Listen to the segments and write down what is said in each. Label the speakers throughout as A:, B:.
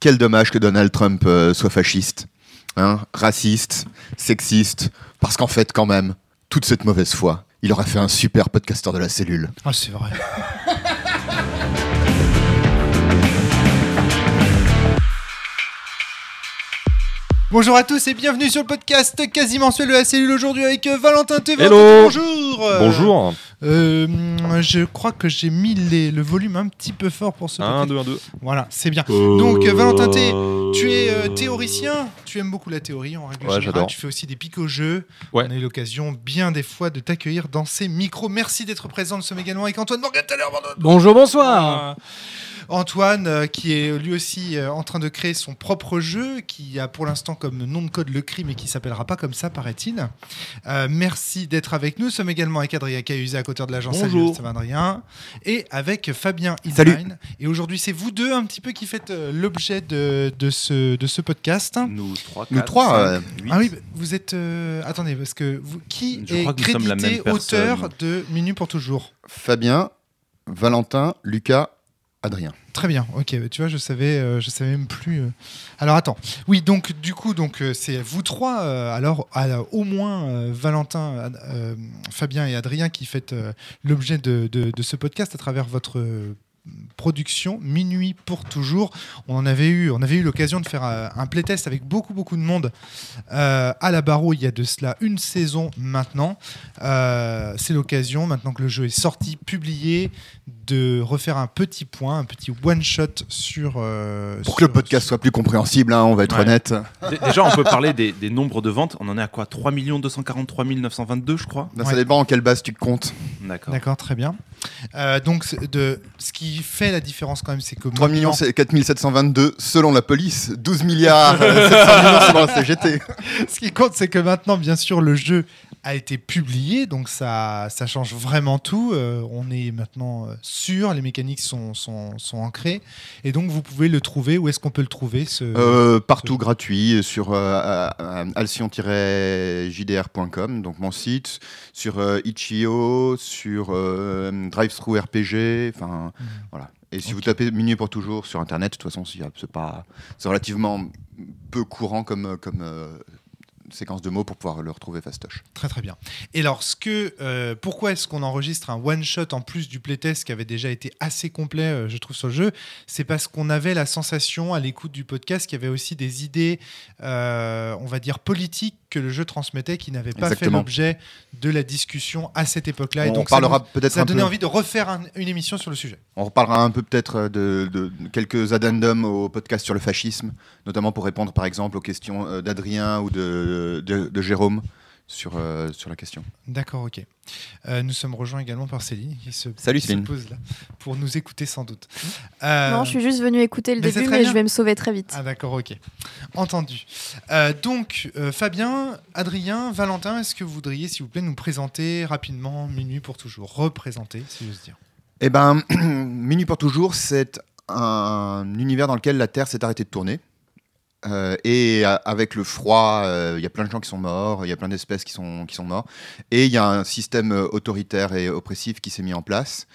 A: Quel dommage que Donald Trump euh, soit fasciste, hein, raciste, sexiste, parce qu'en fait, quand même, toute cette mauvaise foi, il aurait fait un super podcasteur de la cellule.
B: Ah, c'est vrai. Bonjour à tous et bienvenue sur le podcast quasi mensuel de la cellule aujourd'hui avec euh, Valentin T. Valentin,
C: Hello.
B: Bonjour. Euh,
C: Bonjour.
B: Euh, je crois que j'ai mis les- le volume un petit peu fort pour ce
C: 1,
B: podcast.
C: 2, 1, 2.
B: Voilà, c'est bien. Donc, euh, Valentin T, Tu es euh, théoricien, tu aimes beaucoup la théorie en règle
C: Ouais,
B: générale. Tu fais aussi des pics au jeu.
C: Ouais.
B: On a eu l'occasion bien des fois de t'accueillir dans ces micros. Merci d'être présent. Nous sommes également avec Antoine Morgan.
D: Bonjour, bonsoir.
B: Antoine, euh, qui est lui aussi euh, en train de créer son propre jeu, qui a pour l'instant comme nom de code le crime et qui s'appellera pas comme ça, paraît-il. Euh, merci d'être avec nous. Nous sommes également avec Adrien Cahuzac, auteur de l'agence Adrien, et avec Fabien
A: Salut.
B: Hillman. Et aujourd'hui, c'est vous deux un petit peu qui faites l'objet de, de ce, de ce podcast.
C: Nous trois,
A: Nous trois,
C: cinq,
A: euh,
C: huit.
B: Ah oui, vous êtes. euh, attendez, parce que vous, qui
C: Je
B: est crédité auteur de Minute pour toujours?
A: Fabien, Valentin, Lucas, Adrien.
B: Très bien, ok, bah, tu vois, je savais, euh, je savais même plus. euh. Alors attends, oui, donc du coup, donc euh, c'est vous trois, alors au moins Valentin, Fabien et Adrien qui faites l'objet de, de- ce podcast à travers votre production Minuit pour toujours. On en avait eu, on avait eu l'occasion de faire euh, un playtest avec beaucoup beaucoup de monde euh, à la barreau il y a de cela une saison maintenant. Euh, c'est l'occasion maintenant que le jeu est sorti, publié, de refaire un petit point, un petit one shot sur. euh,
A: Pour
B: sur-
A: que le podcast soit plus compréhensible, hein, on va être
C: Ouais.
A: honnête.
C: Dé- Déjà, on peut parler des, des nombres de ventes. On en est à quoi? 3 243 922, je crois.
A: Ben,
B: Ouais.
A: Ça dépend en quelle base tu comptes.
C: D'accord.
B: D'accord, très bien. Euh, donc, de, ce qui fait la différence quand même, c'est que
A: 3
B: maintenant-
A: 4722 selon la police, 12 milliards euh, 700 millions selon la CGT.
B: ce qui compte, c'est que maintenant, bien sûr, le jeu a été publié, donc ça, ça change vraiment tout. Euh, on est maintenant euh, sûr, les mécaniques sont, sont, sont ancrées, et donc vous pouvez le trouver. Où est-ce qu'on peut le trouver ce...
A: Euh, partout gratuit sur alcyon-jdr.com, donc mon site, sur Itch.io, sur euh, DriveThru RPG, enfin
B: Mhm.
A: Voilà. Et si vous tapez Minuit pour toujours sur internet, de toute façon, c'est c'est pas, c'est relativement peu courant comme comme euh, séquence de mots pour pouvoir le retrouver fastoche.
B: Très très bien. Et alors, ce que, euh, pourquoi est-ce qu'on enregistre un one shot en plus du playtest qui avait déjà été assez complet, euh, je trouve, sur le jeu? C'est parce qu'on avait la sensation à l'écoute du podcast qu'il y avait aussi des idées, on va dire politiques que le jeu transmettait, qui n'avaient pas fait l'objet de la discussion à cette époque-là. Et
A: on
B: donc, ça
A: parlera
B: nous-
A: peut-être
B: ça a
A: un
B: donné
A: peu.
B: envie de refaire un- une émission sur le sujet.
A: On reparlera un peu peut-être de, de quelques addendums au podcast sur le fascisme, notamment pour répondre par exemple aux questions euh, d'Adrien ou de, de, de Jérôme sur, euh, sur la question.
B: D'accord, ok. Euh, nous sommes rejoints également par Céline, qui se,
A: Salut,
B: qui se
A: Céline.
B: pose là pour nous écouter sans doute. Euh.
E: Non, je suis juste venu écouter le
B: mais
E: début, mais
B: bien.
E: je vais me sauver très vite.
B: Ah d'accord, ok. Entendu. Euh, donc, euh, Fabien, Adrien, Valentin, est-ce que vous voudriez, s'il vous plaît, nous présenter rapidement Minuit pour toujours Représenter, si j'ose dire.
A: Eh ben, Minuit pour toujours, c'est un univers dans lequel la Terre s'est arrêtée de tourner. Euh, et avec le froid, euh, il y a plein de gens qui sont morts, il y a plein d'espèces qui sont, qui sont morts. Et il y a un système euh, autoritaire et oppressif qui s'est mis en place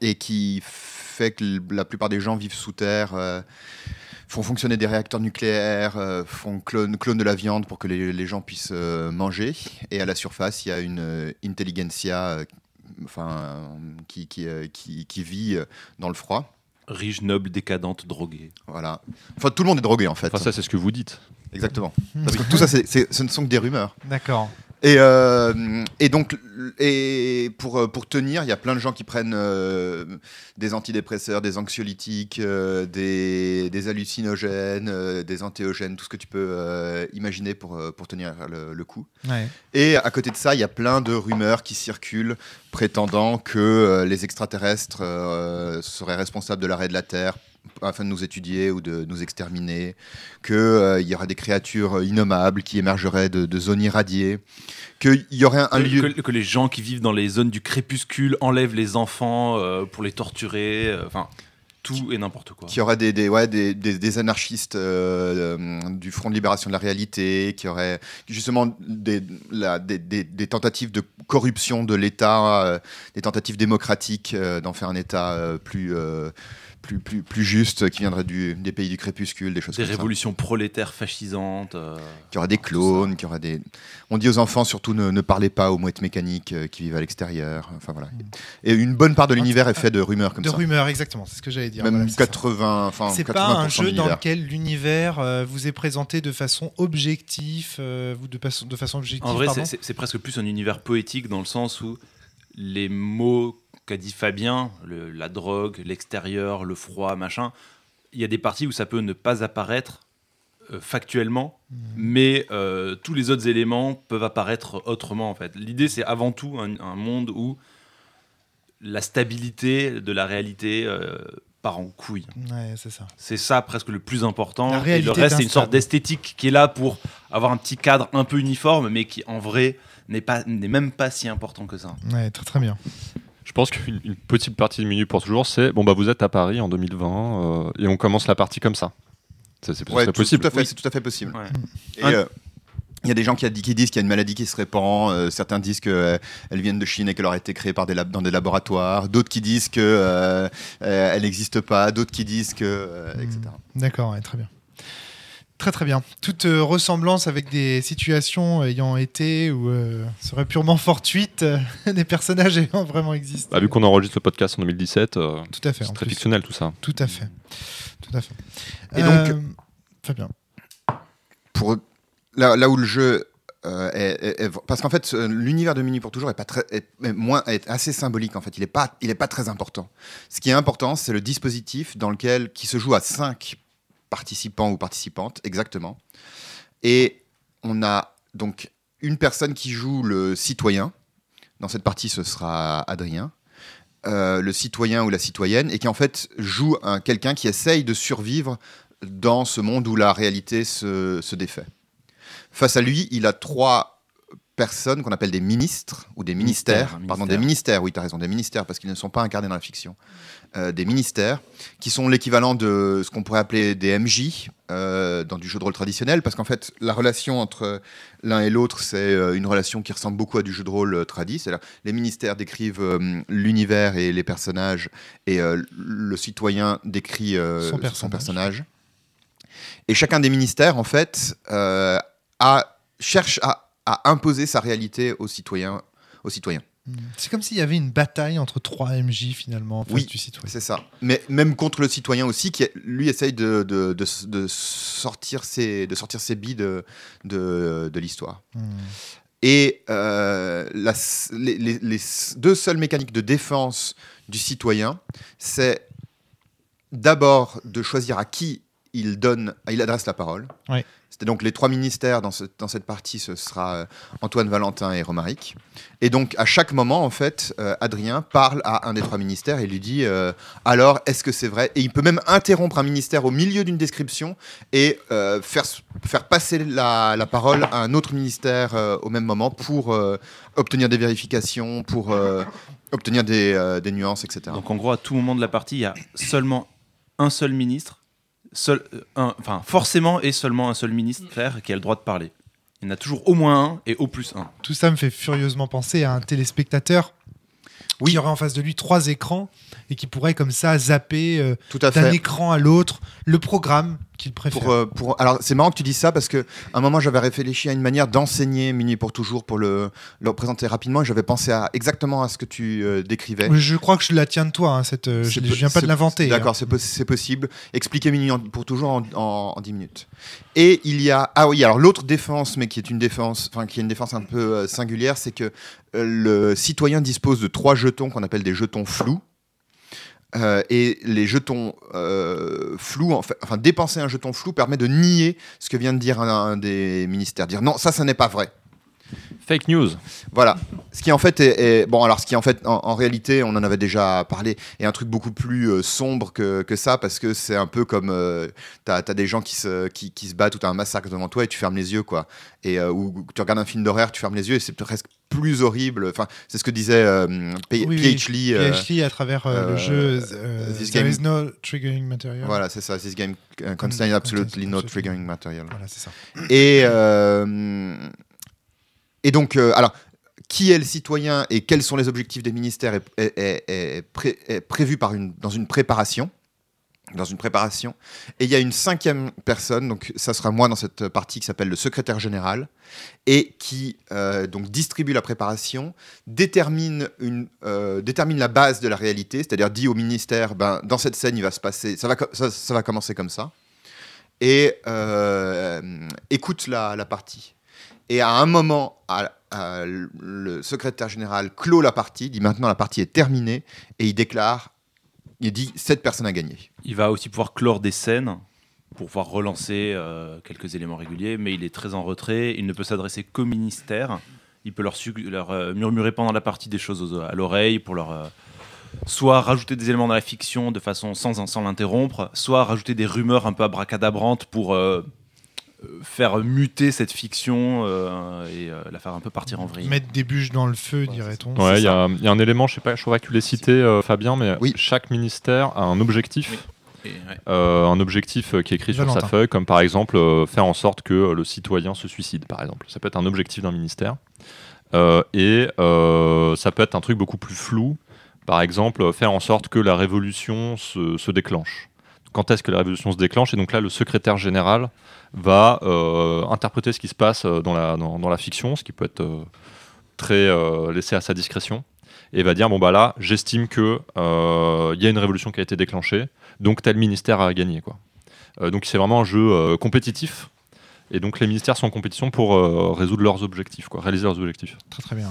A: et qui fait que la plupart des gens vivent sous terre, font fonctionner des réacteurs nucléaires, font clone, clone de la viande pour que les, les gens puissent manger. Et à la surface, il y a une intelligentsia enfin, qui, qui, qui, vit dans le froid.
C: Riche, noble, décadente, droguée.
A: Voilà. Enfin, tout le monde est drogué en fait.
F: Enfin, ça, c'est ce que vous dites.
A: Exactement. Parce que tout ça, c'est- c'est- ce ne sont que des rumeurs.
B: D'accord.
A: Et, euh, et donc, et pour, euh, pour tenir, il y a plein de gens qui prennent euh, des antidépresseurs, des anxiolytiques, euh, des, des hallucinogènes, des antéogènes, tout ce que tu peux imaginer pour, pour tenir le, le coup.
B: Ouais.
A: Et à côté de ça, il y a plein de rumeurs qui circulent prétendant que les extraterrestres seraient responsables de l'arrêt de la Terre afin de nous étudier ou de nous exterminer, qu'il y aura des créatures innommables qui émergeraient de, de zones irradiées, qu'il y aurait un, un
C: que,
A: lieu...
C: que- que les gens qui vivent dans les zones du crépuscule enlèvent les enfants euh, pour les torturer. euh, Enfin, tout et n'importe quoi.
A: Qu'il y aurait des, des, ouais, des, des- des anarchistes euh, euh, du Front de libération de la réalité, qui aurait justement des, la- tentatives de corruption de l'État, euh, des tentatives démocratiques euh, d'en faire un État euh, plus, euh, plus, plus, plus juste, qui viendraient du, des pays du crépuscule, des choses
C: Des
A: comme ça.
C: révolutions prolétaires fascisantes. euh,
A: Qu'il y aura des clones, qu'il y aura des. On dit aux enfants surtout ne, ne parlez pas aux mouettes mécaniques euh, qui vivent à l'extérieur. Enfin voilà. Et une bonne part de l'univers est fait de rumeurs comme
B: De
A: ça.
B: rumeurs, exactement, c'est ce que j'allais dire.
A: Même
B: voilà, c'est ça.
A: 80, enfin
B: C'est
A: 80%
B: pas un
A: de
B: jeu dans lequel l'univers euh, vous est présenté de façon objective, euh, vous de, façon- de façon objective.
C: En vrai, c'est presque plus un univers poétique dans le sens où les mots qu'a dit Fabien, le- la drogue, l'extérieur, le froid, machin, il y a des parties où ça peut ne pas apparaître euh, factuellement,
B: Hmm.
C: mais euh, tous les autres éléments peuvent apparaître autrement en fait. L'idée, c'est avant tout un, un monde où la stabilité de la réalité euh, part en couille.
B: Ouais, c'est ça.
C: C'est ça presque le plus important. Et le reste, c'est une sorte d'esthétique qui est là pour avoir un petit cadre un peu uniforme, mais qui en vrai n'est pas n'est même pas si important que ça.
B: Ouais, très très bien.
E: Je pense qu'une une petite partie de Minute pour toujours, c'est bon, bah vous êtes à Paris en 2020 euh, et on commence la partie comme ça. C'est
A: Ouais,
E: possible.
A: tout à fait,
C: Oui.
A: c'est tout à fait possible.
C: Ouais.
A: Et,
C: Un-
A: euh, il y a des gens qui, disent qu'il y a une maladie qui se répand. euh, certains disent qu'elles viennent de Chine et qu'elle aurait été créée par des lab- dans des laboratoires. D'autres qui disent qu'elle euh, euh, elle n'existe pas. D'autres qui disent que. euh, etc.
B: D'accord, ouais, très bien. Très très bien. Toute euh, ressemblance avec des situations ayant été ou euh, serait purement fortuite, euh, des personnages ayant vraiment existé.
E: Bah, vu qu'on enregistre le podcast en 2017, euh,
B: Tout à fait.
E: c'est très
B: plus.
E: fictionnel tout ça.
B: Tout à fait. Tout à fait.
A: Et donc-
B: Fabien.
A: Pour, là, là où le jeu. euh, est- est- est- parce qu'en fait, l'univers de Mini pour toujours est, pas très, est, est moins, est assez symbolique. En fait, il n'est pas, il est pas très important. Ce qui est important, c'est le dispositif dans lequel qui se joue à 5 participants ou participantes exactement. Et on a donc une personne qui joue le citoyen. Dans cette partie, ce sera Adrien. Euh, le citoyen ou la citoyenne, et qui en fait joue un, quelqu'un qui essaye de survivre dans ce monde où la réalité se, se défait. Face à lui, il a trois personnes qu'on appelle des ministres ou des ministères. Pardon, des ministères, oui, tu as raison, des ministères, parce qu'ils ne sont pas incarnés dans la fiction. Euh, des ministères, qui sont l'équivalent de ce qu'on pourrait appeler des MJ euh, dans du jeu de rôle traditionnel, parce qu'en fait, la relation entre l'un et l'autre, c'est euh, une relation qui ressemble beaucoup à du jeu de rôle euh, tradi. C'est-à-dire, les ministères décrivent euh, l'univers et les personnages, et le citoyen décrit
B: Son
A: son,
B: personnage.
A: Et chacun des ministères, en fait, a, cherche à, à imposer sa réalité aux citoyens. Aux citoyens.
B: C'est comme s'il y avait une bataille entre trois MJ finalement en face
A: Oui.
B: du citoyen.
A: C'est ça. Mais même contre le citoyen aussi, qui lui essaye de, de, de, de sortir ses, de sortir ses billes de, l'histoire.
B: Hmm.
A: Et euh, la- les, les- les deux seules mécaniques de défense du citoyen, c'est d'abord de choisir à qui il donne, il adresse la parole.
B: Ouais.
A: C'était donc les trois ministères dans, dans cette partie, ce sera euh, Antoine Valentin et Romaric. Et donc à chaque moment, en fait, euh, Adrien parle à un des trois ministères et lui dit euh, alors est-ce que c'est vrai? Et il peut même interrompre un ministère au milieu d'une description et faire, faire passer la, la parole à un autre ministère au même moment pour obtenir des vérifications, pour obtenir des, des nuances, etc.
C: Donc en gros, à tout moment de la partie, il y a seulement un seul ministre, seul, euh, un- enfin forcément et seulement un seul ministère qui a le droit de parler. Il y en a toujours au moins un et au plus un.
B: Tout ça me fait furieusement penser à un téléspectateur
A: Oui.
B: qui aurait en face de lui trois écrans et qui pourrait comme ça zapper euh, d'un écran à l'autre le programme qu'il préfère.
A: Pour, euh, pour- alors c'est marrant que tu dises ça parce que à un moment j'avais réfléchi à une manière d'enseigner Minuit pour toujours pour le, le représenter rapidement et j'avais pensé à exactement à ce que tu euh, décrivais.
B: Je crois que je la tiens de toi, hein, cette, euh, je ne viens pas de l'inventer. hein.
A: D'accord, c'est pos- c'est possible. Expliquer Minuit en- pour toujours en, en, en 10 minutes. Et il y a ah oui alors l'autre défense mais qui est une défense enfin qui est une défense un peu singulière c'est que le citoyen dispose de trois jetons qu'on appelle des jetons flous. Euh, et les jetons euh, flous, enfin dépenser un jeton flou permet de nier ce que vient de dire un, un des ministères, dire non ça ça n'est pas vrai.
E: Fake news.
A: Voilà. Ce qui en fait est, est- bon alors ce qui en fait en, en réalité on en avait déjà parlé est un truc beaucoup plus euh, sombre que, que ça parce que c'est un peu comme euh, t'as as des gens qui se qui, qui se battent ou t'as un massacre devant toi et tu fermes les yeux quoi et ou tu regardes un film d'horreur tu fermes les yeux et c'est presque plus horrible enfin c'est ce que disait euh, P-
B: Oui.
A: PH Lee euh,
B: PhD à travers euh, le
A: euh,
B: jeu euh,
A: this
B: There
A: game-
B: is no triggering material.
A: voilà c'est ça this game uh, contains absolutely no triggering material
B: Voilà, c'est ça.
A: Et, et donc, alors, qui est le citoyen et quels sont les objectifs des ministères est, est- est- est pré- est prévu par une, dans une préparation. Dans une préparation. Et il y a une cinquième personne, donc ça sera moi dans cette partie qui s'appelle le secrétaire général, et qui euh, donc distribue la préparation, détermine, une, euh, détermine la base de la réalité, c'est-à-dire dit au ministère, ben, dans cette scène, il va se passer, ça va, ça, ça va commencer comme ça, et euh, écoute la, la partie. Et à un moment, le secrétaire général clôt la partie, dit maintenant la partie est terminée, et il déclare, il dit cette personne a gagné.
C: Il va aussi pouvoir clore des scènes pour pouvoir relancer euh, quelques éléments réguliers, mais il est très en retrait. Il ne peut s'adresser qu'au ministère. Il peut leur, euh, murmurer pendant la partie des choses à l'oreille pour leur. euh, soit rajouter des éléments dans la fiction de façon sans, sans l'interrompre, soit rajouter des rumeurs un peu abracadabrantes pour faire muter cette fiction euh, et euh, la faire un peu partir en vrille.
B: Mettre des bûches dans le feu, dirait-on.
E: Ouais, il y, a il y a un élément, je sais pas, je crois que tu l'as cité, euh, Fabien, mais
A: Oui.
E: chaque ministère a un objectif.
C: Oui. Et, ouais.
E: euh, un objectif qui est écrit sur sa feuille, comme par exemple euh, faire en sorte que le citoyen se suicide, par exemple. Ça peut être un objectif d'un ministère. Euh, et euh, ça peut être un truc beaucoup plus flou, par exemple faire en sorte que la révolution se, se déclenche. Quand est-ce que la révolution se déclenche Et donc là, le secrétaire général va euh, interpréter ce qui se passe euh, dans la, fiction, ce qui peut être euh, très laissé à sa discrétion, et va dire bon bah là, j'estime euh, il y a une révolution qui a été déclenchée, donc tel ministère a gagné quoi. Donc c'est vraiment un jeu compétitif, et donc les ministères sont en compétition pour résoudre leurs objectifs, quoi, réaliser leurs objectifs.
B: Très très bien.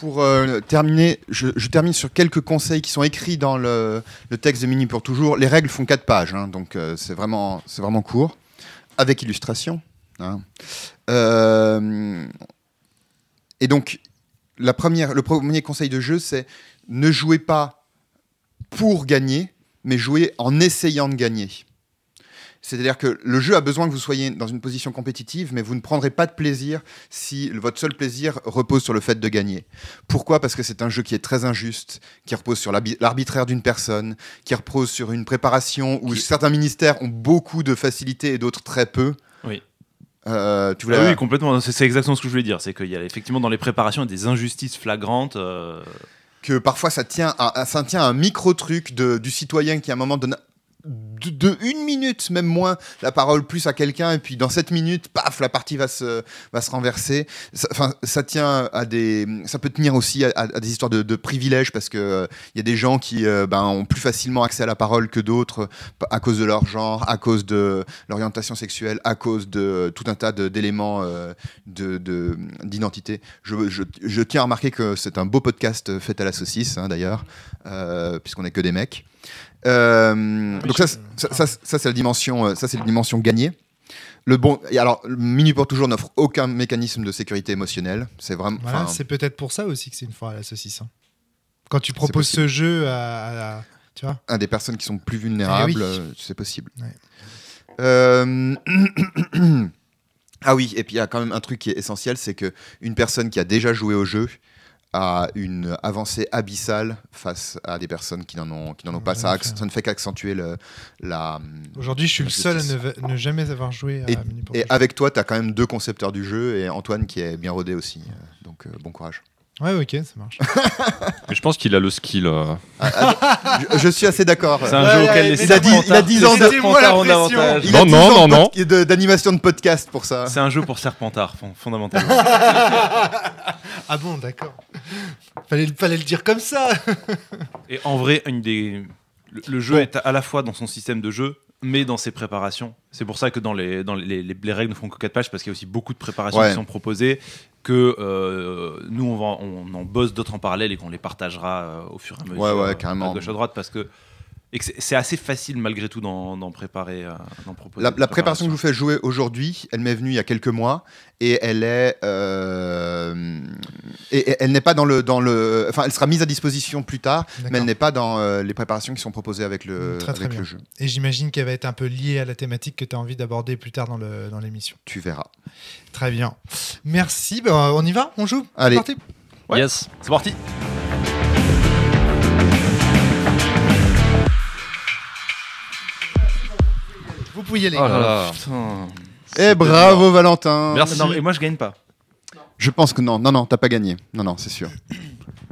A: Pour euh, terminer, je, termine sur quelques conseils qui sont écrits dans le, texte de Mini pour toujours. Les règles font 4 pages, hein, donc euh, c'est vraiment, court, avec illustration. hein. Euh, et donc, le premier conseil de jeu, c'est ne jouez pas pour gagner, mais jouez en essayant de gagner. C'est-à-dire que le jeu a besoin que vous soyez dans une position compétitive, mais vous ne prendrez pas de plaisir si votre seul plaisir repose sur le fait de gagner. Pourquoi? Parce que c'est un jeu qui est très injuste, qui repose sur l'arbi- l'arbitraire d'une personne, qui repose sur une préparation où
C: Qui-
A: certains ministères ont beaucoup de facilité et d'autres très peu.
C: Oui.
A: Euh, tu voulais
C: Ah oui, complètement. C'est exactement ce que je voulais dire. C'est qu'il y a effectivement dans les préparations des injustices flagrantes. euh,
A: que parfois ça tient à, à- ça tient à un micro truc de, du citoyen qui à un moment donne de, une minute même moins la parole plus à quelqu'un et puis dans cette minute paf la partie va se va se renverser Ça- tient à des ça peut tenir aussi à, des histoires de, privilèges parce que euh, y a des gens qui euh, ben, ont plus facilement accès à la parole que d'autres à cause de leur genre à cause de l'orientation sexuelle à cause de tout un tas d'éléments euh, de- de- d'identité je, je- je tiens à remarquer que c'est un beau podcast fait à la saucisse, hein, d'ailleurs, puisqu'on n'est que des mecs. Euh, donc ça, c'est- ça, ça, ça, c'est la dimension, euh, ça c'est la dimension gagnée. Le bon, et alors, le Mini pour toujours n'offre aucun mécanisme de sécurité émotionnelle. C'est vraiment.
B: Voilà, c'est peut-être pour ça aussi que c'est une fois à la saucisse. hein. Quand tu proposes ce jeu à, à- tu vois,
A: à des personnes qui sont plus vulnérables,
B: Eh oui.
A: euh, c'est possible.
B: Ouais.
A: Euh, ah oui, et puis il y a quand même un truc qui est essentiel, c'est que une personne qui a déjà joué au jeu a une avancée abyssale face à des personnes qui n'en ont, qui n'en ont pas. Ça, ça ne fait qu'accentuer le- la.
B: aujourd'hui, je suis le seul à ne, jamais avoir joué à
A: Et, et avec toi, tu as quand même deux concepteurs du jeu et Antoine qui est bien rodé aussi. euh, Donc euh, bon courage.
B: Ouais, ok, ça marche.
E: Mais je pense qu'il a le skill. euh,
A: je, je suis assez d'accord.
C: C'est un
B: Ouais,
C: jeu
B: ouais,
C: auquel
B: mais
C: les
A: il a dit- il a 10 ans de-
B: moi la
C: Serpentards ont
B: pression.
C: davantage.
A: Il a
E: Non,
A: 10
E: non,
A: ans
E: non,
A: de pod- de- d'animation de podcast pour ça.
C: C'est un jeu pour Serpentard, fon- fondamentalement.
B: Ah bon, d'accord. Fallait, fallait le dire comme ça.
C: Et en vrai, une des... le, le jeu est à la fois dans son système de jeu, mais dans ses préparations. C'est pour ça que dans les, dans les, les- les règles ne font que 4 pages, parce qu'il y a aussi beaucoup de préparations
A: Ouais.
C: qui sont proposées, que euh, nous, on, va, on en bosse d'autres en parallèle et qu'on les partagera euh, au fur et à mesure,
A: Ouais, ouais,
C: euh,
A: carrément.
C: à gauche à droite, parce que, et que c'est- c'est assez facile malgré tout d'en préparer, euh, d'en proposer.
A: La, préparation que je vous fais jouer aujourd'hui, elle m'est venue il y a quelques mois et elle est, euh, et, et elle n'est pas dans le, dans le, enfin, elle sera mise à disposition plus tard, mais elle n'est pas dans euh, les préparations qui sont proposées avec le,
B: Très, très
A: avec
B: bien.
A: le jeu.
B: Et j'imagine qu'elle va être un peu liée à la thématique que tu as envie d'aborder plus tard dans le- dans l'émission.
A: Tu verras.
B: Très bien. Merci. Ben, on y va? On joue? C'est
A: Allez.
B: parti?
C: Ouais.
E: Yes.
C: C'est parti
B: Vous pouvez y aller.
E: Oh là là.
C: Putain.
A: Et bravo Valentin.
E: Merci.
C: Non, mais moi, je gagne pas.
A: Je pense que non, non, non, t'as pas gagné. Non, non, c'est sûr.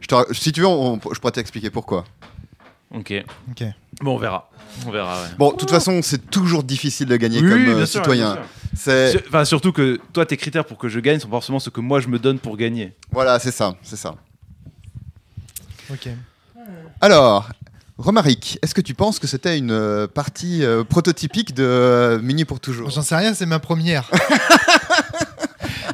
A: Je te ra- si tu veux, on- je pourrais t'expliquer pourquoi.
C: Ok.
B: Ok.
C: Bon, on verra. On verra, ouais.
A: Bon, de toute façon, c'est toujours difficile de gagner
C: Oui,
A: comme euh,
C: sûr,
A: citoyen. C'est
C: Enfin, surtout que toi, tes critères pour que je gagne sont pas forcément ce que moi je me donne pour gagner.
A: voilà, c'est ça, c'est ça.
B: Ok.
A: Alors, Romaric, est-ce que tu penses que c'était une euh, partie euh, prototypique de euh, Mini pour toujours?
B: J'en sais rien, c'est ma première.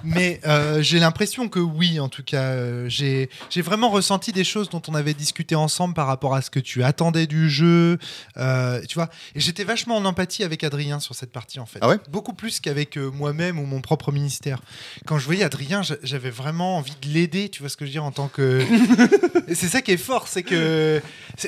B: Mais euh, j'ai l'impression que oui, en tout cas, euh, j'ai vraiment ressenti des choses dont on avait discuté ensemble par rapport à ce que tu attendais du jeu, euh, tu vois. Et j'étais vachement en empathie avec Adrien sur cette partie, en fait.
A: Ah ouais?
B: Beaucoup plus qu'avec moi-même ou mon propre ministère. Quand je voyais Adrien, j'a- j'avais vraiment envie de l'aider, tu vois ce que je veux dire, en tant que... C'est ça qui est fort, c'est que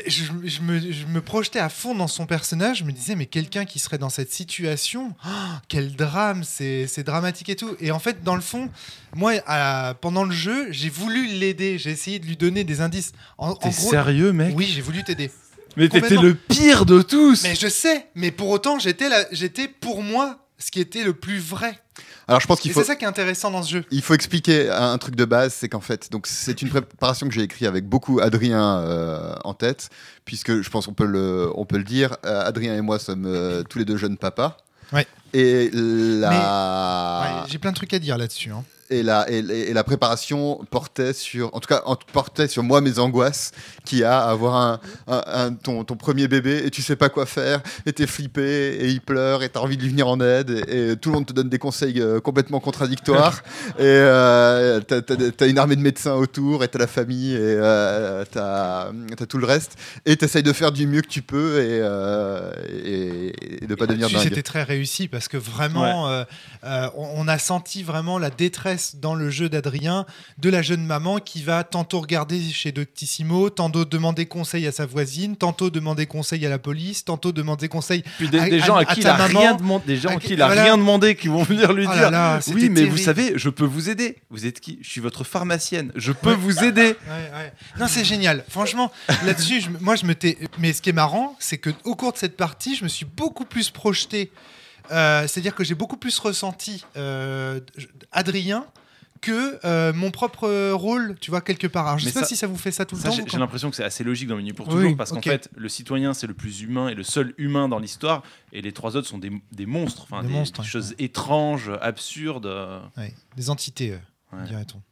B: je, je me, je me projetais à fond dans son personnage, je me disais, mais quelqu'un qui serait dans cette situation, oh, quel drame, c'est c'est dramatique et tout. Et en fait, dans le fond, moi, à- pendant le jeu, j'ai voulu l'aider, j'ai essayé de lui donner des indices. En, en
C: T'es
B: gros,
C: sérieux, mec?
B: Oui, j'ai voulu t'aider.
C: Mais t'étais le pire de tous
B: Mais je sais, mais pour autant, j'étais là- j'étais pour moi ce qui était le plus vrai.
A: Alors, je pense qu'il faut,
B: c'est ça qui est intéressant dans ce jeu.
A: il faut expliquer un, un truc de base, c'est qu'en fait, donc c'est une préparation que j'ai écrite avec beaucoup Adrien euh, en tête, puisque je pense qu'on peut le, on peut le dire, euh, Adrien et moi sommes euh, tous les deux jeunes papas.
B: Ouais.
A: Et la,
B: Ouais, j'ai plein de trucs à dire là-dessus. hein.
A: Et la, et, et la préparation portait sur, en tout cas, en- portait sur moi mes angoisses qu'il y a à avoir un, un- un- ton, ton premier bébé et tu sais pas quoi faire et t'es flippé et il pleure et t'as envie de lui venir en aide et, et tout le monde te donne des conseils euh, complètement contradictoires et euh, t'as, t'as- t'as une armée de médecins autour et t'as la famille et euh, t'as, t'as tout le reste et t'essayes de faire du mieux que tu peux et, euh, et, et de pas devenir dingue.
B: C'était très réussi parce que vraiment, euh, euh, on, on a senti vraiment la détresse dans le jeu d'Adrien de la jeune maman qui va tantôt regarder chez Doctissimo, tantôt demander conseil à sa voisine, tantôt demander conseil à la police, tantôt demander conseil.
C: Puis des,
B: à-
C: des gens à,
B: à-
C: qui il a
B: maman,
C: rien demandé, des gens
B: à qui-
C: qui il a
B: voilà.
C: rien demandé qui vont venir lui
B: Oh
C: dire
B: là,
C: Oui, mais vous savez, je peux vous aider. Vous êtes qui? Je suis votre pharmacienne. Je peux vous aider.
B: Ouais, ouais. Non, c'est génial. Franchement, là-dessus, moi, je me Mais ce qui est marrant, c'est que au cours de cette partie, je me suis beaucoup plus projeté. Euh, C'est-à-dire que j'ai beaucoup plus ressenti euh, Adrien que euh, mon propre rôle, tu vois, quelque part. Alors, je
C: Mais
B: sais pas si ça vous fait ça tout le
C: Ça,
B: temps.
C: j'ai l'impression que c'est assez logique dans Menu pour
B: Oui,
C: toujours parce qu'en fait, le citoyen c'est le plus humain et le seul humain dans l'histoire, et les trois autres sont des, des monstres, enfin
B: Des
C: des,
B: monstres,
C: des
B: ouais.
C: choses étranges, absurdes.
B: Ouais, des entités,
C: Ouais.
B: dirait-on.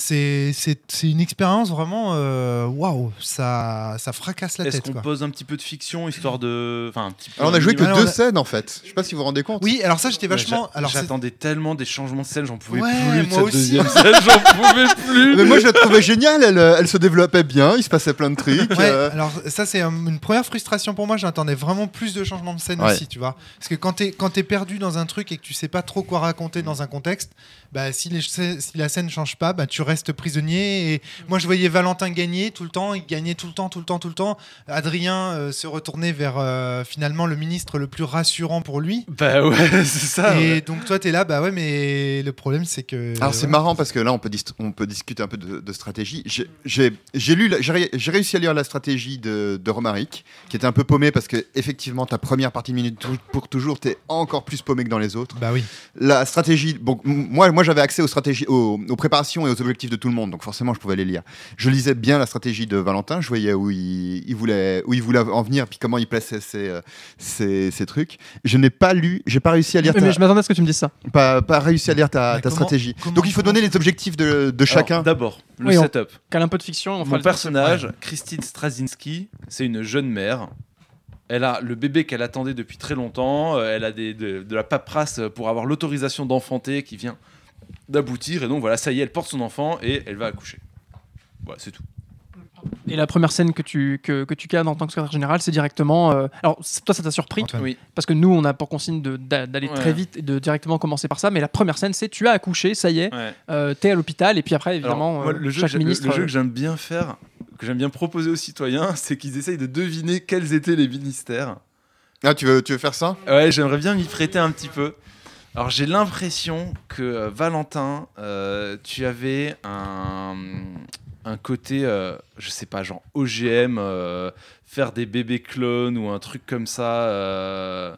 B: C'est c'est- c'est une expérience vraiment. euh, Waouh, ça, ça fracasse la
C: Est-ce
B: tête.
C: qu'on
B: quoi.
C: pose un petit peu de fiction histoire de, enfin un petit peu.
A: Alors on a joué que
B: Alors,
A: deux
B: a-
A: scènes en fait. Je sais pas si vous vous rendez compte.
B: Oui, alors ça, j'étais
C: Ouais,
B: vachement. c'est-
C: J'attendais tellement des changements de scène, j'en pouvais
B: Ouais,
C: plus de
B: moi
C: cette
B: aussi.
C: deuxième scène, j'en pouvais plus.
A: Mais moi je la trouvais géniale, elle, euh, elle se développait bien, il se passait plein de trucs.
B: Ouais,
A: euh,
B: alors ça c'est un- une première frustration pour moi. J'attendais vraiment plus de changements de scène
A: Ouais.
B: aussi, tu vois. Parce que quand t'es quand t'es perdu dans un truc et que tu sais pas trop quoi raconter dans un contexte, bah si, les, si la scène change pas, bah tu restes prisonnier. Et moi je voyais Valentin gagner tout le temps, il gagnait tout le temps, tout le temps, tout le temps. Adrien euh, se retournait vers euh, finalement le ministre le plus rassurant pour lui.
C: Bah ouais, c'est ça.
B: et
C: ouais.
B: donc toi t'es là, bah ouais, mais le problème c'est que.
A: Alors c'est marrant parce que là on peut, dis- on peut discuter un peu de, de stratégie. J'ai- lu, j'ai ré- j'ai réussi à lire la stratégie de, de Romaric, qui était un peu paumé parce que effectivement ta première partie de minute pour toujours t'es encore plus paumé que dans les autres.
B: Bah oui.
A: La stratégie, bon, moi, moi j'avais accès aux stratégies, aux, aux préparations et aux objectifs de tout le monde, donc forcément je pouvais les lire. Je lisais bien la stratégie de Valentin, je voyais où il, il voulait, où il voulait en venir, puis comment il plaçait ses, euh, ses, ses trucs. Je n'ai pas lu, j'ai pas réussi à lire
D: Mais,
A: ta,
D: mais je m'attendais à ce que tu me dises ça.
A: pas, pas réussi à lire ta,
B: Mais
A: ta
B: comment-
A: stratégie.
B: comment-
A: donc il faut
B: comment-
A: donner les objectifs de, chacun.
C: D'abord, le
D: Oui, on-
C: setup.
D: Cale un peu de fiction. on fera
C: Mon
D: le-
C: personnage, Christine Straczynski, c'est une jeune mère. Elle a le bébé qu'elle attendait depuis très longtemps. euh, Elle a des- de, de la paperasse pour avoir l'autorisation d'enfanter qui vient d'aboutir. Et donc voilà, ça y est, elle porte son enfant et elle va accoucher. Voilà, c'est tout.
D: Et la première scène que tu, que, que tu cadres en tant que secrétaire général, c'est directement. euh, Alors, c'est- toi, ça t'a surpris.
C: Oui.
D: parce que nous, on a pour consigne de- d'a- d'aller
C: Ouais.
D: très vite et de directement commencer par ça. Mais la première scène, c'est tu as accouché, ça y est,
C: Ouais.
D: euh, t'es à l'hôpital. Et puis après,
C: Alors,
D: évidemment,
C: moi,
D: euh,
C: le jeu,
D: chaque
C: le-
D: ministre.
C: le jeu que j'aime bien faire, que j'aime bien proposer aux citoyens, c'est qu'ils essayent de deviner quels étaient les ministères.
A: Ah, tu veux, tu veux faire ça?
C: Ouais, j'aimerais bien m'y prêter un petit peu. Alors j'ai l'impression que euh, Valentin, euh, tu avais un, un côté, euh, je sais pas, genre OGM, euh, faire des bébés clones ou un truc comme ça.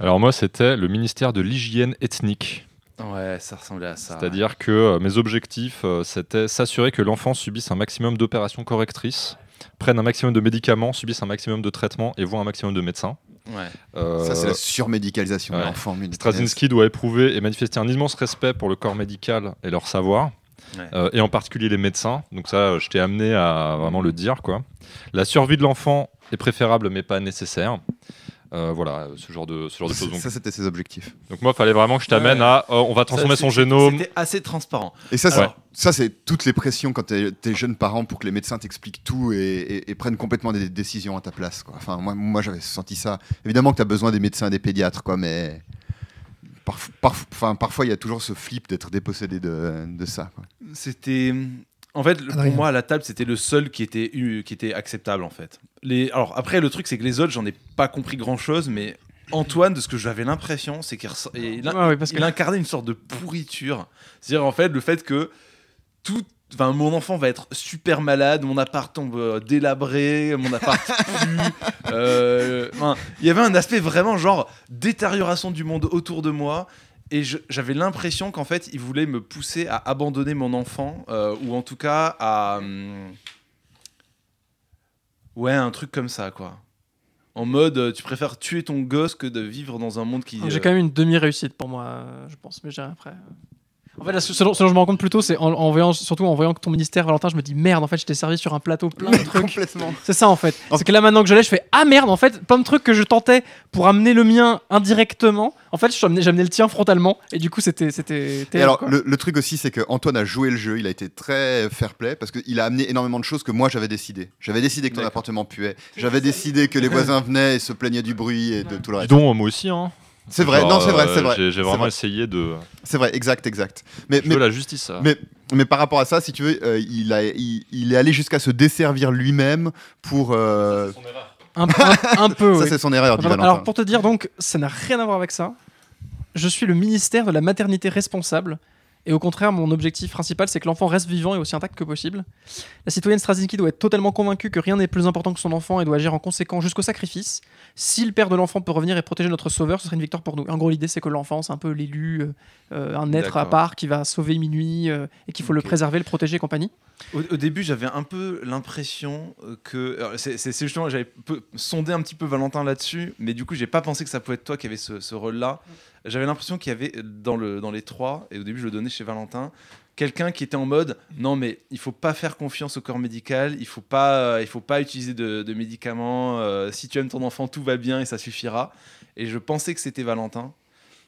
E: Alors moi, c'était le ministère de l'hygiène ethnique.
C: Ouais, ça ressemblait à ça.
E: C'est-à-dire que mes objectifs, c'était s'assurer que l'enfant subisse un maximum d'opérations correctrices prennent un maximum de médicaments, subissent un maximum de traitements et voient un maximum de médecins.
C: Ouais.
E: Euh,
A: Ça, c'est la surmédicalisation de
E: ouais.
A: l'enfant. mais-
E: Straczynski doit éprouver et manifester un immense respect pour le corps médical et leur savoir,
C: Ouais.
E: euh, et en particulier les médecins. Donc ça, euh, je t'ai amené à vraiment le dire. Quoi. La survie de l'enfant est préférable mais pas nécessaire. Euh, voilà, ce genre de, ce genre de choses. Donc,
A: Ça, c'était ses objectifs.
E: donc moi, il fallait vraiment que je t'amène
C: Ouais.
E: à, euh, on va transformer
C: Ça,
E: son génome.
C: C'était assez transparent.
A: Et ça,
C: Alors-
A: ça, c'est toutes les pressions quand t'es es jeune parent pour que les médecins t'expliquent tout et, et- et prennent complètement des décisions à ta place. Quoi. Enfin, moi, moi j'avais senti ça. Évidemment que tu as besoin des médecins et des pédiatres, quoi, mais parf- parf- enfin, parfois, il y a toujours ce flip d'être dépossédé de, de ça.
C: C'était. En fait, pour moi, à la table, c'était le seul qui était, qui était acceptable, en fait. Les... Alors, après, le truc, c'est que les autres, j'en ai pas compris grand-chose, mais Antoine, de ce que j'avais l'impression, c'est qu'il ressa- et il, a-
D: Ouais, ouais, parce que
C: il incarnait une sorte de pourriture. C'est-à-dire, en fait, le fait que tout. Enfin, mon enfant va être super malade, mon appart tombe euh, délabré, mon appart pue. euh, enfin, Il y avait un aspect vraiment genre détérioration du monde autour de moi. Et j'avais l'impression qu'en fait, il voulait me pousser à abandonner mon enfant, euh, ou en tout cas à. hum, Ouais, un truc comme ça, quoi. En mode, euh, tu préfères tuer ton gosse que de vivre dans un monde qui.
D: J'ai
C: euh,
D: quand même une demi-réussite pour moi, euh, je pense, mais j'irai après. En fait, là, ce, dont ce dont je me rends compte plutôt, c'est en, en voyant, surtout en voyant que ton ministère, Valentin, je me dis merde, en fait, je t'ai servi sur un plateau plein de trucs.
A: Complètement.
D: C'est ça en fait. C'est que là maintenant que je l'ai, je fais ah merde en fait plein de trucs que je tentais pour amener le mien indirectement. En fait, je suis amené- j'ai amené le tien frontalement et du coup c'était c'était.
A: Et alors,
D: quoi.
A: le, le truc aussi, c'est que Antoine a joué le jeu, il a été très fair play parce qu'il a amené énormément de choses que moi j'avais décidé. J'avais décidé que ton
C: D'accord.
A: appartement puait, j'avais décidé que les voisins venaient et se plaignaient du bruit et de tout le reste.
E: donc, moi aussi. Hein.
A: C'est vrai,
E: Genre,
A: non, c'est vrai,
E: euh,
A: c'est vrai.
E: J'ai j'ai
A: C'est
E: vraiment
A: vrai.
E: essayé de.
A: C'est vrai, exact, exact. Mais,
E: Je
A: mais,
E: veux la justice. ça.
A: mais, mais par rapport à ça, si tu veux, euh, il, a, il, il est allé jusqu'à se desservir lui-même pour. euh,
D: un, un- un peu.
A: Ça,
D: oui.
A: c'est son erreur, dit
D: Alors,
A: Valentin.
D: alors, pour te dire donc, ça n'a rien à voir avec ça. Je suis le ministère de la maternité responsable. Et au contraire, mon objectif principal, c'est que l'enfant reste vivant et aussi intact que possible. La citoyenne Straczynski doit être totalement convaincue que rien n'est plus important que son enfant et doit agir en conséquence jusqu'au sacrifice. Si le père de l'enfant peut revenir et protéger notre sauveur, ce serait une victoire pour nous. En gros, l'idée, c'est que l'enfant, c'est un peu l'élu, euh, euh, un être à part qui va sauver minuit euh, et qu'il faut le préserver, le protéger et compagnie.
C: Au, au début, j'avais un peu l'impression que. C'est justement, j'avais sondé un petit peu Valentin là-dessus, mais du coup, j'ai pas pensé que ça pouvait être toi qui avait ce, ce rôle-là. J'avais l'impression qu'il y avait dans, le, dans les trois, et au début, je le donnais chez Valentin, quelqu'un qui était en mode non, mais il faut pas faire confiance au corps médical, il faut pas, euh, il faut pas utiliser de, médicaments. euh, si tu aimes ton enfant, tout va bien et ça suffira. Et je pensais que c'était Valentin.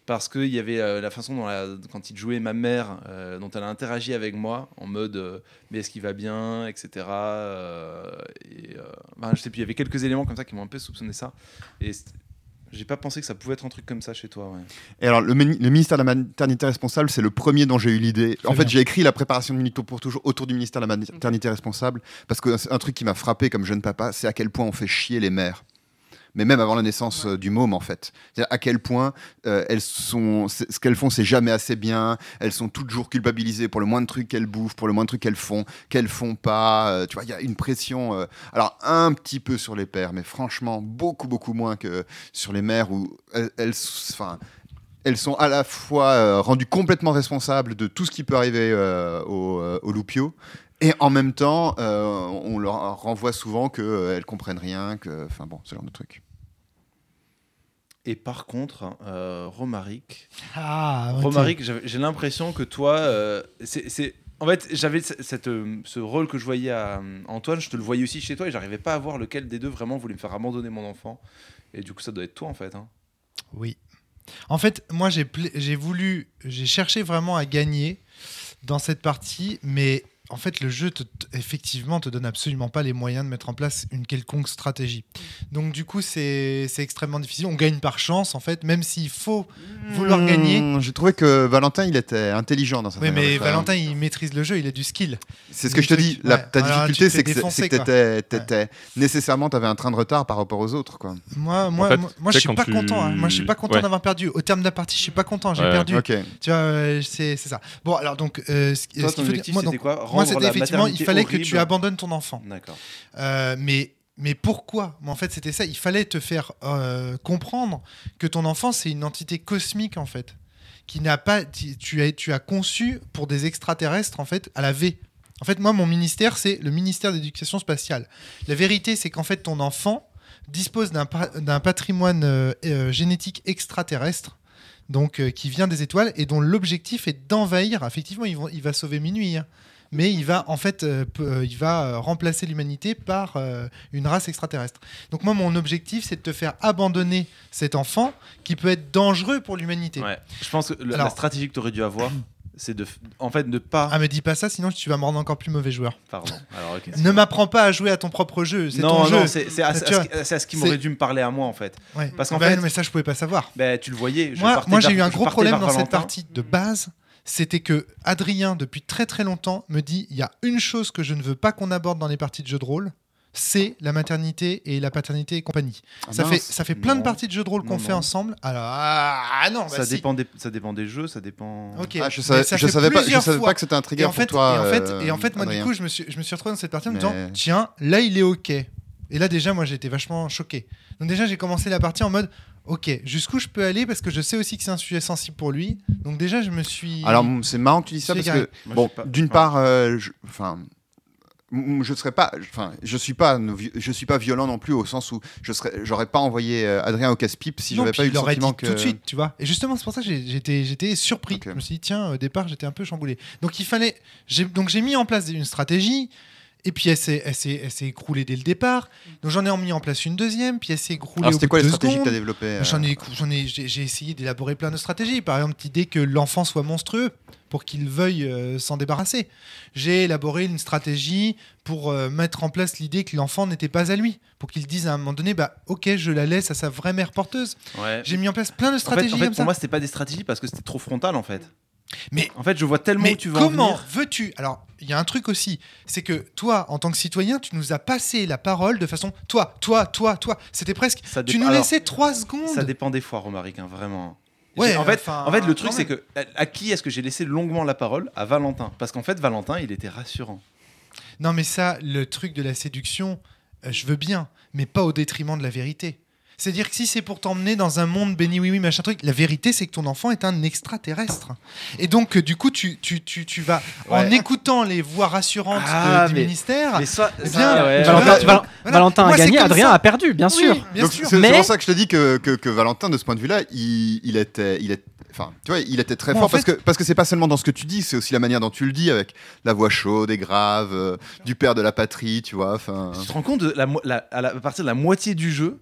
C: Parce qu'il y avait euh, la façon dont quand il jouait ma mère, dont elle a interagi avec moi, en mode mais est-ce qu'il va bien, etc. et, ben, je sais plus, il y avait quelques éléments comme ça qui m'ont un peu soupçonné ça. J'ai pas pensé que ça pouvait être un truc comme ça chez toi. Ouais.
A: Et alors, le, mini- le ministère de la maternité responsable, c'est le premier dont j'ai eu l'idée. En fait, j'ai écrit la préparation de Minito pour toujours autour du ministère de la maternité responsable parce que c'est un truc qui m'a frappé comme jeune papa, c'est à quel point on fait chier les mères. Mais même avant la naissance euh, du môme, en fait. C'est-à-dire à quel point euh, elles sont, ce qu'elles font, c'est jamais assez bien. Elles sont toujours culpabilisées pour le moindre truc qu'elles bouffent, pour le moindre truc qu'elles font, qu'elles font pas. Euh, tu vois, il y a une pression. euh, alors un petit peu sur les pères, mais franchement beaucoup beaucoup moins que sur les mères où elles, enfin elles sont à la fois euh, rendues complètement responsables de tout ce qui peut arriver euh, au, euh, au loupio, et en même temps, on leur renvoie souvent qu'elles comprennent rien, que, enfin bon, ce genre de truc.
C: Et par contre, euh, Romaric,
B: Ah.
C: Romaric, j'ai l'impression que toi, euh, c'est, en fait, j'avais cette, euh, ce rôle que je voyais à Antoine, je te le voyais aussi chez toi, et j'arrivais pas à voir lequel des deux vraiment voulait me faire abandonner mon enfant. Et du coup, ça doit être toi en fait. hein.
B: Oui. En fait, moi, j'ai voulu, j'ai cherché vraiment à gagner dans cette partie, mais en fait, le jeu, te, effectivement, te donne absolument pas les moyens de mettre en place une quelconque stratégie. Donc, du coup, c'est c'est extrêmement difficile. On gagne par chance, en fait, même s'il faut vouloir gagner.
A: Hmm, J'ai trouvé que Valentin, il était intelligent dans sa
B: Oui, mais. Valentin, il maîtrise le jeu, il a du skill.
A: C'est ce que je te dis. La-
B: ouais.
A: ta
B: Alors, tu
A: difficulté, c'est que t'étais- t'étais- nécessairement, tu avais un train de retard par rapport aux autres. Quoi.
B: Moi, moi,
E: fait,
B: moi, moi,
E: tu
B: je suis pas
E: tu-
B: content. hein. Moi, je suis pas content
E: Ouais.
B: d'avoir perdu. Au terme de la partie, je suis pas content. J'ai
E: Ouais.
B: perdu. Tu vois, euh, c'est c'est ça. Bon, alors donc, euh, ce,
C: Toi,
B: ce
C: ton
B: qu'il faut
C: objectif, c'était quoi?
B: Moi, c'était effectivement, il fallait que tu abandonnes ton enfant.
C: D'accord.
B: Euh, mais, mais pourquoi? Mais En fait, c'était ça. Il fallait te faire euh, comprendre que ton enfant, c'est une entité cosmique, en fait. Qui n'a pas. Tu as, tu as conçu pour des extraterrestres, en fait, à la V. En fait, moi, mon ministère, c'est le ministère d'éducation spatiale. La vérité, c'est qu'en fait, ton enfant dispose d'un pa- d'un patrimoine euh, euh, génétique extraterrestre. Donc, euh, qui vient des étoiles et dont l'objectif est d'envahir. Effectivement, il va sauver minuit, hein. Mais il va en fait, euh, euh, il va euh, remplacer l'humanité par euh, une race extraterrestre. Donc moi, mon objectif, c'est de te faire abandonner cet enfant qui peut être dangereux pour l'humanité.
C: Ouais. Je pense que le- la stratégie que tu aurais dû avoir, c'est de, en fait, ne pas.
B: Ah, me dis pas ça, sinon tu vas me rendre encore plus mauvais joueur.
C: Pardon. Alors.
B: Ne m'apprends pas à jouer à ton propre jeu. C'est
C: non,
B: ton
C: non,
B: jeu.
C: c'est c'est à, ce à ce qui m'aurait dû me parler à moi en fait.
B: Ouais.
C: Parce qu'en
B: Bah,
C: fait-
B: non, mais ça, je pouvais pas savoir.
C: Ben, tu le voyais. Je
B: Moi, moi j'ai eu un gros problème dans cette partie de base. C'était que Adrien, depuis très très longtemps, me dit il y a une chose que je ne veux pas qu'on aborde dans les parties de jeux de rôle, c'est la maternité et la paternité et compagnie.
A: Ah,
B: ça,
A: mince.
B: fait, ça fait plein de parties de jeux de rôle qu'on fait
C: non.
B: ensemble. Alors, ah non, bah
C: Ça,
B: si.
C: dépend des, ça dépend des jeux, ça dépend.
B: Ok.
A: Ah, je savais,
B: ça
A: je
B: fait
A: savais pas, je
B: plusieurs
A: savais
B: fois.
A: pas que c'était un
B: Et
A: trigger
B: en fait,
A: pour toi.
B: et en fait,
A: euh,
B: et en fait moi,
A: Adrien.
B: du coup, je me suis, je me suis retrouvé dans cette partie en me disant tiens, là, il est OK. Et là, déjà, moi, j'étais vachement choqué. Donc, déjà, j'ai commencé la partie en mode OK, jusqu'où je peux aller parce que je sais aussi que c'est un sujet sensible pour lui. Donc, déjà, je me suis.
A: Alors c'est marrant que tu dis ça parce que
C: Moi,
A: bon, d'une
C: Ouais.
A: part, euh, je- enfin. Je serais pas, enfin, je suis pas, je suis pas violent non plus au sens où je serais, j'aurais pas envoyé euh, Adrien au casse-pipe si j'avais pas eu le sentiment
B: dit
A: que.
B: tout de suite, tu vois. Et justement, c'est pour ça que j'étais, j'étais surpris. Je me suis dit, tiens, au départ, j'étais un peu chamboulé. Donc, il fallait. Donc, j'ai mis en place une stratégie. Et puis, elle s'est, elle s'est, elle s'est écroulée dès le départ. Donc, j'en ai mis en place une deuxième. Puis, elle s'est écroulée.
A: Alors
B: au
A: c'était
B: bout
A: quoi les stratégies que tu as développées euh,
B: J'en ai, j'en ai, j'ai, j'ai essayé d'élaborer plein de stratégies. Par exemple, l'idée que l'enfant soit monstrueux pour qu'il veuille euh, s'en débarrasser. J'ai élaboré une stratégie pour euh, mettre en place l'idée que l'enfant n'était pas à lui, pour qu'il dise à un moment donné, bah ok, je la laisse à sa vraie mère porteuse.
C: Ouais.
B: J'ai mis en place plein de
C: En fait,
B: stratégies
C: en fait,
B: comme ça.
C: pour moi, c'était pas des stratégies parce que c'était trop frontal en fait.
B: Mais-
C: en fait, je vois tellement où tu veux en
B: comment veux-tu? Alors, il y a un truc aussi, c'est que toi, en tant que citoyen, tu nous as passé la parole de façon, toi, toi, toi, toi. C'était presque.
C: Ça
B: Tu nous laissais trois secondes.
C: Ça dépend des fois, Romaric, hein, vraiment.
B: Ouais,
C: en fait, en fait, le truc c'est que à, à qui est-ce que j'ai laissé longuement la parole? À Valentin, parce qu'en fait, Valentin, il était rassurant.
B: Non, mais ça, le truc de la séduction, euh, je veux bien, mais pas au détriment de la vérité. C'est-à-dire que si c'est pour t'emmener dans un monde béni oui oui machin truc, la vérité c'est que ton enfant est un extraterrestre. Et donc euh, du coup tu, tu, tu, tu vas en écoutant les voix rassurantes
C: Ah,
B: de- du
C: mais-
B: ministère.
C: Mais ça,
B: eh
C: ça,
B: bien,
C: ouais,
D: Valentin,
B: vas-
C: ouais.
D: Val-
B: voilà.
D: Valentin
B: Moi,
D: a gagné, Adrien
B: ça.
D: a perdu, bien
B: Oui,
D: sûr.
B: bien
A: Donc,
B: sûr.
A: c'est
D: Mais-
A: pour ça que je te dis que, que, que Valentin, de ce point de vue-là, il, il était, il est, enfin, tu vois, il était très fort
B: en
A: parce
B: fait-
A: que parce que c'est pas seulement dans ce que tu dis, c'est aussi la manière dont tu le dis avec la voix chaude et grave euh, du père de la patrie, tu vois. Enfin,
C: Tu te rends compte de la, mo- la- à, la- à partir de la moitié du jeu,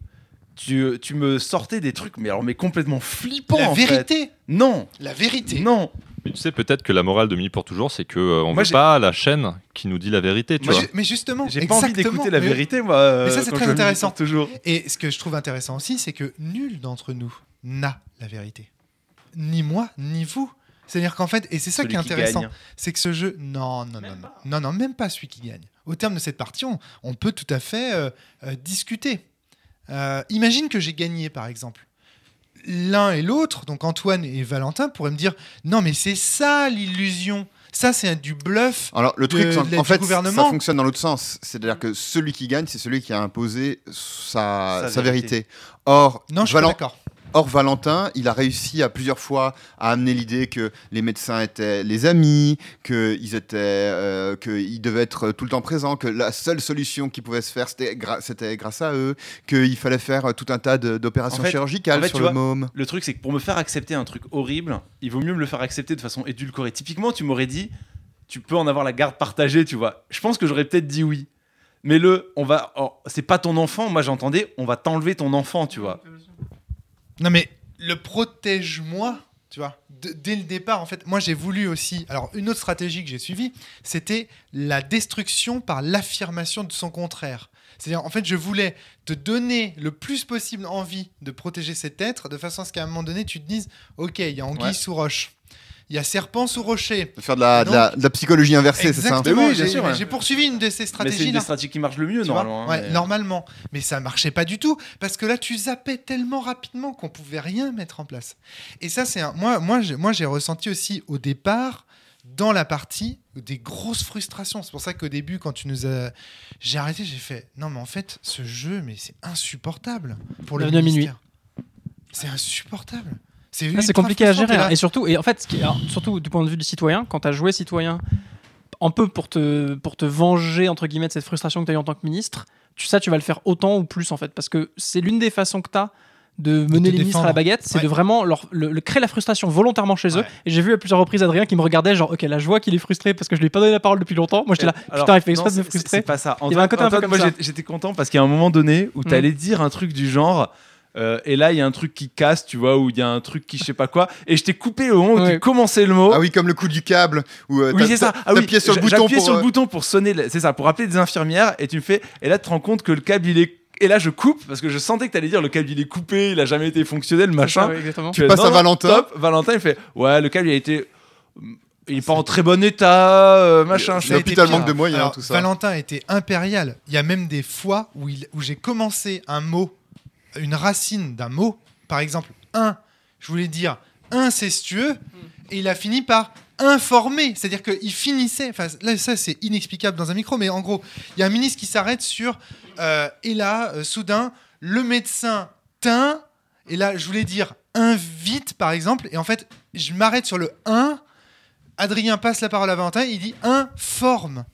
C: tu, tu me sortais des trucs, mais alors mais complètement flippants.
B: La
C: en fait.
B: vérité,
C: Non,
B: la vérité.
C: non.
E: Mais tu sais, peut-être que la morale de Mini pour toujours, c'est que euh, on
C: Moi,
E: veut pas la chaîne qui nous dit la vérité, tu
C: Moi,
E: vois.
B: Mais, mais justement,
C: J'ai pas envie d'écouter la vérité, moi.
B: mais ça,
C: euh,
B: c'est
C: quand
B: très intéressant.
C: pour Toujours.
B: Et ce que je trouve intéressant aussi, c'est que nul d'entre nous n'a la vérité. Ni moi, ni vous. C'est-à-dire qu'en fait, et c'est ça
C: Celui
B: qui est intéressant, c'est que ce jeu, non, non, non, non, non, non, même pas celui qui gagne. Au terme de cette partie, on, on peut tout à fait euh, euh, discuter. Euh, imagine que j'ai gagné, par exemple. L'un et l'autre, donc Antoine et Valentin, pourraient me dire non, mais c'est ça l'illusion. Ça, c'est du bluff.
A: alors le
B: de-
A: truc, c'est-
B: de
A: en fait,
B: gouvernement.
A: ça fonctionne dans l'autre sens. C'est-à-dire que celui qui gagne, c'est celui qui a imposé sa,
C: Sa
A: sa vérité.
C: vérité.
A: Or,
B: Non, je suis pas
A: Valen-
B: d'accord.
A: Or, Valentin, il a réussi à plusieurs fois à amener l'idée que les médecins étaient les amis, qu'ils étaient, euh, qu'ils devaient être tout le temps présents, que la seule solution qui pouvait se faire, c'était, gra- c'était grâce à eux, qu'il fallait faire tout un tas de- d'opérations
C: En fait-
A: chirurgicales
C: en fait,
A: sur le
C: vois,
A: môme.
C: Le truc, c'est que pour me faire accepter un truc horrible, il vaut mieux me le faire accepter de façon édulcorée. Typiquement, tu m'aurais dit, tu peux en avoir la garde partagée, tu vois. Je pense que j'aurais peut-être dit oui. Mais le, on va, oh, c'est pas ton enfant. Moi, j'entendais, on va t'enlever ton enfant, tu vois.
B: Non, mais le protège-moi, tu vois. dès le départ, en fait, moi j'ai voulu aussi. Alors, une autre stratégie que j'ai suivie, c'était la destruction par l'affirmation de son contraire. C'est-à-dire, en fait, je voulais te donner le plus possible envie de protéger cet être, de façon à ce qu'à un moment donné, tu te dises Ok, il y a anguille
C: Ouais.
B: sous roche, il y a serpent sous rocher.
A: Faire de la, de la- de la psychologie inversée, c'est ça
B: Exactement,
C: Mais oui, bien
B: j'ai
C: sûr, ouais.
B: j'ai poursuivi une de ces
C: Mais c'est une
B: stratégies
C: des stratégies qui marche le mieux, normalement. hein,
B: Ouais,
C: mais-
B: normalement. Mais ça marchait pas du tout parce que là tu zappais tellement rapidement qu'on pouvait rien mettre en place. Et ça c'est un... moi moi j'ai moi j'ai ressenti aussi au départ dans la partie des grosses frustrations. C'est pour ça qu'au début quand tu nous as j'ai arrêté, j'ai fait non mais en fait ce jeu mais c'est insupportable pour le
D: Bienvenue à minuit.
B: ministère. C'est insupportable. C'est
D: Ah, compliqué à gérer. hein. Et surtout, et en fait, ce qui est- alors, surtout du point de vue du citoyen, quand tu as joué citoyen un peu pour te, pour te venger, entre guillemets, de cette frustration que tu as eu en tant que ministre, tu, ça, tu vas le faire autant ou plus, en fait. Parce que c'est l'une des façons que tu as de mener les ministres à la baguette, c'est
B: Ouais.
D: de vraiment leur, le, le- créer la frustration volontairement chez eux.
B: Ouais.
D: Et j'ai vu à plusieurs reprises Adrien qui me regardait, genre, ok, là, je vois qu'il est frustré parce que je lui ai pas donné la parole depuis longtemps. Moi, j'étais là,
C: Alors,
D: putain, il fait exprès de me frustrer.
C: C'est pas ça.
D: Il y avait un côté un peu comme
C: moi, j'étais- content parce qu'il y a un moment donné où
D: Mm.
C: tu allais dire un truc du genre. Euh, et là, il y a un truc qui casse, tu vois, où il y a un truc qui je sais pas quoi. Et je t'ai coupé au moment où
D: Ouais.
C: tu commençais le mot.
A: Ah oui, comme le coup du câble. Où, euh,
C: Oui, c'est ça. Ah oui,
A: sur le bouton pour.
C: sur le
A: euh,
C: bouton pour sonner, c'est ça, pour appeler des infirmières. Et tu me fais, et là, tu te rends compte que le câble, il est. Et là, je coupe parce que je sentais que tu allais dire le câble, il est coupé, il a jamais été fonctionnel, machin.
D: ouais, exactement.
C: Tu fais,
A: passes
C: non,
A: à Valentin.
C: top. Valentin, il fait, ouais, le câble, il a été. Il est pas en très bon état, euh, machin.
A: L'hôpital manque de moyens,
B: Alors,
A: tout ça.
B: Valentin était impérial. Il y a même des fois où, il- où j'ai commencé un mot, une racine d'un mot. Par exemple, un, je voulais dire incestueux, et il a fini par informé. C'est-à-dire qu'il finissait. Enfin, là, ça, c'est inexplicable dans un micro, mais en gros, il y a un ministre qui s'arrête sur. euh, et là, euh, soudain, le médecin teint. Et là, je voulais dire invite, par exemple. Et en fait, je m'arrête sur le 1. Adrien passe la parole à Valentin, il dit informe.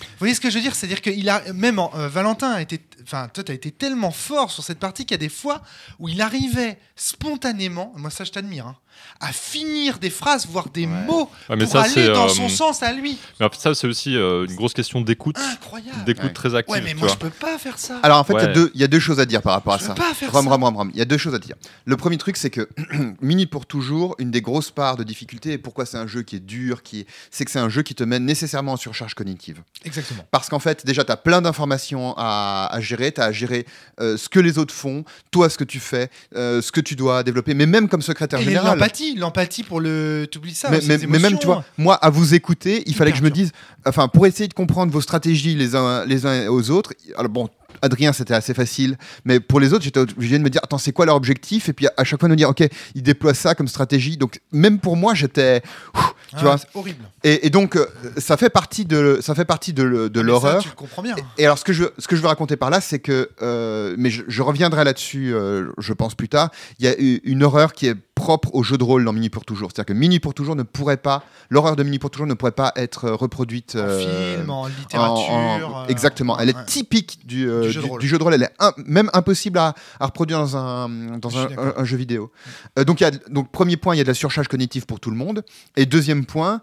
B: Vous voyez ce que je veux dire? C'est-à-dire que il a, même en- euh, Valentin a été, enfin, toi, tu as été tellement fort sur cette partie qu'il y a des fois où il arrivait spontanément, moi ça je t'admire, hein, à finir des phrases, voire des mots
E: Ouais, mais
B: pour
E: ça,
B: aller dans
E: euh,
B: son sens à lui.
E: Mais après, ça, c'est aussi euh, une grosse question d'écoute,
B: Incroyable.
E: d'écoute
A: Ouais.
E: très active.
B: Ouais, mais moi
E: vois.
B: je peux pas faire ça.
A: Alors en fait, il y a
E: Ouais.
A: deux- il y, a deux choses à dire par rapport à
B: je
A: ça.
B: peux pas faire
A: Ram,
B: ça.
A: ram, ram, ram. Il y a deux choses à dire. Le premier truc, c'est que Minute pour toujours, une des grosses parts de difficulté, et pourquoi c'est un jeu qui est dur, qui est... c'est que c'est un jeu qui te mène nécessairement en surcharge cognitive.
B: Exactement.
A: Parce qu'en fait, déjà, tu as plein d'informations à, à gérer. Tu as à gérer euh, ce que les autres font, toi, ce que tu fais, euh, ce que tu dois développer, mais même comme secrétaire
B: Et
A: général.
B: L'empathie, l'empathie pour le, t'oublies ça.
A: mais, mais même, tu vois, moi, à vous écouter, il fallait que je me dise, enfin, pour essayer de comprendre vos stratégies les uns, les uns aux autres, alors bon, Adrien, c'était assez facile, mais pour les autres, j'étais obligé de me dire, attends, c'est quoi leur objectif? Et puis à chaque fois de me dire, ok, ils déploient ça comme stratégie. Donc, même pour moi, j'étais. Tu
B: Ah,
A: vois
B: horrible.
A: Et, et donc, euh, ça fait partie de, ça fait partie de,
B: Ah,
A: l'horreur.
B: Tu le comprends bien.
A: Et alors, ce que je, ce que je veux raconter par là, c'est que, euh, mais je, je reviendrai là-dessus, euh, je pense plus tard. Il y a une horreur qui est propre au jeu de rôle dans Mini pour toujours. C'est-à-dire que Mini pour toujours ne pourrait pas, l'horreur de Mini pour toujours ne pourrait pas être euh, reproduite
B: En
A: euh,
B: film, en littérature.
A: en-
B: euh,
A: exactement. Elle est
B: ouais.
A: typique du, euh,
B: Du jeu de
A: du-
B: rôle.
A: du jeu de rôle. Elle est un- même impossible à, à reproduire dans un, dans
B: Je suis
A: un,
B: d'accord.
A: un- un jeu vidéo. Donc, il y a, donc, premier point, il y a de la surcharge cognitive pour tout le monde. Et deuxième point,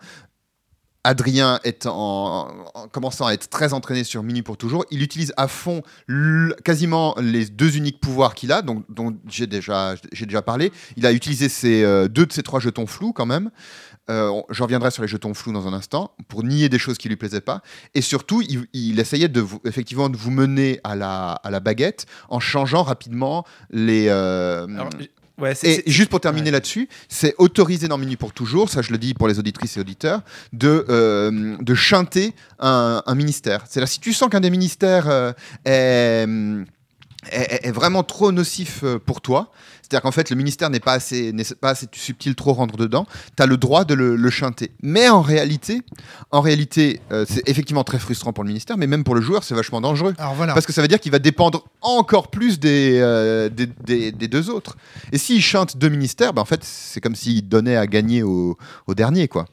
A: Adrien en, en commençant à être très entraîné sur Mini pour toujours. Il utilise à fond quasiment les deux uniques pouvoirs qu'il a, dont j'ai déjà, parlé. Il a utilisé ses, euh, deux de ses trois jetons flous quand même. Euh, J'en reviendrai sur les jetons flous dans un instant pour nier des choses qui lui plaisaient pas. Et surtout, il, essayait de vous, effectivement de vous mener à la, baguette en changeant rapidement les. euh,
C: ouais,
A: et juste pour terminer là-dessus, c'est autorisé dans Mini pour toujours, ça je le dis pour les auditrices et auditeurs, de, euh, de chanter un, un ministère. C'est-à-dire si tu sens qu'un des ministères euh, est, est- est vraiment trop nocif euh, pour toi, c'est-à-dire qu'en fait le ministère n'est pas assez, n'est pas assez subtil trop rendre dedans, tu as le droit de le, le chanter. Mais en réalité, en réalité euh, c'est effectivement très frustrant pour le ministère, mais même pour le joueur c'est vachement dangereux.
B: Alors voilà.
A: Parce que ça veut dire qu'il va dépendre encore plus des, euh, des, des- des deux autres. Et s'il chante deux ministères, ben en fait, c'est comme s'il donnait à gagner au, au dernier, quoi.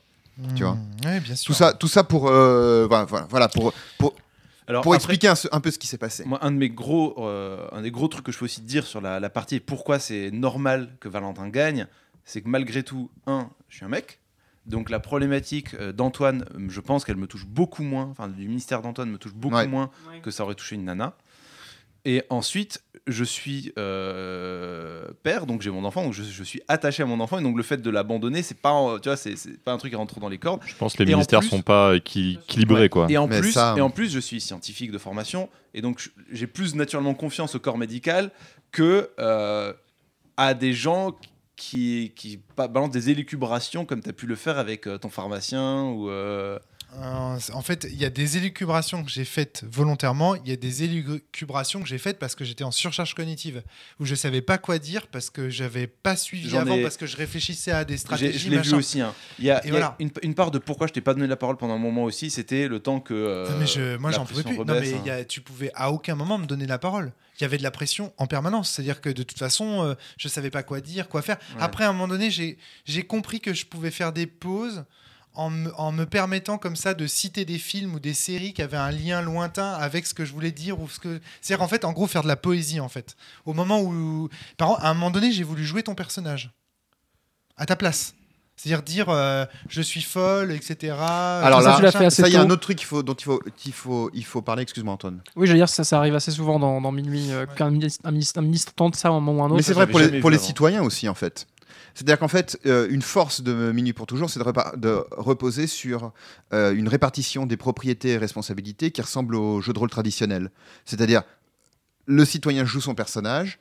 A: tu vois.
B: Mmh, ouais, bien sûr.
A: Tout ça, tout ça pour, euh, voilà, voilà, pour, pour,
C: alors,
A: pour
C: après-
A: expliquer un, un peu ce qui s'est passé.
C: Moi, un de mes gros, euh, un des gros trucs que je peux aussi dire sur la, la partie et pourquoi c'est normal que Valentin gagne, c'est que malgré tout, un, je suis un mec. Donc la problématique euh, d'Antoine, je pense qu'elle me touche beaucoup moins, enfin du ministère d'Antoine me touche beaucoup
A: Ouais.
C: moins que ça aurait touché une nana. Et ensuite, je suis euh, père, donc j'ai mon enfant, donc je, je suis attaché à mon enfant, et donc le fait de l'abandonner, c'est pas, tu vois, c'est c'est pas un truc qui rentre dans les cordes.
E: Je pense que les
C: Et
E: ministères
C: plus-
E: sont pas équi- équilibrés,
C: Ouais.
E: quoi.
C: Et en,
A: Mais
C: plus,
A: ça-
C: et en plus, je suis scientifique de formation, et donc j'ai plus naturellement confiance au corps médical que euh, à des gens qui, qui ba- balancent des élucubrations comme tu as pu le faire avec euh, ton pharmacien ou. euh,
B: Euh, en fait, il y a des élucubrations que j'ai faites volontairement, il y a des élucubrations que j'ai faites parce que j'étais en surcharge cognitive, où je savais pas quoi dire parce que j'avais pas suivi avant,
C: ai-
B: parce que je réfléchissais à des stratégies.
C: Je l'ai vu aussi. hein. Il y a,
B: Et
C: il y a
B: voilà.
C: une, une part de pourquoi je t'ai pas donné la parole pendant un moment aussi, c'était le temps que. euh,
B: Non, mais je- moi, j'en pouvais plus.
C: pression
B: Non,
C: rebaisse,
B: mais
C: hein.
B: y a- tu pouvais à aucun moment me donner la parole. Il y avait de la pression en permanence. C'est-à-dire que de toute façon, euh, je savais pas quoi dire, quoi faire.
C: Ouais.
B: Après, à un moment donné, j'ai compris que je pouvais faire des pauses en me, en me permettant comme ça de citer des films ou des séries qui avaient un lien lointain avec ce que je voulais dire ou ce que c'est-à-dire en fait en gros faire de la poésie en fait au moment où par exemple, à un moment donné j'ai voulu jouer ton personnage à ta place c'est-à-dire dire euh, je suis folle etc
A: Alors
D: ça,
A: là,
D: tu l'as fait assez
A: ça, il y a un autre truc qu'il faut, dont il faut, qu'il faut, il faut parler. Excuse-moi, Antoine.
D: Oui, je veux dire, ça, ça arrive assez souvent dans, dans minuit euh, qu'un ministre, un ministre, un ministre tente ça à un moment ou à un autre.
A: Mais c'est vrai pour les, pour les citoyens aussi, en fait. C'est-à-dire qu'en fait, euh, une force de Minuit pour toujours, c'est de, reposer sur euh, une répartition des propriétés et responsabilités qui ressemble au jeu de rôle traditionnel. C'est-à-dire, le citoyen joue son personnage,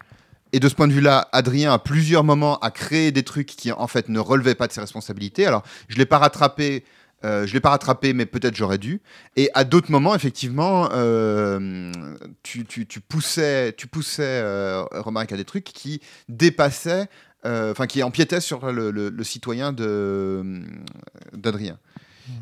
A: et de ce point de vue-là, Adrien, à plusieurs moments, a créé des trucs qui, en fait, ne relevaient pas de ses responsabilités. Alors, je ne l'ai pas rattrapé. euh, je l'ai pas rattrapé, mais peut-être j'aurais dû. Et à d'autres moments, effectivement, tu, poussais, tu poussais euh, Romaric à des trucs qui dépassaient, enfin qui empiétaient sur le, le- le citoyen de d'Adrien.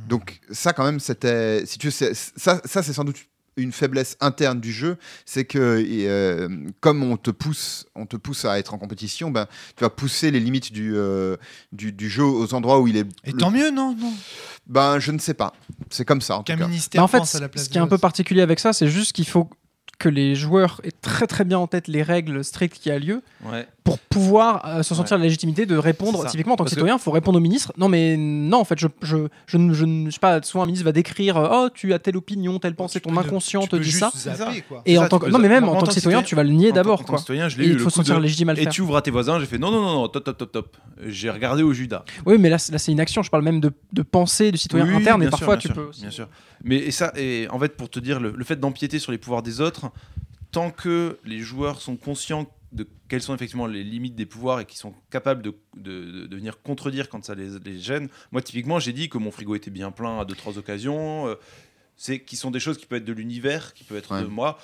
A: Donc ça, quand même, c'était, si tu c'est- ça, ça c'est sans doute une faiblesse interne du jeu, c'est que et, euh, comme on te pousse, on te pousse à être en compétition, ben tu vas pousser les limites du, euh, du, du jeu aux endroits où il est.
B: et
A: le-
B: tant mieux non non?
A: Ben je ne sais pas. C'est comme ça en tout
B: qu'un
A: cas.
B: ministère
D: Bah, en fait,
B: à la place
D: ce qui est un peu particulier avec ça, c'est juste qu'il faut que les joueurs aient très très bien en tête les règles strictes qui a lieu
C: Ouais.
D: pour pouvoir euh, se sentir la légitimité de répondre.
C: Ça.
D: Typiquement, en tant que
C: Parce
D: citoyen, il faut répondre au ministre. Non, mais non, en fait, je, je, je, ne- je, je sais pas, souvent un ministre va décrire euh, Oh, tu as telle opinion, telle pensée, ton inconscient te dit ça.
B: zapper.
D: Et
C: C'est
D: en
C: ça,
D: tant que, non, mais même
C: en
D: tant que citoyen, tu vas le nier d'abord. Quoi.
C: citoyen, je
D: Et
C: l'ai eu
D: il faut se sentir
C: de-
D: légitime à le
C: Et
D: faire.
C: tu ouvres à tes voisins, j'ai fait non, non, non, non, top, top, top, top. J'ai regardé au Judas.
D: Oui, mais là, c'est- là c'est une action. Je parle même de, de pensée du citoyen interne. Et parfois, tu peux.
C: Bien sûr. Mais et ça, et en fait, pour te dire, le, le fait d'empiéter sur les pouvoirs des autres, tant que les joueurs sont conscients de quelles sont effectivement les limites des pouvoirs et qui sont capables de, de- venir contredire quand ça les, les gêne. Moi, typiquement, j'ai dit que mon frigo était bien plein à deux, trois occasions. euh, c'est qui sont des choses qui peuvent être de l'univers, qui peuvent être
A: Ouais.
C: de moi.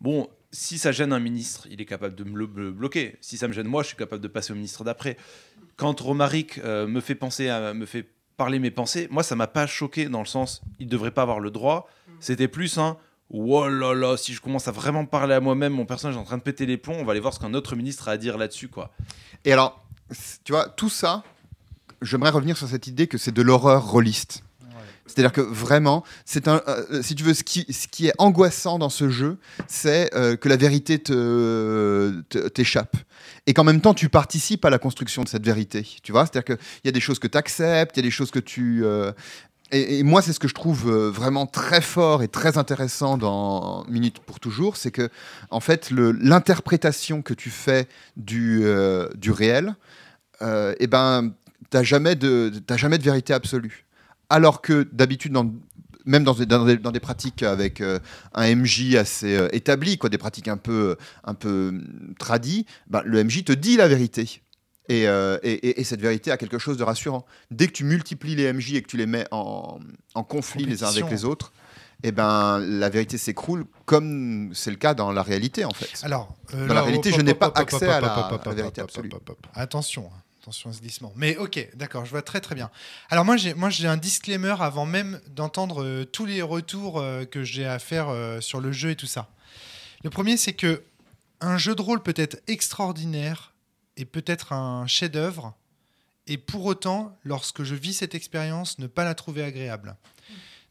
C: Bon, si ça gêne un ministre, il est capable de me le me le bloquer. Si ça me gêne moi, je suis capable de passer au ministre d'après. Quand Romaric euh, me fait penser à, me fait parler mes pensées, moi ça m'a pas choqué dans le sens il devrait pas avoir le droit. C'était plus un oh là là, si je commence à vraiment parler à moi-même, mon personnage est en train de péter les plombs, on va aller voir ce qu'un autre ministre a à dire là-dessus quoi.
A: Et alors, tu vois, tout ça, j'aimerais revenir sur cette idée que c'est de l'horreur rôliste. C'est-à-dire que vraiment, un, euh, si tu veux, ce qui, est angoissant dans ce jeu, c'est euh, que la vérité t'échappe. Et qu'en même temps, tu participes à la construction de cette vérité. Tu vois, c'est-à-dire qu'il y a des choses que tu acceptes, il y a des choses que tu. euh, et, moi, c'est ce que je trouve euh, vraiment très fort et très intéressant dans Minute pour toujours, c'est que, en fait, l'interprétation que tu fais du, euh, réel, euh, eh ben, t'as jamais de vérité absolue. Alors que d'habitude, dans- même dans des, dans des- dans des pratiques avec euh, un MJ assez euh, établi, quoi, des pratiques un peu, un peu hum, tradies, ben, le MJ te dit la vérité. Et, euh, et- et- et cette vérité a quelque chose de rassurant. Dès que tu multiplies les MJ et que tu les mets en, en conflit les uns avec les autres, eh ben, la vérité s'écroule comme c'est le cas dans la réalité en fait.
B: Alors,
A: Dans la réalité,
B: hop,
A: je n'ai pas
B: hop,
A: accès
B: hop,
A: à la- la vérité absolue.
B: Attention, hein, attention à ce glissement. Mais ok, d'accord, je vois très très bien. Alors moi j'ai moi j'ai un disclaimer avant même d'entendre euh, tous les retours euh, que j'ai à faire euh, sur le jeu et tout ça. Le premier c'est que un jeu de rôle peut être extraordinaire et peut-être un chef-d'œuvre et pour autant lorsque je vis cette expérience ne pas la trouver agréable.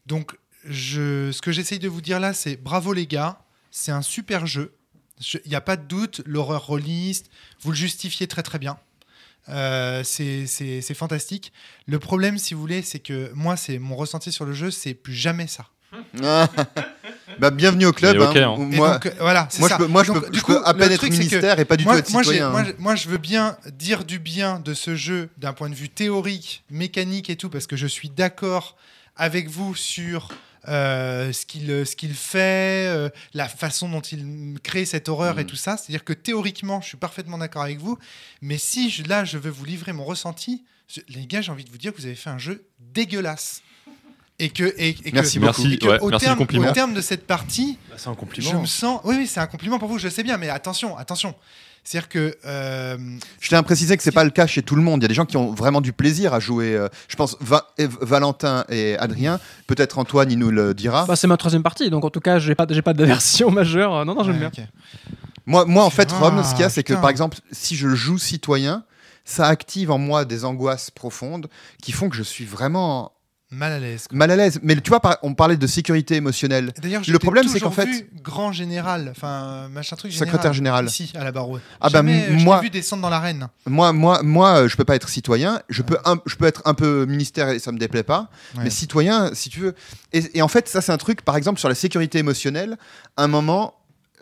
B: Donc ce que j'essaye de vous dire là c'est bravo les gars, c'est un super jeu. Il n'y a pas de doute, l'horreur rôliste, vous le justifiez très très bien. Euh, c'est c'est- c'est fantastique. Le problème, si vous voulez, c'est que moi, c'est mon ressenti sur le jeu, c'est plus jamais ça.
A: bah, bienvenue au club. Hein.
E: hein.
A: Moi,
B: donc, euh, voilà,
A: moi,
B: ça.
A: je peux, moi, je
B: Donc,
A: peux,
B: du
A: je
B: coup,
A: peux à peine être ministère et pas du
B: moi,
A: tout être
B: moi,
A: citoyen. hein.
B: moi, je veux bien dire du bien de ce jeu d'un point de vue théorique, mécanique et tout, parce que je suis d'accord avec vous sur euh, ce qu'il ce qu'il fait, euh, la façon dont il crée cette horreur et
A: Mm.
B: tout ça. C'est-à-dire que théoriquement, je suis parfaitement d'accord avec vous, mais si je- là, je veux vous livrer mon ressenti, je- les gars, j'ai envie de vous dire que vous avez fait un jeu dégueulasse. Et que, et,
A: Merci.
E: Merci,
B: et que
E: ouais,
B: au,
E: merci
B: terme, au terme de cette partie,
C: Bah, c'est un
B: je
C: compliment.
B: me sens. Oui, oui, c'est un compliment pour vous, je sais bien, mais attention, attention. C'est-à-dire que. euh,
A: Je tiens à préciser que c'est pas le cas chez tout le monde. Il y a des gens qui ont vraiment du plaisir à jouer. euh, je pense Va- Valentin et Adrien. Peut-être Antoine, il nous le dira.
D: Bah, c'est ma troisième partie, donc en tout cas, j'ai pas, j'ai pas d'aversion majeure. Non, non, j'aime
B: ouais,
D: bien.
A: Moi, moi, en fait,
B: Ah,
A: Rome, ce qu'il y a, c'est que par exemple, si je joue citoyen, ça active en moi des angoisses profondes qui font que je suis vraiment
B: Mal à l'aise.
A: mal à l'aise. Mais tu vois, on parlait de sécurité émotionnelle.
B: D'ailleurs,
A: Le problème, c'est qu'en fait-
B: grand général, enfin machin truc général.
A: Secrétaire général.
B: Ici, à la barre.
A: Ah bah,
B: Jamais, euh, je
A: moi-
B: vu descendre dans l'arène.
A: Moi, moi, moi, euh, je peux pas être citoyen. Je peux, un- je peux être un peu ministère et ça me déplaît pas.
B: Ouais.
A: Mais citoyen, si tu veux. Et, et en fait, ça, c'est un truc, par exemple, sur la sécurité émotionnelle. Un moment,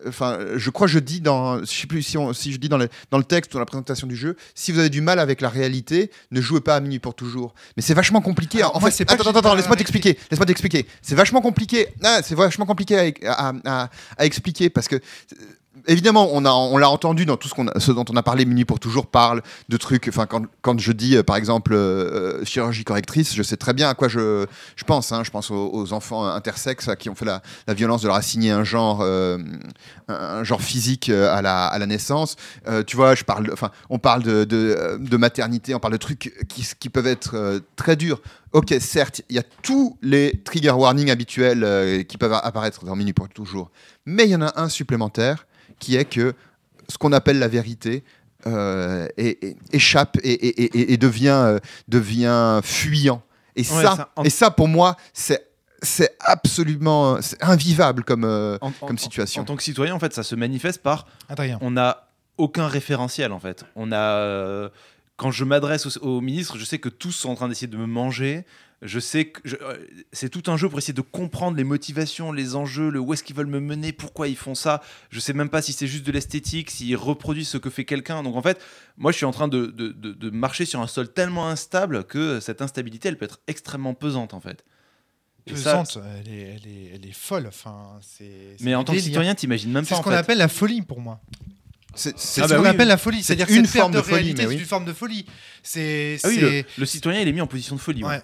A: enfin, je crois, que je dis dans, je sais plus si, on- si je dis dans le, dans le texte ou dans la présentation du jeu, si vous avez du mal avec la réalité, ne jouez pas à minuit pour toujours. Mais c'est vachement compliqué.
B: Alors,
A: en
B: moi,
A: fait,
B: c'est pas
A: attends, attends, attends, laisse-moi t'expliquer. Laisse-moi t'expliquer. C'est vachement compliqué. Ah, c'est vachement compliqué à, à- à- à expliquer parce que. Évidemment, on, l'a entendu dans tout ce, dont on a parlé, Minuit pour toujours parle de trucs. Enfin, quand, je dis, euh, par exemple, euh, euh, chirurgie correctrice, je sais très bien à quoi je, pense. hein. Je pense aux, enfants intersexes à qui on fait la, violence de leur assigner un genre, physique à la, naissance. Tu vois, on parle de, maternité, on parle de trucs qui, qui peuvent être très durs. Ok, certes, il y a tous les trigger warnings habituels qui peuvent apparaître dans Minuit pour toujours, mais il y en a un supplémentaire qui est que ce qu'on appelle la vérité euh, et- et- échappe et, et- et- et devient, euh, devient fuyant. Et,
C: Ouais,
A: ça,
C: ça, en-
A: et ça, pour moi, c'est c'est absolument c'est invivable comme, euh,
C: En-
A: comme
C: en-
A: situation.
C: En tant que citoyen, en fait, ça se manifeste par
B: Adrien.
C: on n'a aucun référentiel en fait. On a euh, quand je m'adresse au, au ministre, je sais que tous sont en train d'essayer de me manger. Je sais que je- euh, c'est tout un jeu pour essayer de comprendre les motivations, les enjeux, le où est-ce qu'ils veulent me mener, pourquoi ils font ça. Je sais même pas si c'est juste de l'esthétique, s'ils reproduisent ce que fait quelqu'un. Donc en fait, moi je suis en train de, de- de- de marcher sur un sol tellement instable que cette instabilité, elle peut être extrêmement pesante en fait.
B: Pesante, elle, est, elle, est, elle est folle. Enfin, c'est. c'est
C: mais en tant que citoyen, t'imagines même
B: c'est
C: pas
B: ce
C: en
B: qu'on
C: fait.
B: appelle la folie pour moi.
A: C'est
B: C'est
C: Ah
B: ce
C: bah
B: qu'on
C: oui,
B: appelle la folie.
A: C'est
B: C'est-à-dire
A: une forme
B: de,
A: de folie,
B: réalité,
A: mais
B: c'est
A: oui.
B: une forme de folie. C'est.
C: Ah oui,
B: c'est-
C: le, le citoyen, il est mis en position de folie. ouais.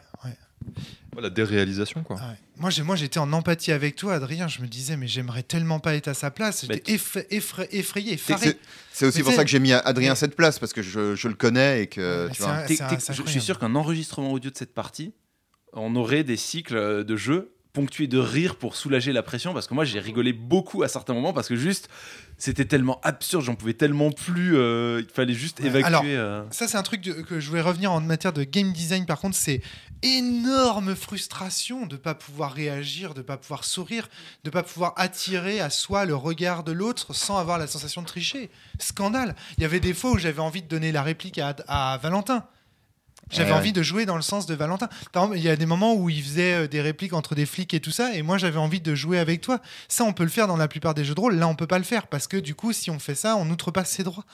E: La déréalisation, quoi.
B: Ouais. Moi, j'ai, moi, j'étais en empathie avec toi, Adrien. Je me disais, mais j'aimerais tellement pas être à sa place. J'étais effra- effra- effrayé, effaré.
A: c'est- c'est aussi
B: Mais
A: pour ça que j'ai mis Adrien
B: mais-
A: cette place parce que je, je le connais et que tu vois.
B: un- un-
C: je, je suis
B: incroyable.
C: sûr qu'un enregistrement audio de cette partie, on aurait des cycles de jeu ponctués de rire pour soulager la pression parce que moi j'ai rigolé beaucoup à certains moments parce que juste c'était tellement absurde, j'en pouvais tellement plus, euh, il fallait juste
B: Ouais,
C: évacuer.
B: alors,
C: euh.
B: Ça, c'est un truc de- que je voulais revenir en matière de game design. Par contre, c'est énorme frustration de pas pouvoir réagir, de pas pouvoir sourire, de pas pouvoir attirer à soi le regard de l'autre sans avoir la sensation de tricher. Scandale. Il y avait des fois où j'avais envie de donner la réplique à, à Valentin. J'avais
A: Ouais,
B: envie de jouer dans le sens de Valentin. Il y a des moments où il faisait euh, des répliques entre des flics et tout ça, et moi j'avais envie de jouer avec toi. Ça, on peut le faire dans la plupart des jeux de rôle. Là, on peut pas le faire parce que du coup, si on fait ça, on outrepasse ses droits.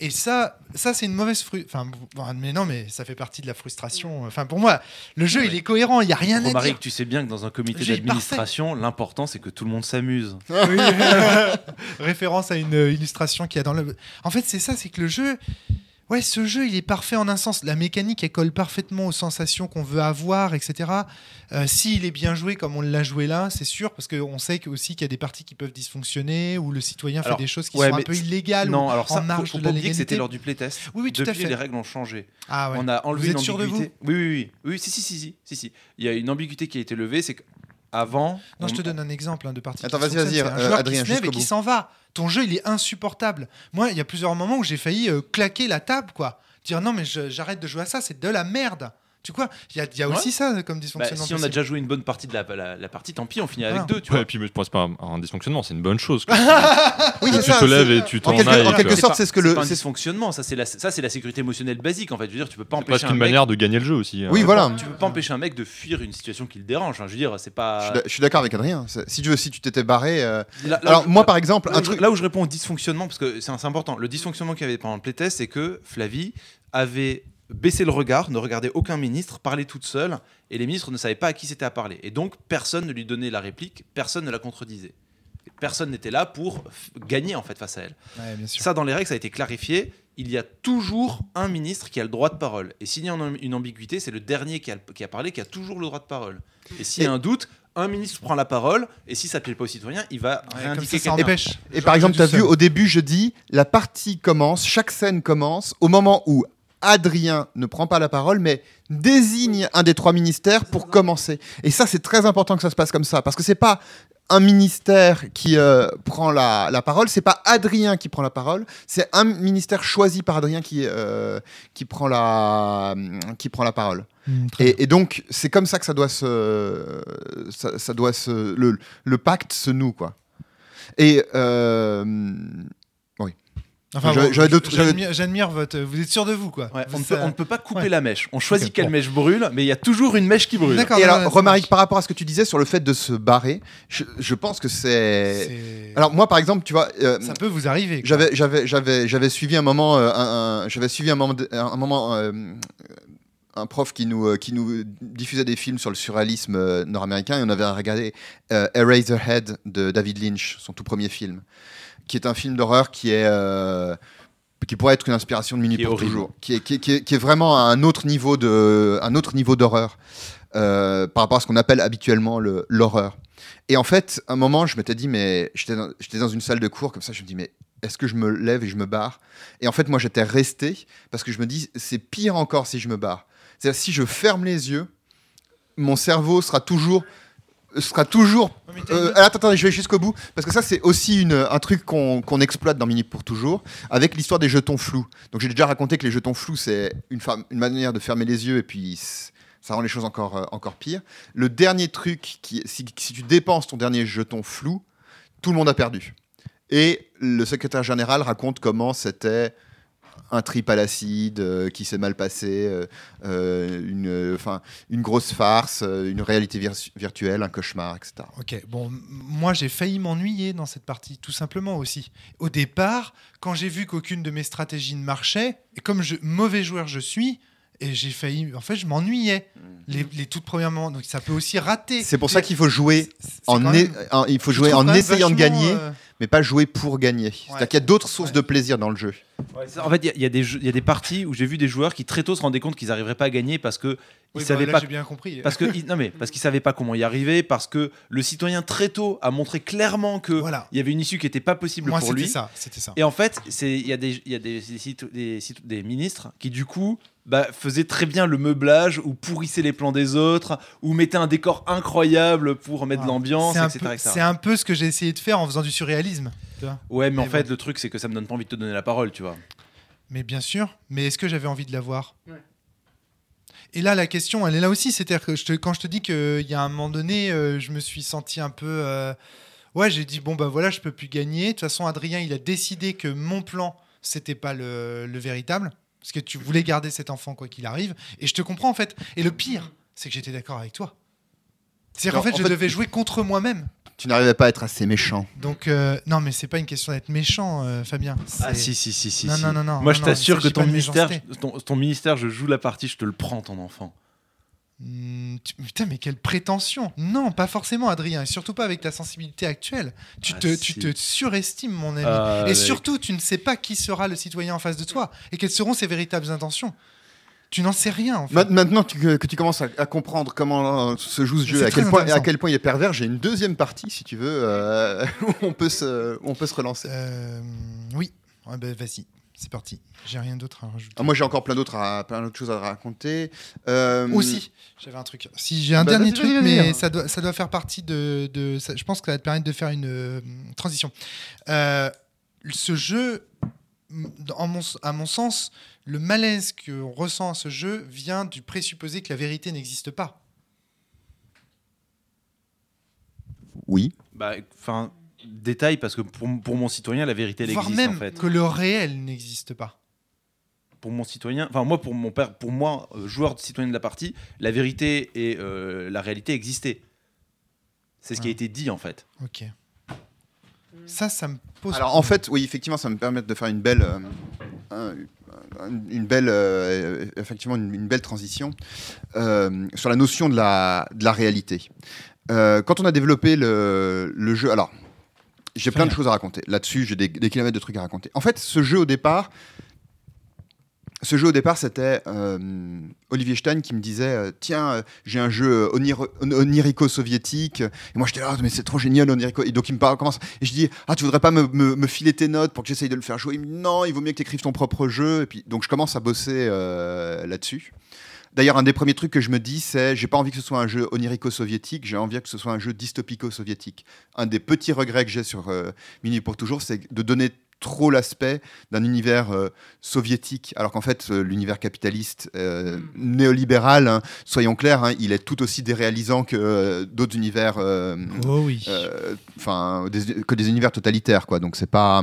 B: Et ça, ça c'est une mauvaise fru. Enfin, mais non, mais ça fait partie de la frustration. Enfin, pour moi, le jeu, il est cohérent. Il y a rien à dire.
C: tu sais bien que dans un comité d'administration, l'important c'est que tout le monde s'amuse.
B: Oui. Référence à une euh, illustration qu'il y a dans le. En fait, c'est ça, c'est que le jeu. Ouais, ce jeu, il est parfait en un sens. La mécanique, elle colle parfaitement aux sensations qu'on veut avoir, etc. Euh, S'il est bien joué comme on l'a joué là, c'est sûr, parce qu'on sait que- aussi qu'il y a des parties qui peuvent dysfonctionner, ou le citoyen
C: Alors,
B: fait des choses qui
C: ouais,
B: sont un peu illégales
C: Non,
B: ou
C: alors
B: en
C: ça, faut,
B: marge
C: faut
B: de
C: pas
B: la
C: oublier que c'était lors du playtest.
B: Oui, oui, tout à fait.
C: les règles ont changé.
B: Ah ouais.
C: On a enlevé
B: Vous
C: une
B: êtes sûr de
C: ambiguïté. Oui, oui, oui, oui, si, si, si, si, si, si. Il y a une ambiguïté qui a été levée, c'est qu'avant.
B: Non,
C: on-
B: je te donne un exemple hein, de partie.
A: Attends, vas-y, vas-y, euh, Adrien,
B: qui se et qui s'en va. Ton jeu, il est insupportable. Moi, il y a plusieurs moments où j'ai failli euh, claquer la table, quoi. Dire non, mais j'arrête de jouer à ça, c'est de la merde. Tu vois, il y a, il y a
C: Ouais.
B: aussi ça comme
C: Bah,
B: dysfonctionnement.
C: si on a déjà joué une bonne partie de la, la- la partie, tant pis, on finit avec
B: Ah.
C: deux, tu
E: Ouais,
C: vois.
E: et puis mais, c'est pas un, un dysfonctionnement, c'est une bonne chose.
A: Oui,
E: tu
A: c'est ça,
E: te lèves
A: c'est-
E: et tu
A: en
E: t'en
A: quelque,
E: ailles.
A: en quelque sorte, c'est ce que
C: c'est
A: le.
C: pas un
A: c'est-
C: dysfonctionnement, ça c'est la, ça c'est la sécurité émotionnelle basique en fait. Je veux dire, tu peux pas
E: C'est
C: empêcher
E: presque
C: un
E: une
C: mec,
E: manière de gagner le jeu aussi.
A: Oui,
E: hein.
A: voilà.
C: tu peux pas empêcher un mec de fuir une situation qui le dérange. hein. Je veux dire, c'est
A: Je
C: pas.
A: je suis d'accord avec Adrien. C'est- Si tu veux, si tu t'étais barré. euh, Alors,
C: où-
A: moi, par exemple,
C: là
A: un
C: où je-
A: truc.
C: là où je réponds au dysfonctionnement, parce que c'est c'est important, le dysfonctionnement qu'il y avait pendant le playtest, c'est que Flavie avait baissé le regard, ne regardait aucun ministre, parlait toute seule, et les ministres ne savaient pas à qui c'était à parler. Et donc, personne ne lui donnait la réplique, personne ne la contredisait. Personne n'était là pour gagner en fait face à elle.
B: Ouais, bien sûr.
C: Ça, dans les règles, ça a été clarifié. Il y a toujours un ministre qui a le droit de parole. Et s'il y a une, ambiguïté, c'est le dernier qui a, qui a parlé qui a toujours le droit de parole. Et s'il y a un doute, un ministre prend la parole. Et si ça ne plaît pas aux citoyens, il va
B: Ouais,
C: réindiquer
B: ça, ça
C: quelqu'un.
B: empêche.
A: Et par exemple, tu as vu, au début, je dis, la partie commence, chaque scène commence au moment où Adrien ne prend pas la parole, mais désigne un des trois ministères pour commencer. Et ça, c'est très important que ça se passe comme ça, parce que c'est pas un ministère qui euh, prend la, la parole, c'est pas Adrien qui prend la parole, c'est un ministère choisi par Adrien qui, euh, qui, prend, la, qui prend la parole.
B: Hmm.
A: Et, et donc, c'est comme ça que ça doit se. Ça, ça doit se le, le pacte se noue, quoi. Et. euh,
B: Enfin, j'admire- votre. Vous êtes sûr de vous, quoi.
C: Ouais, on,
B: Vous-
C: ne peut,
B: ça-
C: on ne peut pas couper
B: ouais.
C: la mèche. On choisit quelle
B: bon.
C: mèche brûle, mais il y a toujours une mèche qui brûle.
B: D'accord.
A: et alors,
B: marche.
A: par rapport à ce que tu disais sur le fait de se barrer, je, je pense que c'est. Alors, moi, par exemple, tu vois. euh,
B: ça peut vous arriver.
A: J'avais, j'avais, j'avais, j'avais suivi un moment, euh, un, un- j'avais suivi un moment, de- un moment, euh, un prof qui nous, euh, qui nous diffusait des films sur le surréalisme euh, nord-américain et on avait regardé euh, Eraserhead de David Lynch, son tout premier film, qui est un film d'horreur qui est, euh, qui pourrait être une inspiration de
C: est
A: pour
C: horrible.
A: toujours, qui est, qui, est, qui est- qui est vraiment à un autre niveau de, un autre niveau d'horreur euh, par rapport à ce qu'on appelle habituellement le- l'horreur. Et en fait, à un moment, je m'étais dit, mais j'étais dans, j'étais dans une salle de cours comme ça, je me dis, mais est-ce que je me lève et je me barre? Et en fait, moi, j'étais resté parce que je me dis, c'est pire encore si je me barre. C'est-à-dire, si je ferme les yeux, mon cerveau sera toujours sera toujours euh, attends, attends, je vais jusqu'au bout parce que ça c'est aussi une, un truc qu'on qu'on exploite dans Minute pour toujours avec l'histoire des jetons flous. Donc j'ai déjà raconté que les jetons flous c'est une, une manière de fermer les yeux et puis ça rend les choses encore, euh, encore pire. Le dernier truc, qui, si, si tu dépenses ton dernier jeton flou, tout le monde a perdu. Et le secrétaire général raconte comment c'était un trip à l'acide euh, qui s'est mal passé, euh, euh, une, une grosse farce, une réalité vir- virtuelle, un cauchemar, etc.
B: Ok, bon, moi j'ai failli m'ennuyer dans cette partie, tout simplement aussi. Au départ, quand j'ai vu qu'aucune de mes stratégies ne marchait, et comme je, mauvais joueur je suis, et j'ai failli. En fait, je m'ennuyais les, les toutes premières moments. Donc ça peut aussi rater.
A: C'est pour ça qu'il faut jouer en,
B: même-
A: il faut jouer en essayant de gagner,
B: euh,
A: mais pas jouer pour gagner. C'est-à-dire qu'il y a d'autres sources
B: Ouais.
A: de plaisir dans le jeu.
C: En fait, il y y, y a des parties où j'ai vu des joueurs qui très tôt se rendaient compte qu'ils n'arriveraient pas à gagner parce que
B: oui,
C: ils
B: bah,
C: savaient
B: là,
C: pas
B: J'ai bien compris.
C: parce que non mais parce qu'ils savaient pas comment y arriver parce que le citoyen très tôt a montré clairement que
B: Voilà.
C: il y avait une issue qui était pas possible
B: Moi,
C: pour
B: c'était
C: lui.
B: ça. C'était ça.
C: Et en fait, c'est il y a des il y a des des, des ministres qui du coup bah, faisaient très bien le meublage ou pourrissaient les plans des autres ou mettaient un décor incroyable pour mettre de
B: Voilà.
C: l'ambiance,
B: C'est un
C: etc.
B: C'est un peu ce que j'ai essayé de faire en faisant du surréalisme. tu vois.
C: Ouais, mais en fait, le truc c'est que ça me donne pas envie de te donner la parole, tu vois.
B: Mais bien sûr. Mais est-ce que j'avais envie de l'avoir Et là, la question, elle est là aussi. C'est-à-dire que je te- quand je te dis qu'il y a un moment donné, euh, je me suis senti un peu. euh, Ouais, j'ai dit, bon, bah voilà, je peux plus gagner. De toute façon, Adrien, il a décidé que mon plan, c'était pas le, le véritable. Parce que tu voulais garder cet enfant, quoi qu'il arrive. Et je te comprends, en fait. Et le pire, c'est que j'étais d'accord avec toi. C'est-à-dire qu'en fait,
A: en
B: je
A: fait-
B: devais jouer contre moi-même.
A: Tu n'arrivais pas à être assez méchant.
B: Donc, euh, non, mais c'est pas une question d'être méchant, euh, Fabien.
C: Ah si si si si.
B: Non,
C: si.
B: non, non, non.
C: Moi, je
B: non,
C: t'assure que ton ministère, ton ministère, je joue la partie, je te le prends ton enfant.
B: Hmm, tu- Putain, mais quelle prétention Non, pas forcément, Adrien, et surtout pas avec ta sensibilité actuelle. Tu,
C: Ah,
B: te,
C: si.
B: tu te surestimes, mon ami.
C: Ah,
B: et surtout, tu ne sais pas qui sera le citoyen en face de toi et quelles seront ses véritables intentions. Tu n'en sais rien, en fait.
A: Ma- Maintenant tu- que, que tu commences à, à comprendre comment euh, se joue ce jeu, à quel, point, à quel point il est pervers, j'ai une deuxième partie, si tu veux, euh, où on peut se, où on peut se relancer.
B: Euh, oui, Ouais, bah, vas-y, c'est parti. J'ai rien d'autre à rajouter.
A: Ah, moi, j'ai encore plein d'autres, plein d'autres choses à raconter. Euh,
B: Aussi, j'avais un truc. Si j'ai un
A: Bah,
B: dernier truc, mais ça doit, ça doit faire partie de. de- ça- je pense que ça va te permettre de faire une euh, transition. Euh, ce jeu, m- en mon, à mon sens, le malaise qu'on ressent à ce jeu vient du présupposé que la vérité n'existe pas.
A: Oui.
C: Bah, enfin, détail parce que pour, pour mon citoyen, la vérité elle
B: voire
C: existe
B: même
C: en fait.
B: que le réel n'existe pas.
C: Pour mon citoyen, enfin moi pour mon père, pour moi euh, joueur de citoyen de la partie, la vérité et euh, la réalité existaient. C'est ce qui a été dit en fait.
B: Ok. Ça, ça me pose.
A: Alors en fait, oui, effectivement, ça me permet de faire une belle, euh, un- un- une belle, euh, effectivement, une, une belle transition euh, sur la notion de la, de la réalité. Euh, quand on a développé le, le jeu, alors j'ai plein de choses à raconter. Là-dessus, j'ai des, des kilomètres de trucs à raconter. En fait, ce jeu au départ, ce jeu au départ, c'était euh, Olivier Stein qui me disait euh, Tiens, euh, j'ai un jeu onir- on- onirico-soviétique. Et moi, j'étais là, Ah, mais c'est trop génial, onirico. Et donc, il me parle, commence. Et je dis Ah, tu voudrais pas me, me- me filer tes notes pour que j'essaye de le faire jouer? Il me dit Non, il vaut mieux que tu écrives ton propre jeu. Et puis, donc, je commence à bosser là-dessus. D'ailleurs, un des premiers trucs que je me dis, c'est j'ai pas envie que ce soit un jeu onirico-soviétique, j'ai envie que ce soit un jeu dystopico-soviétique. Un des petits regrets que j'ai sur euh, Mini pour toujours, c'est de donner trop l'aspect d'un univers euh, soviétique, alors qu'en fait, euh, l'univers capitaliste euh, néolibéral, hein, soyons clairs, hein, il est tout aussi déréalisant que d'autres univers,
B: Oh oui.
A: enfin, des- que des univers totalitaires, quoi. Donc c'est pas.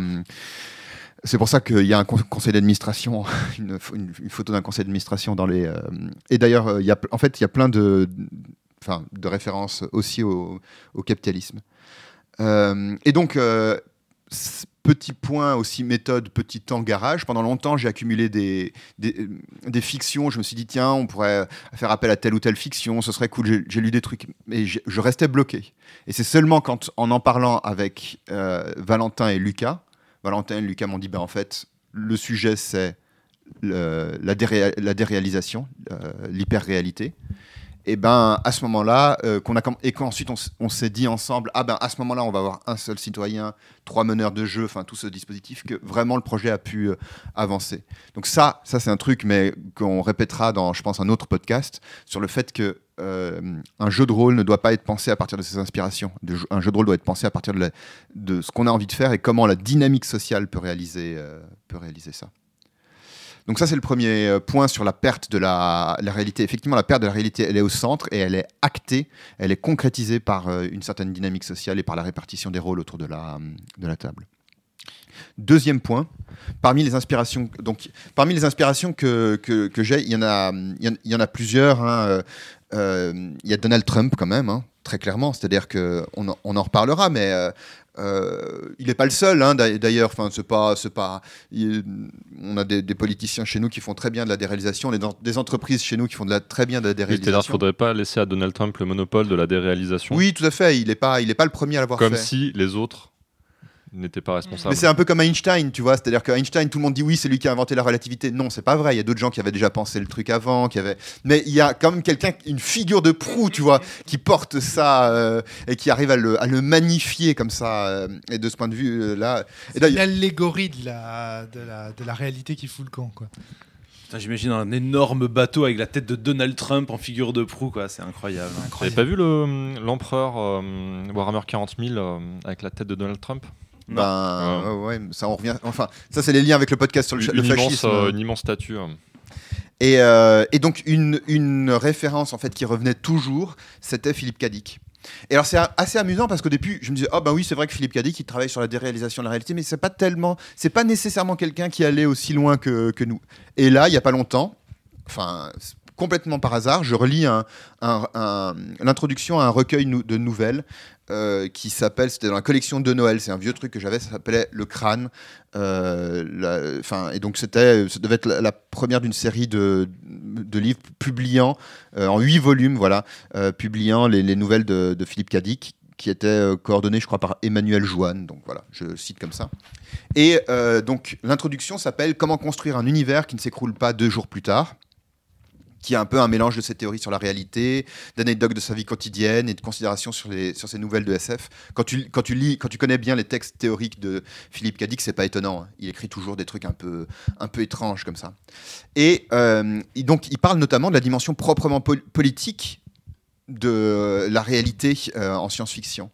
A: C'est pour ça qu'il y a un con- conseil d'administration, une, pho- une- une photo d'un conseil d'administration dans les. euh, et d'ailleurs, euh, en fait, il y a plein de, références aussi au, capitalisme. Euh, et donc, petit point aussi méthode, petit temps garage. Pendant longtemps, j'ai accumulé des, des, fictions. Je me suis dit, tiens, on pourrait faire appel à telle ou telle fiction, ce serait cool. J'ai- lu des trucs, mais je restais bloqué. Et c'est seulement quand, en en parlant avec Valentin et Lucas, Valentin et Lucas m'ont dit, ben, en fait, le sujet, c'est la, déré- la déréalisation, euh, l'hyper-réalité. Et ben à ce moment-là, euh, qu'on a et qu'ensuite on, on s'est dit ensemble, ah ben à ce moment-là, on va avoir un seul citoyen, trois meneurs de jeu, enfin tout ce dispositif, que vraiment le projet a pu euh, avancer. Donc ça, ça c'est un truc, mais qu'on répétera dans, je pense, un autre podcast sur le fait que euh, un jeu de rôle ne doit pas être pensé à partir de ses inspirations. Un jeu de rôle doit être pensé à partir de, ce qu'on a envie de faire et comment la dynamique sociale peut réaliser, euh, ça. Donc ça, c'est le premier euh, point sur la perte de la, réalité. Effectivement, la perte de la réalité, elle est au centre et elle est actée, elle est concrétisée par une certaine dynamique sociale et par la répartition des rôles autour de la, table. Deuxième point, parmi les inspirations, que, j'ai, il y, en a- il y en- il y en a plusieurs. hein, euh, euh, Il y a Donald Trump quand même, hein, très clairement. C'est-à-dire qu'on en, on en reparlera, mais euh, euh, il n'est pas le seul. hein, d'a- D'ailleurs, enfin, c'est pas, pas. il- on a des, des politiciens chez nous qui font très bien de la déréalisation, des, en- des entreprises chez nous qui font de la, très bien de la
E: Oui, C'est-à-dire
A: déréalisation.
E: faudrait pas laisser à Donald Trump le monopole de la déréalisation,
A: Oui, tout à fait. Il n'est pas, il est pas le premier à l'avoir
E: comme
A: fait.
E: si les autres n'étaient pas responsables.
A: Mais c'est un peu comme Einstein, tu vois. C'est-à-dire qu'Einstein, tout le monde dit oui, c'est lui qui a inventé la relativité. Non, c'est pas vrai. Il y a d'autres gens qui avaient déjà pensé le truc avant, qui avaient. Mais il y a quand même quelqu'un, une figure de proue, tu vois, qui porte ça euh, et qui arrive à le, à le magnifier comme ça. euh, et de ce point de vue-là. Et
B: C'est
A: d'ailleurs,
B: l'allégorie de la, de, la, de la réalité qui fout le camp. Quoi.
C: J'imagine un énorme bateau avec la tête de Donald Trump en figure de proue, quoi. C'est incroyable.
E: Vous avez pas vu le- l'empereur euh, Warhammer 40 000 euh, avec la tête de Donald Trump?
C: Non.
A: ben, ouais, ouais, ça on revient. Enfin, ça c'est les liens avec le podcast sur le,
E: une,
A: le
E: immense,
A: fascisme.
E: euh, une immense statue. euh.
A: Et, euh, et donc une, une référence en fait qui revenait toujours, c'était Philippe Cadic. Et alors c'est assez amusant parce qu'au début je me disais oh ben oui c'est vrai que Philippe Cadic il travaille sur la déréalisation de la réalité mais c'est pas tellement c'est pas nécessairement quelqu'un qui allait aussi loin que, que nous. Et là il y a pas longtemps, enfin complètement par hasard, je relis un, un- un- l'introduction à un recueil nou- de nouvelles euh, qui s'appelle c'était dans la collection de Noël c'est un vieux truc que j'avais ça s'appelait le crâne euh, et donc ça devait être la, première d'une série de, de livres publiant euh, en huit volumes, voilà, euh, publiant les, les nouvelles de, Philippe Cadic, qui étaient euh, coordonnées, je crois, par Emmanuel Joanne. Donc voilà, je cite comme ça. Et donc l'introduction s'appelle Comment construire un univers qui ne s'écroule pas deux jours plus tard qui est un peu un mélange de ses théories sur la réalité, d'anecdotes de sa vie quotidienne et de considérations sur, les, sur ces nouvelles de SF. Quand tu, quand, tu lis, quand tu connais bien les textes théoriques de Philippe Cadic, c'est pas étonnant. hein. Il écrit toujours des trucs un peu, un peu étranges comme ça. Et euh, donc, il parle notamment de la dimension proprement pol- politique de la réalité euh, en science-fiction.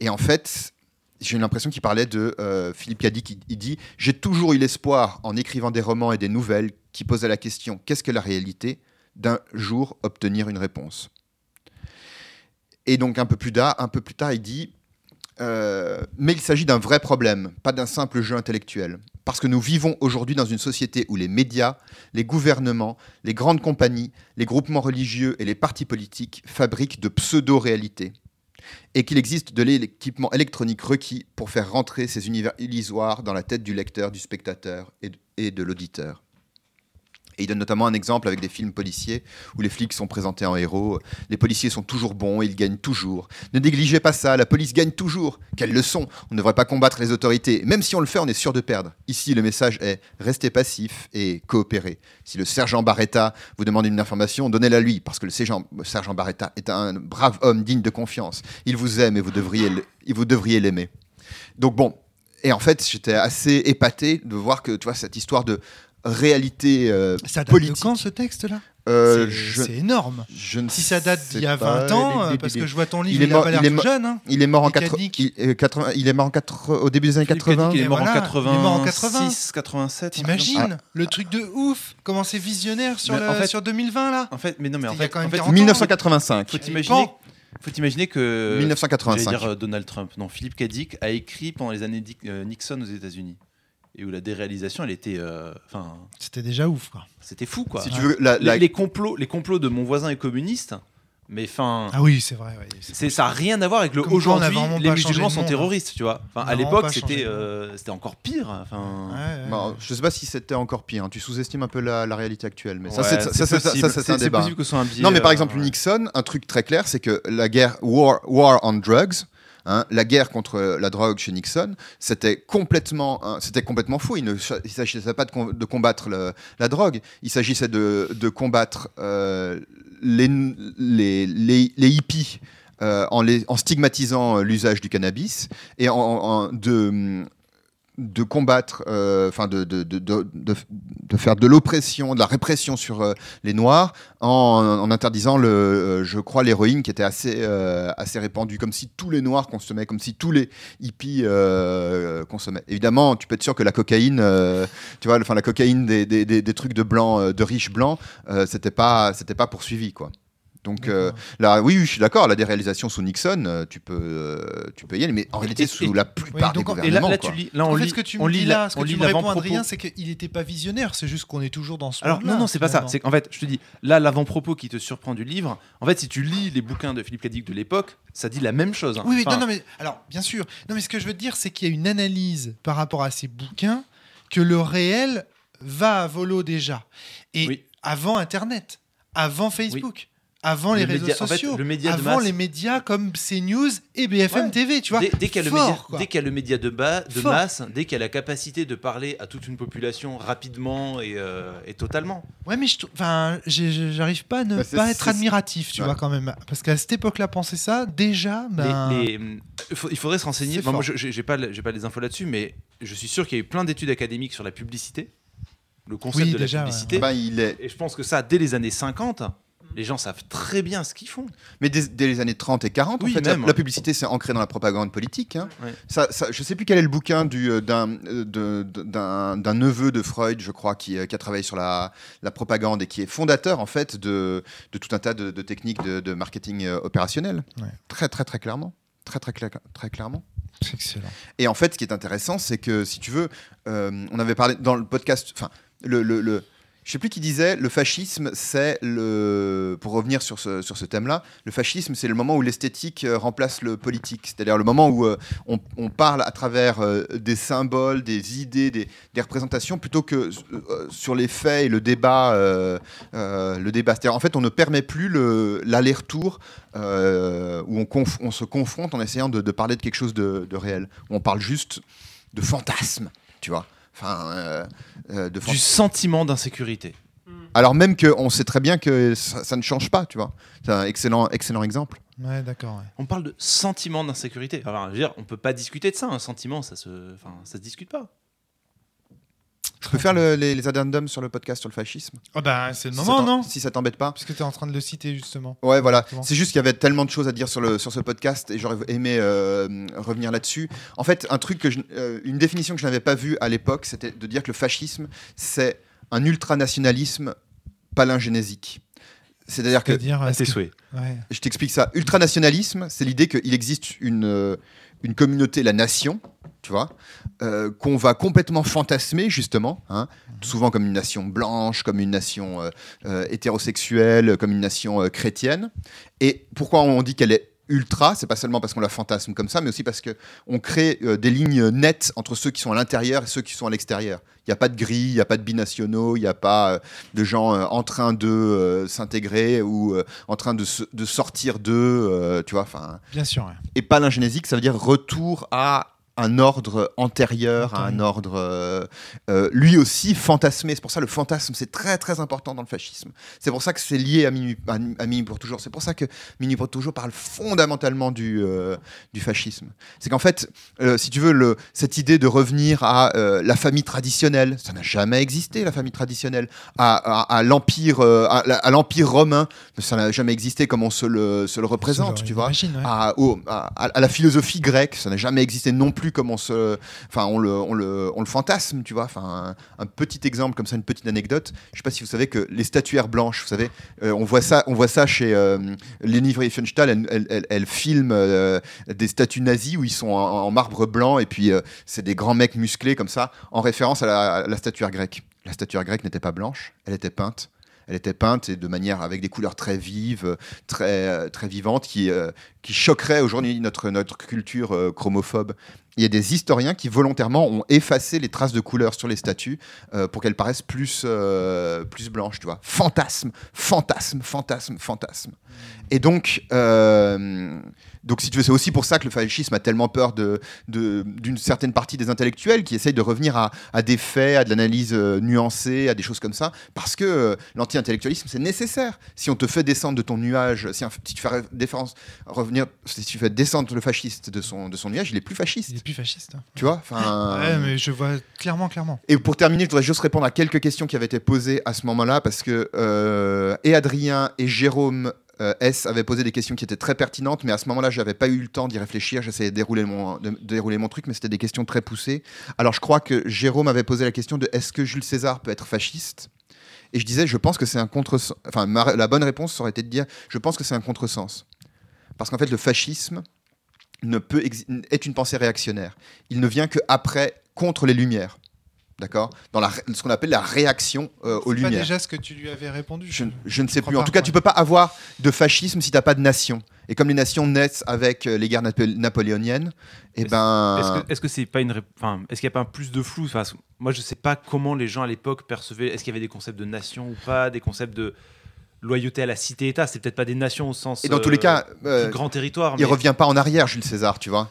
A: Et en fait, j'ai l'impression qu'il parlait de euh, Philippe Cadic. Il dit J'ai toujours eu l'espoir, en écrivant des romans et des nouvelles, qui posaient la question Qu'est-ce que la réalité? D'un jour obtenir une réponse. Et donc un peu plus tard, un peu plus tard il dit euh, mais il s'agit d'un vrai problème, pas d'un simple jeu intellectuel. Parce que nous vivons aujourd'hui dans une société où les médias, les gouvernements, les grandes compagnies, les groupements religieux et les partis politiques fabriquent de pseudo-réalités. Et qu'il existe de l'équipement électronique requis pour faire rentrer ces univers illusoires dans la tête du lecteur, du spectateur et de- et de l'auditeur. Et il donne notamment un exemple avec des films policiers où les flics sont présentés en héros. Les policiers sont toujours bons, ils gagnent toujours. Ne négligez pas ça, la police gagne toujours. Quelle leçon On ne devrait pas combattre les autorités. Même si on le fait, on est sûr de perdre. Ici, le message est restez passif et coopérez. Si le sergent Barretta vous demande une information, donnez-la lui, parce que le sergent, Barretta est un brave homme digne de confiance. Il vous aime et vous devriez, le- et vous devriez l'aimer. Donc bon, et en fait, j'étais assez épaté de voir que tu vois cette histoire de réalité euh,
B: Ça date
A: politique.
B: de quand ce texte-là?
A: Euh,
B: C'est énorme.
A: je ne
B: Si ça date d'il y a
A: pas.
B: 20 ans,
A: est-
B: euh,
A: il est-
B: parce
A: est-
B: que je vois ton
A: il
B: livre,
A: est
B: il, a
A: mort-
B: pas l'air
A: il est
B: tout
A: mort-
B: jeune. hein.
A: il est mort en
B: Et
A: 80
B: Kadik.
A: il, euh, 80 il est mort en 80 au début des années
C: Philippe
A: 80.
C: Cadic, il est
B: voilà,
C: en 80,
B: il est mort en 80.
C: 87.
B: T'imagines le truc de ouf Comment c'est visionnaire sur, le-
C: en fait-
B: sur 2020 là?
C: En fait, mais non, mais en
B: a
C: fait,
B: quand même
C: en fait,
B: 40 ans.
A: 1985.
C: faut imaginer, faut imaginer que j'allais
A: 1985.
C: dire euh, Donald Trump. Non, Philippe Cadic a écrit pendant les années Dick- euh, Nixon aux États-Unis et où la déréalisation, elle était, euh, enfin,
B: C'était déjà ouf quoi.
C: c'était fou quoi.
A: Si tu veux, la,
C: Les,
A: la-
C: les complots, les complots de mon voisin est communiste, mais enfin.
B: Ah oui, c'est vrai. ouais, c'est-
C: ça n'a rien à voir avec le aujourd'hui. Les musulmans sont
B: hein.
C: terroristes, tu vois. Enfin, à
B: a
C: l'époque, c'était, euh, c'était encore pire. Enfin,
B: Ouais, ouais,
A: Bon, je sais pas si c'était encore pire. hein. Tu sous-estimes un peu la, la réalité actuelle, mais ça,
C: ouais,
A: c'est un
C: c'est
A: débat.
C: possible que ce soit un biais.
A: Non, mais par
C: euh,
A: exemple. Nixon, un truc très clair, c'est que la guerre war, war on drugs, hein, la guerre contre la drogue chez Nixon, c'était complètement, hein, fou. Il ne s'agissait pas de, com- de combattre la drogue, il s'agissait de, combattre euh, les, hippies. euh, en, stigmatisant euh, l'usage du cannabis et en, de combattre, euh, enfin de, de, de, de, faire de l'oppression, de la répression sur euh, les Noirs en, interdisant, le, euh, je crois, l'héroïne qui était assez, assez répandue, comme si tous les Noirs consommaient, comme si tous les hippies consommaient. Évidemment, tu peux être sûr que la cocaïne, tu vois, enfin la cocaïne des, des, des, trucs de blancs, de riches blancs, c'était pas, c'était pas poursuivi, quoi. Donc euh, là, oui, oui, je suis d'accord. La déréalisation sous Nixon, euh, tu peux, euh, tu peux y aller, mais en réalité
C: Et-
A: sous
C: et-
A: la plupart
B: Oui, donc,
A: des
B: en-
C: Et là,
A: gouvernements.
C: là,
A: quoi.
C: tu lis, là, on
B: En fait,
C: lit,
B: ce que tu
C: on
B: me là, ce que tu me réponds. Adrien, c'est qu'il n'était pas visionnaire. C'est juste qu'on est toujours dans ce
C: Alors non, non, c'est pas ça. C'est qu'en fait, je te dis, là, l'avant-propos qui te surprend du livre, en fait, si tu lis les bouquins de Philippe Cadic de l'époque, ça dit la même chose. hein.
B: Oui, oui,
C: Enfin,
B: non, non, mais alors, bien sûr. Non, mais ce que je veux te dire, c'est qu'il y a une analyse par rapport à ces bouquins que le réel va à volo déjà. Et
C: Oui.
B: avant Internet, avant Facebook, avant les
C: Le
B: réseaux
C: média- en fait,
B: sociaux,
C: le média de
B: avant
C: masse-
B: les médias comme CNews et BFM
C: Ouais.
B: TV, tu vois.
C: Dès, dès qu'il y a le média,
B: quoi.
C: dès qu'il y a le média de, bas, de
B: Fort.
C: masse, dès qu'il y a la capacité de parler à toute une population rapidement et, euh, et totalement.
B: Ouais, mais j'arrive pas à ne
A: Bah,
B: pas être admiratif, tu
A: Ouais.
B: vois, quand même. Parce qu'à cette époque-là, penser ça, déjà, ben.
C: Les- les- il faudrait se renseigner. Enfin, moi, j'ai pas, j'ai pas les infos là-dessus, mais je suis sûr qu'il y a eu plein d'études académiques sur la publicité, le concept
B: Oui,
C: de
B: déjà,
C: la
B: ouais.
C: publicité.
A: Ben, il est...
C: Et je pense que ça, dès les années 50, les gens savent très bien ce qu'ils font.
A: Mais dès, dès les années 30 et 40,
C: Oui,
A: en fait, la,
C: même.
A: la publicité s'est ancrée dans la propagande politique. hein.
C: Ouais.
A: Ça, ça- je sais plus quel est le bouquin du, euh, d'un, euh, d'un, neveu de Freud, je crois, qui, euh, qui a travaillé sur la, la propagande et qui est fondateur, en fait, de, de tout un tas de, de techniques de, de marketing opérationnel.
B: Ouais.
A: Très, très, très clairement. Très, très, cla- très clairement.
B: C'est excellent.
A: Et en fait, ce qui est intéressant, c'est que si tu veux, euh, on avait parlé dans le podcast, enfin, le, le, le- je sais plus qui disait, le fascisme, c'est le, pour revenir sur ce, sur ce thème-là, le fascisme, c'est le moment où l'esthétique euh, remplace le politique, c'est-à-dire le moment où euh, on, parle à travers euh, des symboles, des idées, des, représentations, plutôt que sur les faits et le débat, le débat. C'est-à-dire, en fait, on ne permet plus le- l'aller-retour où on, se confronte en essayant de, parler de quelque chose de, réel, on parle juste de fantasmes, tu vois. Enfin, euh, euh, de
C: Du sentiment d'insécurité.
A: Alors même qu'on sait très bien que ça, ça ne change pas, tu vois. C'est un excellent, excellent exemple.
B: Ouais, d'accord. ouais.
C: On parle de sentiment d'insécurité. Alors, je veux dire, on peut pas discuter de ça. Un sentiment, ça se, enfin, ça se discute pas.
A: Je peux faire le- les, les addendums sur le podcast sur le fascisme
B: Ah ben, c'est le
A: Si
B: moment, non
A: Si ça t'embête pas.
B: Puisque tu es en train de le citer, justement.
A: Ouais, voilà. C'est juste qu'il y avait tellement de choses à dire sur, le, sur ce podcast et j'aurais aimé euh, revenir là-dessus. En fait, un truc que je- euh, une définition que je n'avais pas vue à l'époque, c'était de dire que le fascisme, c'est un ultranationalisme palingénésique. C'est-à-dire que
B: C'est-à-dire.
C: À tes
B: que-
C: souhaits.
B: Ouais.
A: Je t'explique ça. Ultranationalisme, c'est l'idée qu'il existe une, euh, une communauté, la nation, tu vois, euh, qu'on va complètement fantasmer, justement, hein, souvent comme une nation blanche, comme une nation euh, euh, hétérosexuelle, comme une nation chrétienne. Et pourquoi on dit qu'elle est ultra, c'est pas seulement parce qu'on la fantasme comme ça, mais aussi parce que on crée euh, des lignes nettes entre ceux qui sont à l'intérieur et ceux qui sont à l'extérieur. Il n'y a pas de gris, il n'y a pas de binationaux, il n'y a pas euh, de gens euh, en train de s'intégrer ou en train de, sortir d'eux, tu vois. Enfin,
B: Bien sûr. ouais.
A: et palingénésique, ça veut dire retour à un ordre antérieur, à un ordre euh, euh, lui aussi fantasmé. C'est pour ça le fantasme, c'est très très important dans le fascisme. C'est pour ça que c'est lié à Minuit, à, à Minuit pour toujours. C'est pour ça que Minuit pour toujours parle fondamentalement du, euh, du fascisme. C'est qu'en fait, si tu veux, le, cette idée de revenir à la famille traditionnelle, ça n'a jamais existé, la famille traditionnelle, à, l'empire à, l'empire romain, ça n'a jamais existé comme on se le, se le représente, tu vois
B: j'imagine, ouais.
A: à, au- à- à la philosophie grecque, ça n'a jamais existé non plus comme on se, enfin on le, on le, on le fantasme, tu vois. Enfin un, petit exemple comme ça, une petite anecdote. Je sais pas si vous savez que les statuaires blanches, vous savez, euh, on voit ça, on voit ça chez euh, Leni Riefenstahl. Elle, filme euh, des statues nazies où ils sont en, en marbre blanc et puis euh, c'est des grands mecs musclés comme ça, en référence à la, à la statuaire grecque. La statuaire grecque n'était pas blanche, elle était peinte. Elle était peinte de manière avec des couleurs très vives, très, très vivantes, qui, euh, qui choquerait aujourd'hui notre, notre culture euh, chromophobe. Il y a des historiens qui volontairement ont effacé les traces de couleurs sur les statues euh, pour qu'elles paraissent plus, plus blanches, tu vois. Fantasme, fantasme, fantasme, fantasme. Et donc, donc, si tu veux, c'est aussi pour ça que le fascisme a tellement peur de- d'une certaine partie des intellectuels qui essayent de revenir à, à des faits, à de l'analyse euh, nuancée, à des choses comme ça, parce que euh, l'anti-intellectualisme, c'est nécessaire. Si on te fait descendre de ton nuage, si, un- si tu fais défense- revenir, si tu fais descendre le fasciste de son, de son nuage, il est plus fasciste.
B: Il est plus fasciste. hein.
A: Tu vois enfin,
B: Ouais, mais je vois clairement, clairement.
A: et pour terminer, je voudrais juste répondre à quelques questions qui avaient été posées à ce moment-là, parce que euh, et Adrien et Jérôme euh, S avaient posé des questions qui étaient très pertinentes, mais à ce moment-là, j'avais pas eu le temps d'y réfléchir. J'essayais de dérouler mon, truc, mais c'était des questions très poussées. Alors, je crois que Jérôme avait posé la question de est-ce que Jules César peut être fasciste? Et je disais, je pense que c'est un contresens. Enfin, la bonne réponse aurait été de dire, je pense que c'est un contresens, parce qu'en fait, le fascisme ne peut est une pensée réactionnaire. Il ne vient que après contre les Lumières. D'accord Dans la, ce qu'on appelle la réaction euh, aux
B: C'est pas
A: Lumières.
B: déjà ce que tu lui avais répondu.
A: Je, je ne sais plus. En tout cas,
B: ouais.
A: tu peux pas avoir de fascisme si tu n'as pas de nation. Et comme les nations naissent avec euh, les guerres napo- napoléoniennes, eh
C: Est-ce-
A: ben,
C: Est-ce que c'est pas une, enfin, est-ce qu'il n'y a pas un plus de flou Enfin, moi, je sais pas comment les gens à l'époque percevaient. Est-ce qu'il y avait des concepts de nation ou pas, des concepts de loyauté à la cité-État? C'est peut-être pas des nations au sens.
A: et dans tous les
C: euh,
A: cas, euh,
C: grand territoire.
A: il
C: mais-
A: revient pas en arrière, Jules César, tu vois.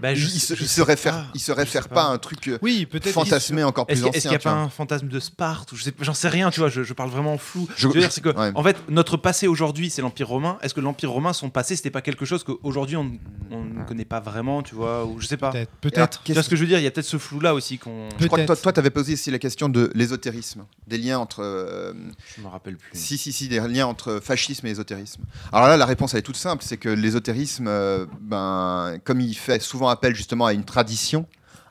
C: Bah,
A: il,
C: je-
A: il se,
C: je
A: il se réfère,
C: pas.
A: il se
C: Je
A: réfère
C: sais
A: pas
C: pas.
A: à un truc euh,
B: Oui,
A: fantasmé encore plus
C: Est-ce qu'il
A: ancien.
C: n'y a pas un fantasme de Sparte ou je sais, J'en sais rien, tu vois. Je, je parle vraiment en flou.
A: Je-
C: Je veux dire, c'est que,
A: ouais.
C: en fait, notre passé aujourd'hui, c'est l'Empire romain. Est-ce que l'Empire romain, son passé, c'était pas quelque chose qu'aujourd'hui on, on ne connaît pas vraiment, tu vois Ou je sais pas.
B: Peut-être. Peut-être.
C: Tu vois ce que je veux dire? Il y a peut-être ce flou-là aussi qu'on.
A: Je crois que toi,
B: Peut-être.
A: tu avais posé aussi la question de l'ésotérisme, des liens entre. euh,
C: Je me rappelle plus.
A: Si, si, si, des liens entre fascisme et ésotérisme. Alors là, la réponse, elle est toute simple, c'est que l'ésotérisme, euh, ben, comme il fait souvent appel justement à une tradition,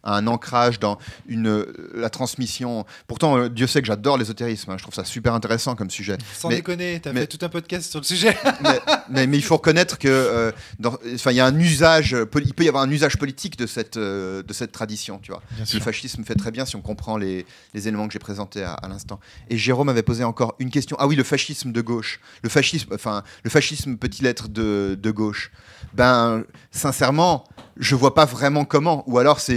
A: à un ancrage dans une, euh, la transmission. Pourtant, euh, Dieu sait que j'adore l'ésotérisme, hein, je trouve ça super intéressant comme sujet.
B: Sans
A: Mais-
B: déconner, t'as
A: mais-
B: fait tout un podcast sur le sujet.
A: mais, mais- mais il faut reconnaître que, euh, dans- enfin, il y a un usage, poli- il peut y avoir un usage politique de cette, euh, de cette tradition, tu vois.
B: Bien
A: Le fascisme fait très bien si on comprend les, les éléments que j'ai présentés à, à l'instant. Et Jérôme avait posé encore une question. Ah oui, le fascisme de gauche. Le fascisme, enfin, le fascisme peut-il être de, de gauche? Ben, sincèrement, je vois pas vraiment comment. Ou alors c'est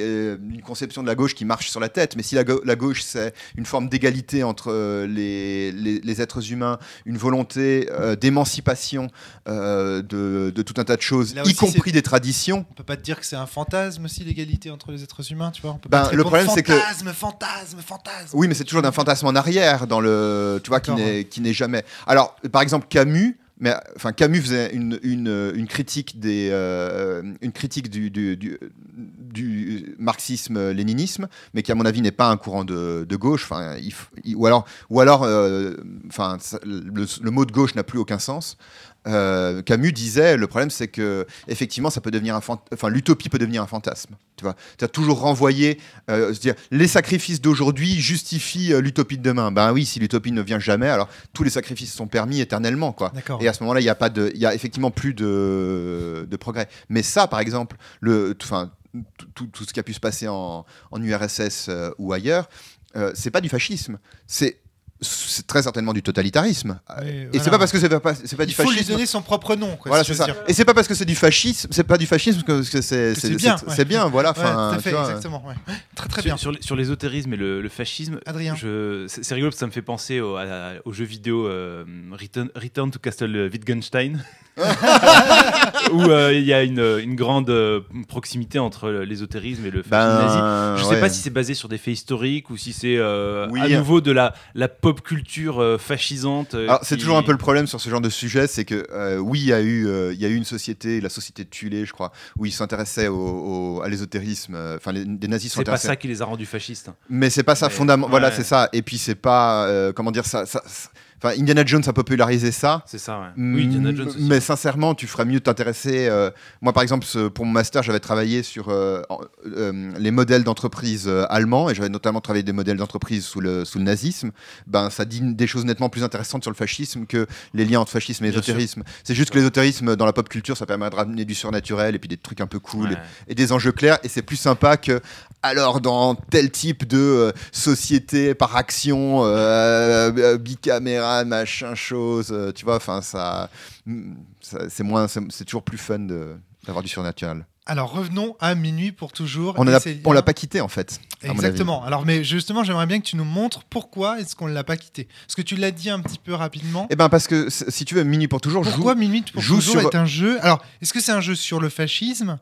A: euh, une conception de la gauche qui marche sur la tête. Mais si la, gauche c'est une forme d'égalité entre euh, les, les- les êtres humains, une volonté euh, d'émancipation de, de tout un tas de choses,
B: Là
A: y
B: aussi,
A: compris des traditions.
B: On peut pas te dire que c'est un fantasme aussi l'égalité entre les êtres humains, tu vois. On peut
A: Ben,
B: pas
A: le problème, c'est que-
B: fantasme, fantasme, fantasme.
A: Oui, mais c'est toujours d'un fantasme en arrière, dans le, tu vois, qui
B: D'accord,
A: n'est, qui n'est jamais. Alors, par exemple, Camus, mais enfin Camus faisait une, critique des, euh, une critique du, marxisme-léninisme, mais qui à mon avis n'est pas un courant de, gauche. Enfin, ou alors, ou alors, euh, enfin, le mot de gauche n'a plus aucun sens. Euh, Camus disait le problème c'est que effectivement ça peut devenir un enfin l'utopie peut devenir un fantasme tu vois. As toujours renvoyé euh, se dire les sacrifices d'aujourd'hui justifient euh, l'utopie de demain. Ben oui si l'utopie ne vient jamais alors tous les sacrifices sont permis éternellement quoi. Et à ce moment-là il y a pas de il y a effectivement plus de, de progrès. Mais ça par exemple le enfin tout, tout- tout ce qui a pu se passer en, en URSS ou ailleurs c'est pas du fascisme. C'est c'est très certainement du totalitarisme.
B: Oui,
A: Et
B: voilà.
A: c'est pas parce que c'est pas, c'est pas du
B: Il faut lui
A: fascisme.
B: donner son propre nom. Quoi,
A: Voilà,
B: si
A: c'est ça.
B: dire.
A: Et c'est pas parce que c'est du fascisme, c'est pas du fascisme que que c'est
B: Que
A: c'est
B: c'est bien,
A: c'est-
B: ouais.
A: c'est bien, voilà.
B: Ouais, tout à fait,
A: vois.
B: exactement. ouais. Très très
C: Sur-
B: bien.
C: Sur, sur l'ésotérisme et le, le fascisme,
B: Adrien.
C: je- c'est c'est rigolo parce que ça me fait penser au, à- au jeu vidéo euh, Return, Return to Castle Wittgenstein, où euh, il y a une, une grande euh, proximité entre l'ésotérisme et le fascisme nazi.
A: Ben,
C: Je sais
A: ouais.
C: pas si c'est basé sur des faits historiques ou si c'est euh,
A: Oui.
C: à nouveau de la, la pop culture euh, fascisante. euh,
A: c'est
C: qui-
A: toujours un peu le problème sur ce genre de sujet, c'est que euh, oui, il y, a eu, euh, il y a eu une société, la société de Tulé, je crois, où ils s'intéressaient au, au- à l'ésotérisme. Enfin, des nazis sont
C: C'est pas ça qui les a rendus fascistes.
A: Mais c'est pas ça fondamental. Voilà, c'est ça. Et puis c'est pas euh, comment dire ça. ça- ça- Enfin, Indiana Jones a popularisé ça.
C: C'est ça, ouais. Oui, Indiana Jones aussi.
A: Mais sincèrement, tu ferais mieux de t'intéresser. euh, moi, par exemple, ce- pour mon master, j'avais travaillé sur euh, euh, les modèles d'entreprise allemands et j'avais notamment travaillé des modèles d'entreprise sous le, sous le nazisme. Ben, ça dit des choses nettement plus intéressantes sur le fascisme que les liens entre fascisme et
C: Bien
A: ésotérisme. C'est juste que l'ésotérisme, dans la pop culture, ça permet de ramener du surnaturel et puis des trucs un peu cool
C: Ouais.
A: et des enjeux clairs et c'est plus sympa que alors dans tel type de euh, société par action euh, euh, bicaméra machin chose euh, tu vois enfin ça, mm, ça- c'est moins c'est toujours plus fun d'avoir du surnaturel
B: Alors revenons à minuit pour toujours.
A: on
B: Et
A: l'a pas quitté en fait.
B: Exactement. Alors, mais justement, j'aimerais bien que tu nous montres pourquoi est-ce qu'on ne l'a pas quitté. Parce que tu l'as dit un petit peu rapidement.
A: eh ben parce que si tu veux minuit pour toujours
B: Pourquoi
A: joue
B: Minuit pour
A: joue
B: toujours
A: sur-
B: est un jeu? Alors, est-ce que c'est un jeu sur le fascisme?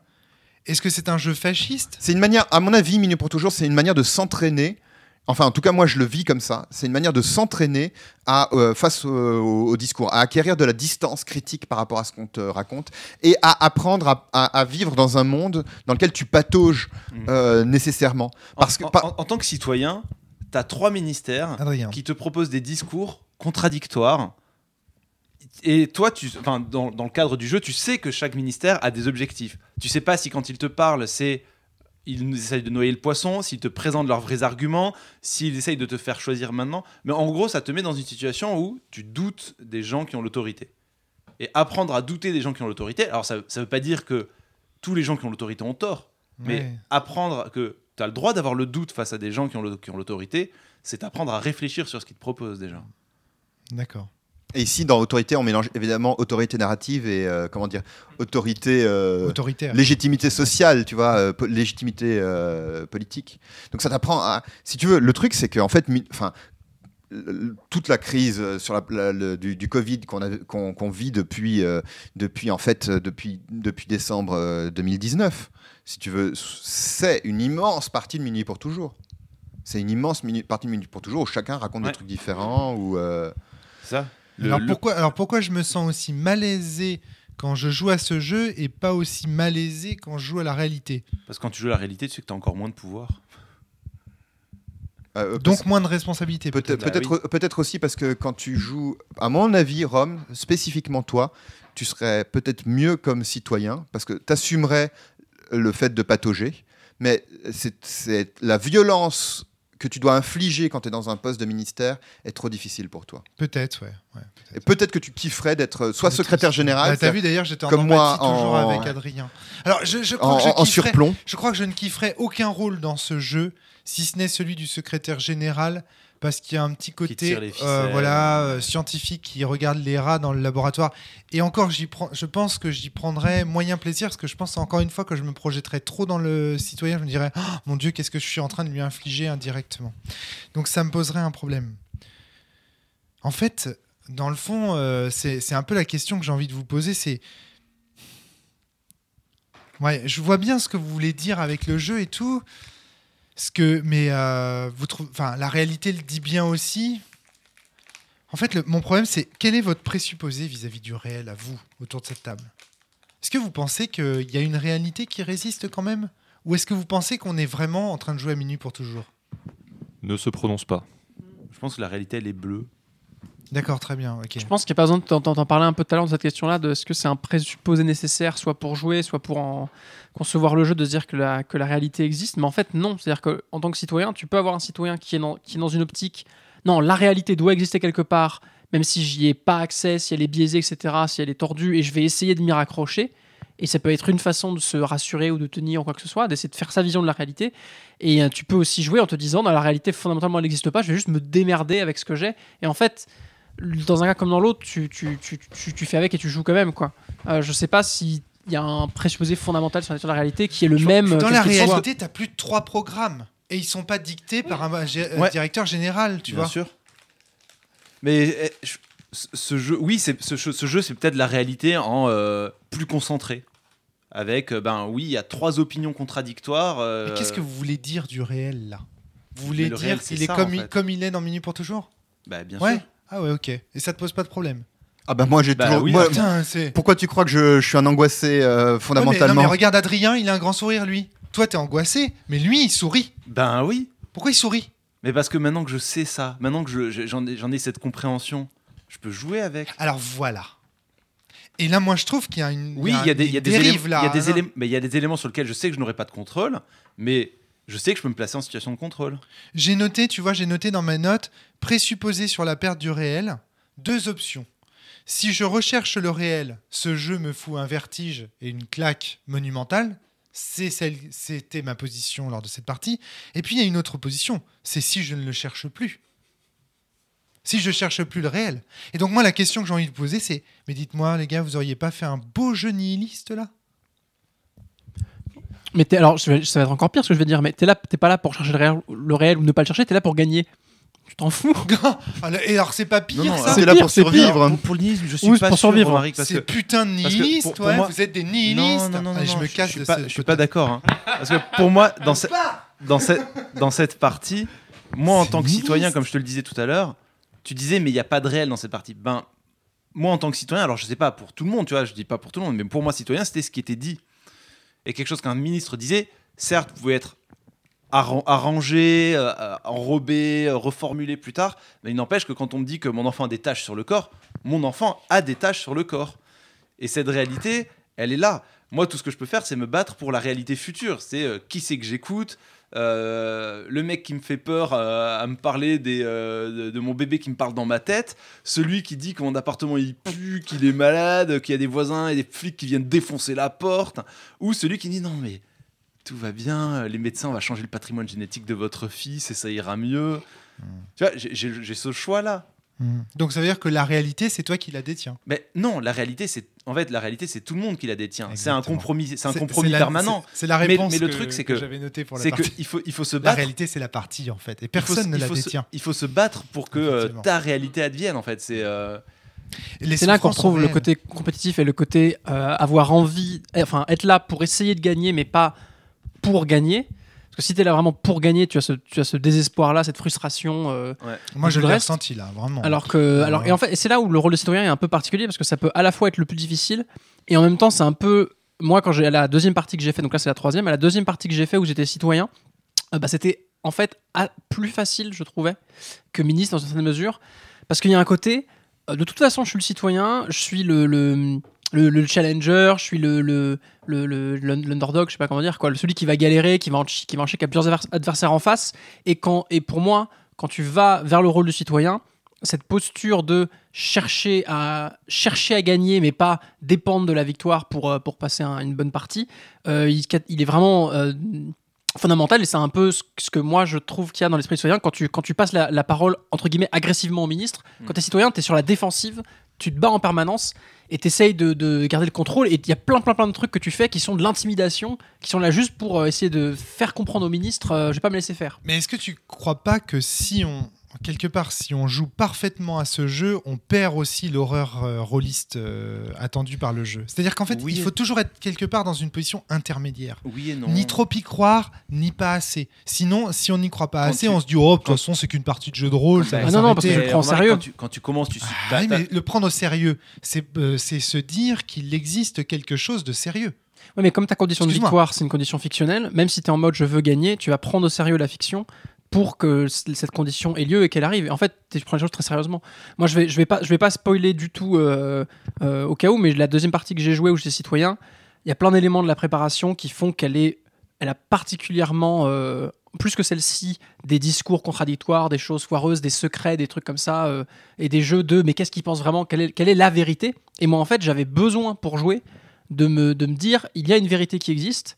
B: Est-ce que c'est un jeu fasciste?
A: C'est une manière à mon avis minuit pour toujours c'est une manière de s'entraîner Enfin, en tout cas, moi, je le vis comme ça. C'est une manière de s'entraîner à euh, face au, au- au discours, à acquérir de la distance critique par rapport à ce qu'on te raconte et à apprendre à, à- à vivre dans un monde dans lequel tu patauges
C: Mhm.
A: euh, nécessairement. Parce
C: en,
A: que
C: en- en tant que citoyen, tu as trois ministères
B: Adrien.
C: qui te proposent des discours contradictoires. Et toi, tu, enfin, dans, dans le cadre du jeu, tu sais que chaque ministère a des objectifs. Tu sais pas si quand ils te parlent, c'est ils nous essayent de noyer le poisson, s'ils te présentent leurs vrais arguments, s'ils essayent de te faire choisir maintenant. Mais en gros, ça te met dans une situation où tu doutes des gens qui ont l'autorité. Et apprendre à douter des gens qui ont l'autorité, alors ça ne veut pas dire que tous les gens qui ont l'autorité ont tort, mais
B: Ouais.
C: apprendre que tu as le droit d'avoir le doute face à des gens qui ont le- qui ont l'autorité, c'est apprendre à réfléchir sur ce qu'ils te proposent déjà.
B: D'accord.
A: Et ici, dans autorité, on mélange évidemment autorité narrative et euh, comment dire autorité, euh,
B: Autoritaire.
A: légitimité sociale, tu vois, euh, po- légitimité euh, politique. Donc ça t'apprend à, si tu veux, le truc c'est qu'en fait, mi- enfin. toute la crise euh, sur la, la- le- du, du Covid qu'on qu'on qu'on vit depuis, depuis en fait depuis, depuis décembre euh, 2019, si tu veux, c'est une immense partie de Minuit pour toujours. C'est une immense partie de Minuit pour toujours où chacun raconte
C: Ouais.
A: des trucs différents ou
C: C'est ça Le-
B: alors,
C: le-
B: pourquoi, alors pourquoi je me sens aussi malaisé quand je joue à ce jeu et pas aussi malaisé quand je joue à la réalité?
C: Parce que quand tu joues à la réalité, tu sais que tu as encore moins de pouvoir.
A: euh,
B: Donc moins de responsabilité
A: Peut-être
B: peut-être.
C: Bah
A: peut-être peut-être aussi parce que quand tu joues, à mon avis, Rome, spécifiquement toi, tu serais peut-être mieux comme citoyen parce que tu assumerais le fait de patauger, mais c'est la violence que tu dois infliger quand tu es dans un poste de ministère est trop difficile pour toi.
B: Peut-être, ouais. ouais,
A: Et
B: peut-être.
A: que tu kifferais d'être soit
B: Mais
A: secrétaire général,
B: Bah, T'as vu d'ailleurs, j'étais en
A: comme moi,
B: toujours
A: en-
B: avec Adrien. Alors, je, je crois
A: en,
B: que je
A: en- en
B: kifferais-
A: surplomb.
B: Je crois que je ne kifferais aucun rôle dans ce jeu, si ce n'est celui du secrétaire général, parce qu'il y a un petit côté euh, voilà, euh, scientifique qui regarde les rats dans le laboratoire. Et encore, j'y prends, je pense que j'y prendrais moyen plaisir, parce que je pense encore une fois que je me projetterais trop dans le citoyen, je me dirais, Oh, mon Dieu, qu'est-ce que je suis en train de lui infliger indirectement. Donc ça me poserait un problème. En fait, dans le fond, euh, c'est c'est un peu la question que j'ai envie de vous poser, c'est... Ouais, je vois bien ce que vous voulez dire avec le jeu et tout. Ce que, mais euh, vous trouvez, enfin, la réalité le dit bien aussi. En fait, le- mon problème, c'est quel est votre présupposé vis-à-vis du réel à vous autour de cette table? Est-ce que vous pensez qu'il y a une réalité qui résiste quand même, ou est-ce que vous pensez qu'on est vraiment en train de jouer à minuit pour toujours?
E: Ne se prononce pas.
C: Je pense que la réalité, elle est bleue.
B: D'accord, très bien.
D: Je pense qu'il n'y a pas besoin de t'en- parler un peu tout à l'heure de cette question-là, de ce que c'est un présupposé nécessaire, soit pour jouer, soit pour concevoir le jeu, de se dire que la, réalité existe. Mais en fait, non. C'est-à-dire qu'en tant que citoyen, tu peux avoir un citoyen qui est, dans, qui est dans une optique. Non, la réalité doit exister quelque part, même si j'y ai pas accès, si elle est biaisée, etc., si elle est tordue, et je vais essayer de m'y raccrocher. Et ça peut être une façon de se rassurer ou de tenir ou quoi que ce soit, d'essayer de faire sa vision de la réalité. Et euh, tu peux aussi jouer en te disant, dans la réalité, fondamentalement, elle n'existe pas, je vais juste me démerder avec ce que j'ai. Et en fait, dans un cas comme dans l'autre, tu, tu, tu, tu, tu fais avec et tu joues quand même. Quoi. Euh, je sais pas si il y a un présupposé fondamental sur la réalité qui est le même.
B: Dans la réalité, tu as plus de trois programmes. Et ils sont pas dictés par un
C: Ouais.
B: directeur général, tu
C: Bien
B: vois.
C: sûr. Mais eh, je- ce jeu, oui, c'est ce, jeu- ce jeu, c'est peut-être la réalité en euh, plus concentré. Avec, euh, ben oui, il y a trois opinions contradictoires. euh,
B: Mais qu'est-ce que vous voulez dire du réel, là? Vous voulez dire qu'il est
C: ça,
B: comme,
C: en
B: il,
C: fait.
B: comme il est dans Minute pour toujours?
C: Bah, bien
B: Ouais.
C: sûr.
B: Ah ouais, ok. Et ça te pose pas de problème
A: Ah bah moi j'ai
C: Bah
A: toujours.
C: oui,
A: moi-
B: Putain, c'est.
A: pourquoi tu crois que je, je suis un angoissé euh,
B: Ouais, mais,
A: fondamentalement
B: non, mais regarde Adrien, il a un grand sourire, lui. Toi, t'es angoissé, mais lui, il sourit.
C: Ben oui.
B: Pourquoi il sourit
C: Mais parce que maintenant que je sais ça, maintenant que je- je- j'en ai, cette compréhension, je peux jouer avec.
B: Alors voilà. Et là, moi, je trouve qu'il y a une,
C: Oui, il y a des, il y a
B: une
C: des
B: dérive
C: éléments,
B: là.
C: il y a des
B: hein.
C: éléments, mais il y a des éléments sur lesquels je sais que je n'aurai pas de contrôle, mais je sais que je peux me placer en situation de contrôle.
B: J'ai noté, tu vois, j'ai noté dans ma note, présupposé sur la perte du réel, deux options. Si je recherche le réel, ce jeu me fout un vertige et une claque monumentale. C'était ma position lors de cette partie. Et puis il y a une autre position, c'est si je ne le cherche plus. Si je cherche plus le réel. Et donc moi la question que j'ai envie de poser c'est, mais dites-moi les gars, vous auriez pas fait un beau jeu nihiliste là?
D: Mais alors, ça va être encore pire ce que je vais dire, mais t'es là, t'es pas là pour chercher le réel, le réel ou ne pas le chercher, t'es là pour gagner. Tu t'en fous
B: Et alors c'est pas pire
C: Non, non,
B: ça
A: C'est là
D: pire,
A: pour survivre.
C: Pour, pour le nihilisme, je suis
D: Oui,
C: pas
D: pour
C: sûr,
D: survivre.
C: Romaric, parce
B: C'est
C: que
B: putain de
C: parce que
B: nihiliste,
C: pour- pour
B: ouais,
C: moi-
B: vous êtes des
C: non,
B: nihilistes.
C: non, non, non,
B: Allez, je me casse
C: je suis pas d'accord. hein. Parce que pour moi, dans, ce- dans, cette, dans cette partie, moi en tant que citoyen, comme je te le disais tout à l'heure, tu disais mais il n'y a pas de réel dans cette partie. Ben moi en tant que citoyen, alors je sais pas pour tout le monde, tu vois, je dis pas pour tout le monde, mais pour moi citoyen, c'était ce qui était dit et quelque chose qu'un ministre disait. Certes, vous pouvez être arran- arrangé, euh, euh, enrobé, euh, reformulé plus tard, mais il n'empêche que quand on me dit que mon enfant a des taches sur le corps, mon enfant a des taches sur le corps. Et cette réalité, elle est là. Moi, tout ce que je peux faire, c'est me battre pour la réalité future. C'est qui c'est que j'écoute, euh, le mec qui me fait peur euh, à me parler des, euh, de, de mon bébé qui me parle dans ma tête, celui qui dit que mon appartement il pue, qu'il est malade, qu'il y a des voisins et des flics qui viennent défoncer la porte, ou celui qui dit non mais tout va bien, les médecins on va changer le patrimoine génétique de votre fils et ça ira mieux. Tu vois, j'ai ce choix là.
B: Hmm. Donc ça veut dire que la réalité, c'est toi qui la détiens.
C: Mais non, la réalité, c'est en fait la réalité, c'est tout le monde qui la détient. C'est un compromis, c'est un compromis
B: la-
C: permanent.
B: C'est la réponse
C: mais le
B: que-
C: truc, c'est que-
B: j'avais noté pour la
C: faut, il faut se
B: La
C: battre.
B: réalité, c'est la partie en fait. Et
C: faut
B: personne ne la
C: faut se-
B: détient.
C: il faut se battre pour que euh, ta réalité advienne. En fait, c'est euh,
D: C'est là qu'on retrouve le côté compétitif et le côté euh, avoir envie, eh, enfin être là pour essayer de gagner, mais pas pour gagner. Parce que si t'es là vraiment pour gagner, tu as ce, tu as ce désespoir-là, cette frustration. euh,
B: Moi, je
D: le
B: l'ai ressenti là, vraiment.
D: alors que,
B: Ouais.
D: alors, et en fait, c'est là où le rôle de citoyen est un peu particulier parce que ça peut à la fois être le plus difficile et en même temps, c'est un peu. Moi, quand j'ai à la deuxième partie que j'ai fait, donc là c'est la troisième, à la deuxième partie que j'ai fait où j'étais citoyen, euh, bah, c'était en fait à- plus facile, je trouvais, que ministre dans une certaine mesure, parce qu'il y a un côté. euh, de toute façon, je suis le citoyen, je suis le, le, le- le challenger, je suis le, le, le, le- l'un- l'underdog, je sais pas comment dire, quoi, celui qui va galérer, qui va en, qui va en chier, qui a plusieurs advers- adversaires en face. Et, quand, et pour moi, quand tu vas vers le rôle du citoyen, cette posture de chercher à, chercher à gagner, mais pas dépendre de la victoire pour, euh, pour passer un- une bonne partie, euh, il, il est vraiment euh, fondamental et c'est un peu ce, que moi je trouve qu'il y a dans l'esprit citoyen quand tu, quand tu passes la, la parole entre guillemets agressivement au ministre. Quand
C: Mm.
D: tu es citoyen, tu es sur la défensive, tu te bats en permanence et tu essayes de, de garder le contrôle. Et il y a plein, plein, plein de trucs que tu fais qui sont de l'intimidation, qui sont là juste pour euh, essayer de faire comprendre au ministre euh, je vais pas me laisser faire.
B: Mais est-ce que tu crois pas que si on quelque part si on joue parfaitement à ce jeu, on perd aussi l'horreur euh, rôliste euh, attendue par le jeu. C'est-à-dire qu'en fait,
C: Oui.
B: il faut toujours être quelque part dans une position intermédiaire.
C: oui et non.
B: Ni trop y croire, ni pas assez. Sinon, si on n'y croit pas
C: Quand
B: assez,
C: tu-
B: on se dit oh, de toute façon, c'est qu'une partie de jeu de rôle. ça va
D: Ah non, non, parce que je le prends au sérieux.
C: Quand tu, quand tu commences, tu
B: Ah oui, mais le prendre au sérieux, c'est euh, c'est se dire qu'il existe quelque chose de sérieux.
D: Ouais, mais comme ta condition de victoire, c'est une condition fictionnelle, même si tu es en mode je veux gagner, tu vas prendre au sérieux la fiction pour que cette condition ait lieu et qu'elle arrive. En fait, tu prends les choses très sérieusement. Moi, je vais, je vais, pas, je vais pas spoiler du tout euh, euh, au cas où, mais la deuxième partie que j'ai jouée où j'étais citoyen, il y a plein d'éléments de la préparation qui font qu'elle est, elle a particulièrement, euh, plus que celle-ci, des discours contradictoires, des choses foireuses, des secrets, des trucs comme ça, et des jeux de mais qu'est-ce qu'ils pensent vraiment, quelle est, la vérité? Et moi, en fait, j'avais besoin pour jouer de me dire il y a une vérité qui existe,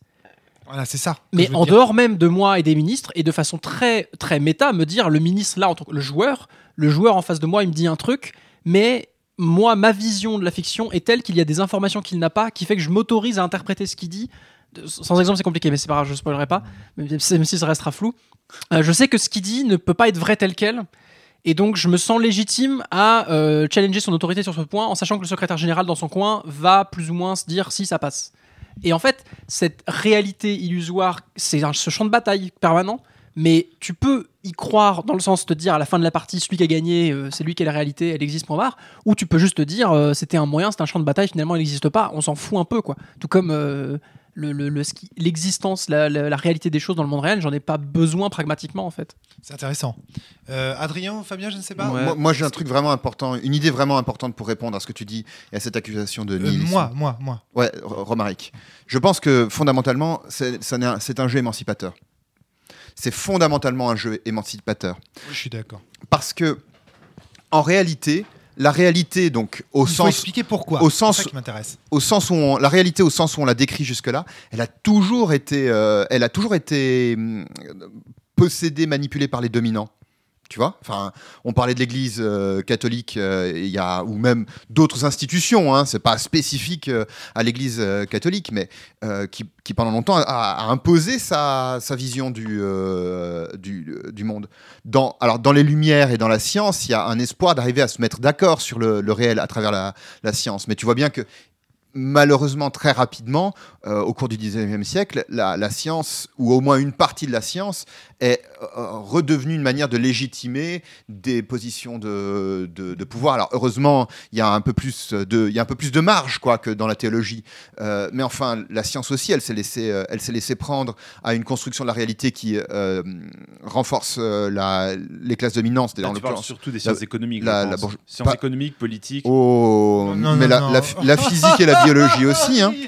B: Voilà, c'est ça.
D: mais en
B: dire.
D: dehors même de moi et des ministres, et de façon très, très méta, me dire le ministre là, en tant que le joueur, le joueur en face de moi, il me dit un truc, mais moi, ma vision de la fiction est telle qu'il y a des informations qu'il n'a pas, qui fait que je m'autorise à interpréter ce qu'il dit. Sans exemple, c'est compliqué, mais c'est pas grave, je ne spoilerai pas, même si, même si ça restera flou. Euh, je sais que ce qu'il dit ne peut pas être vrai tel quel. Et donc, je me sens légitime à euh, challenger son autorité sur ce point, en sachant que le secrétaire général dans son coin va plus ou moins se dire si ça passe. Et en fait, cette réalité illusoire, c'est ce champ de bataille permanent, mais tu peux y croire dans le sens de te dire à la fin de la partie, celui qui a gagné, euh, c'est lui qui est la réalité, elle existe, point barre, ou tu peux juste te dire euh, c'était un moyen, c'est un champ de bataille, finalement il n'existe pas, on s'en fout un peu, quoi. Tout comme euh, le- le- l'existence, la, la- la réalité des choses dans le monde réel, j'en ai pas besoin pragmatiquement en fait.
B: C'est intéressant. Euh, Adrien, Fabien, je ne sais pas.
C: Ouais.
A: Moi, moi, j'ai un truc vraiment important, une idée vraiment importante pour répondre à ce que tu dis et à cette accusation de
B: Euh,
A: nihilisme.
B: moi, moi, moi.
A: Ouais, Romaric. Je pense que fondamentalement, un- c'est un jeu émancipateur. C'est fondamentalement un jeu émancipateur.
B: Je suis d'accord.
A: Parce que, en réalité, la réalité, donc, au
B: Il faut
A: sens,
B: expliquer pourquoi.
A: au sens-
B: ça qui m'intéresse.
A: au sens où on- la réalité au sens où on l'a décrit jusque-là, elle a toujours été, euh, elle a toujours été hum, possédée, manipulée par les dominants. Tu vois Enfin, on parlait de l'Église euh, catholique, euh, y a ou même d'autres institutions. Hein, c'est pas spécifique euh, à l'Église catholique, mais qui, qui pendant longtemps a, a imposé sa, sa vision du, du, du monde. Dans, alors, dans les Lumières et dans la science, il y a un espoir d'arriver à se mettre d'accord sur le, le réel à travers la, la science. Mais tu vois bien que malheureusement, très rapidement, euh, au cours du 19e siècle, la, la science, ou au moins une partie de la science, est euh, redevenue une manière de légitimer des positions de, de- de pouvoir. Alors, heureusement, il y a un peu plus de, il y a un peu plus de marge quoi, que dans la théologie. Euh, mais enfin, la science aussi, elle s'est laissée, euh, elle s'est laissée prendre à une construction de la réalité qui euh, renforce euh, la- les classes dominantes.
C: Là, tu parles surtout des sciences économiques.
A: la-
C: Sciences
A: pas-
C: économiques, politiques.
A: Oh,
B: Non,
A: mais
B: non,
A: la,
B: non.
A: la fi- la physique et la biologie aussi, hein.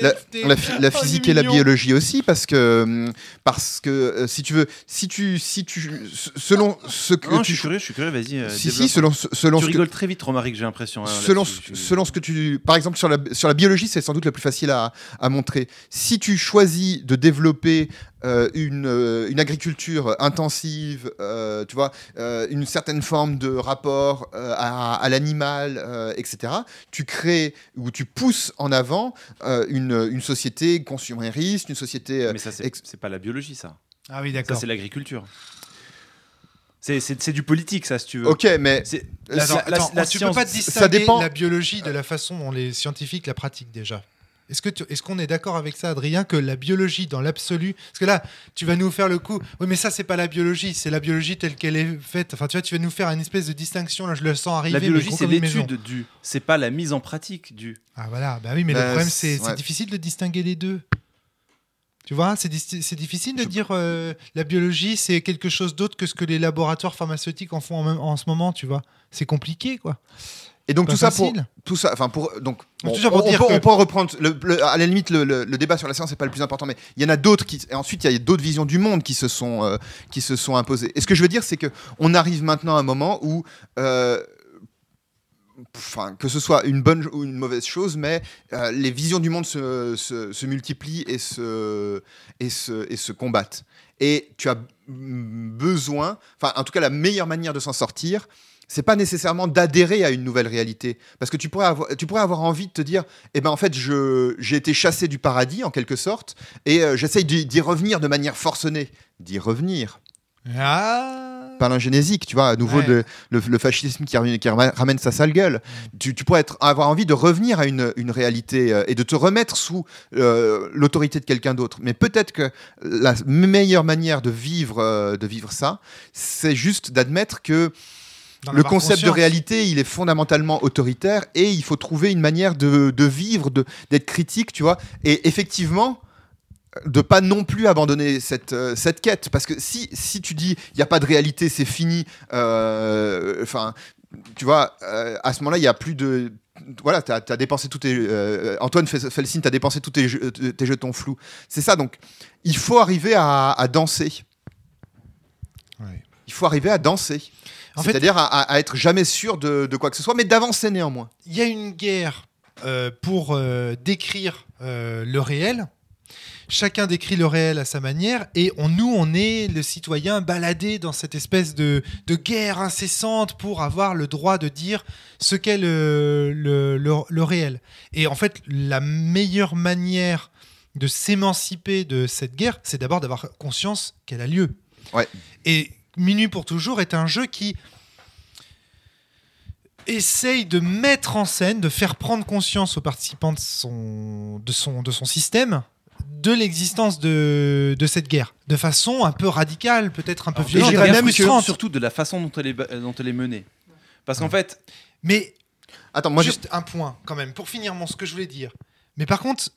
A: La,
B: La,
A: la la physique et la biologie aussi, parce que, parce que euh, si tu veux, si tu, si tu, selon ce que
C: Non, je
A: tu
C: suis curieux, je suis curieux, vas-y. euh,
A: si, si, selon, ce- selon
C: tu
A: ce que,
C: rigoles très vite, Romaric, j'ai l'impression. hein,
A: selon, selon ce que tu, par exemple sur la, sur la biologie, c'est sans doute le plus facile à, à montrer. Si tu choisis de développer euh, une, euh, une agriculture intensive, euh, tu vois, euh, une certaine forme de rapport euh, à, à l'animal, euh, etc., tu crées ou tu pousses en avant euh, une, une société consumériste, une société. euh,
C: Mais ça, c'est
A: ex-
C: c'est pas la biologie, ça.
B: Ah oui,
C: Ça,
B: d'accord.
C: c'est l'agriculture. C'est- C'est c'est du politique, ça, si tu veux.
A: ok, mais
C: C'est-
B: Attends,
C: la- la-
B: attends,
C: la
B: tu
C: science-
B: peux pas
A: ça
B: distinguer
A: dépend.
B: la biologie de la façon dont les scientifiques la pratiquent déjà. Est-ce que tu- est-ce qu'on est d'accord avec ça, Adrien, que la biologie dans l'absolu, parce que là, tu vas nous faire le coup. Oui, mais ça, c'est pas la biologie, c'est la biologie telle qu'elle est faite. Enfin, tu vois, tu vas nous faire une espèce de distinction. Là, je le sens arriver.
C: La biologie, c'est l'étude du. C'est pas la mise en pratique du.
B: Ah voilà, bah oui, mais
A: Bah,
B: le problème, c'est
A: ouais.
B: difficile de distinguer les deux. Tu vois, c'est difficile de
A: Je-
B: dire euh, la biologie, c'est quelque chose d'autre que ce que les laboratoires pharmaceutiques en font en, même- en ce moment, tu vois. C'est compliqué, quoi.
A: Et donc tout ça pour tout ça, enfin pour donc
B: Mais
A: bon,
B: tout ça pour
A: on,
B: dire
A: peut,
B: que-
A: on peut en reprendre. Le, le- à la limite, le, débat sur la science n'est pas le plus important, mais il y en a d'autres qui. Et ensuite, il y a d'autres visions du monde qui se sont euh, qui se sont imposées. Et ce que je veux dire, c'est que on arrive maintenant à un moment où euh, Enfin, que ce soit une bonne ou une mauvaise chose, mais euh, les visions du monde se, se- se multiplient et se, et, se, et se combattent. Et tu as besoin, enfin, en tout cas, la meilleure manière de s'en sortir, c'est pas nécessairement d'adhérer à une nouvelle réalité. Parce que tu pourrais avoir, tu pourrais avoir envie de te dire, eh ben en fait, j'ai été chassé du paradis, en quelque sorte, et euh, j'essaye d'y, revenir de manière forcenée. D'y revenir.
B: Ah
A: Pas l'ingénésique, tu vois, à nouveau
B: Ouais.
A: le, le- le fascisme qui, ramène- qui ramène sa sale gueule. Tu, tu pourrais être, avoir envie de revenir à une, une réalité euh, et de te remettre sous euh, l'autorité de quelqu'un d'autre. Mais peut-être que la meilleure manière de vivre, de vivre ça, c'est juste d'admettre que le concept de réalité, il est fondamentalement autoritaire et il faut trouver une manière de, de vivre, de- d'être critique, tu vois. Et effectivement, de pas non plus abandonner cette, euh, cette quête. Parce que si, si tu dis, il n'y a pas de réalité, c'est fini, euh, enfin, tu vois, euh, à ce moment-là, il n'y a plus de... Voilà, tu as, dépensé tous tes... Antoine signe, tu as dépensé tous tes, tes jetons flous. C'est ça, donc il faut arriver à, à danser.
B: Ouais.
A: Il faut arriver à danser. C'est-à-dire à, à- à être jamais sûr de, de quoi que ce soit, mais d'avancer néanmoins.
B: il y a une guerre euh, pour euh, décrire euh, le réel. Chacun décrit le réel à sa manière et on, nous, on est le citoyen baladé dans cette espèce de, de guerre incessante pour avoir le droit de dire ce qu'est le, le- le- le réel. Et en fait, la meilleure manière de s'émanciper de cette guerre, c'est d'abord d'avoir conscience qu'elle a lieu.
A: Ouais.
B: Et Minuit pour toujours est un jeu qui essaye de mettre en scène, de faire prendre conscience aux participants de son, de son, de son système de l'existence de, de cette guerre, de façon un peu radicale, peut-être un peu
C: Et
B: violente, peu
C: même que
B: frustrante.
C: surtout de la façon dont elle est, dont elle est menée. Parce qu'en fait,
B: Mais
A: Attends, moi, je-
B: juste un point quand même, pour finir mon, ce que je voulais dire. Mais par contre,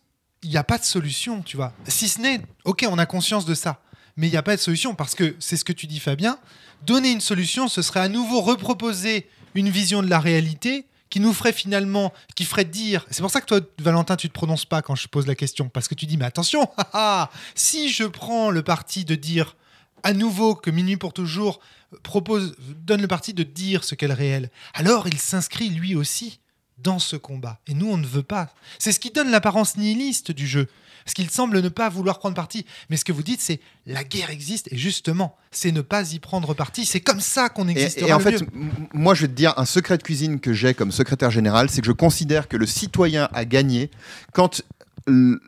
B: il n'y a pas de solution, tu vois. Si ce n'est, ok, on a conscience de ça, mais il n'y a pas de solution parce que c'est ce que tu dis, Fabien. Donner une solution, ce serait à nouveau reproposer une vision de la réalité qui nous ferait finalement, qui ferait dire. C'est pour ça que toi, Valentin, tu te prononces pas quand je pose la question parce que tu dis, mais attention, haha, si je prends le parti de dire à nouveau que Minuit pour toujours propose, donne le parti de dire ce qu'est le réel, alors il s'inscrit lui aussi dans ce combat. Et nous, on ne veut pas. C'est ce qui donne l'apparence nihiliste du jeu. Parce qu'il semble ne pas vouloir prendre parti. Mais ce que vous dites, c'est la guerre existe. Et justement, c'est ne pas y prendre parti. C'est comme ça qu'on
A: Et,
B: existera
A: et en
B: le
A: fait, moi, je vais te dire un secret de cuisine que j'ai comme secrétaire général, c'est que je considère que le citoyen a gagné quand euh,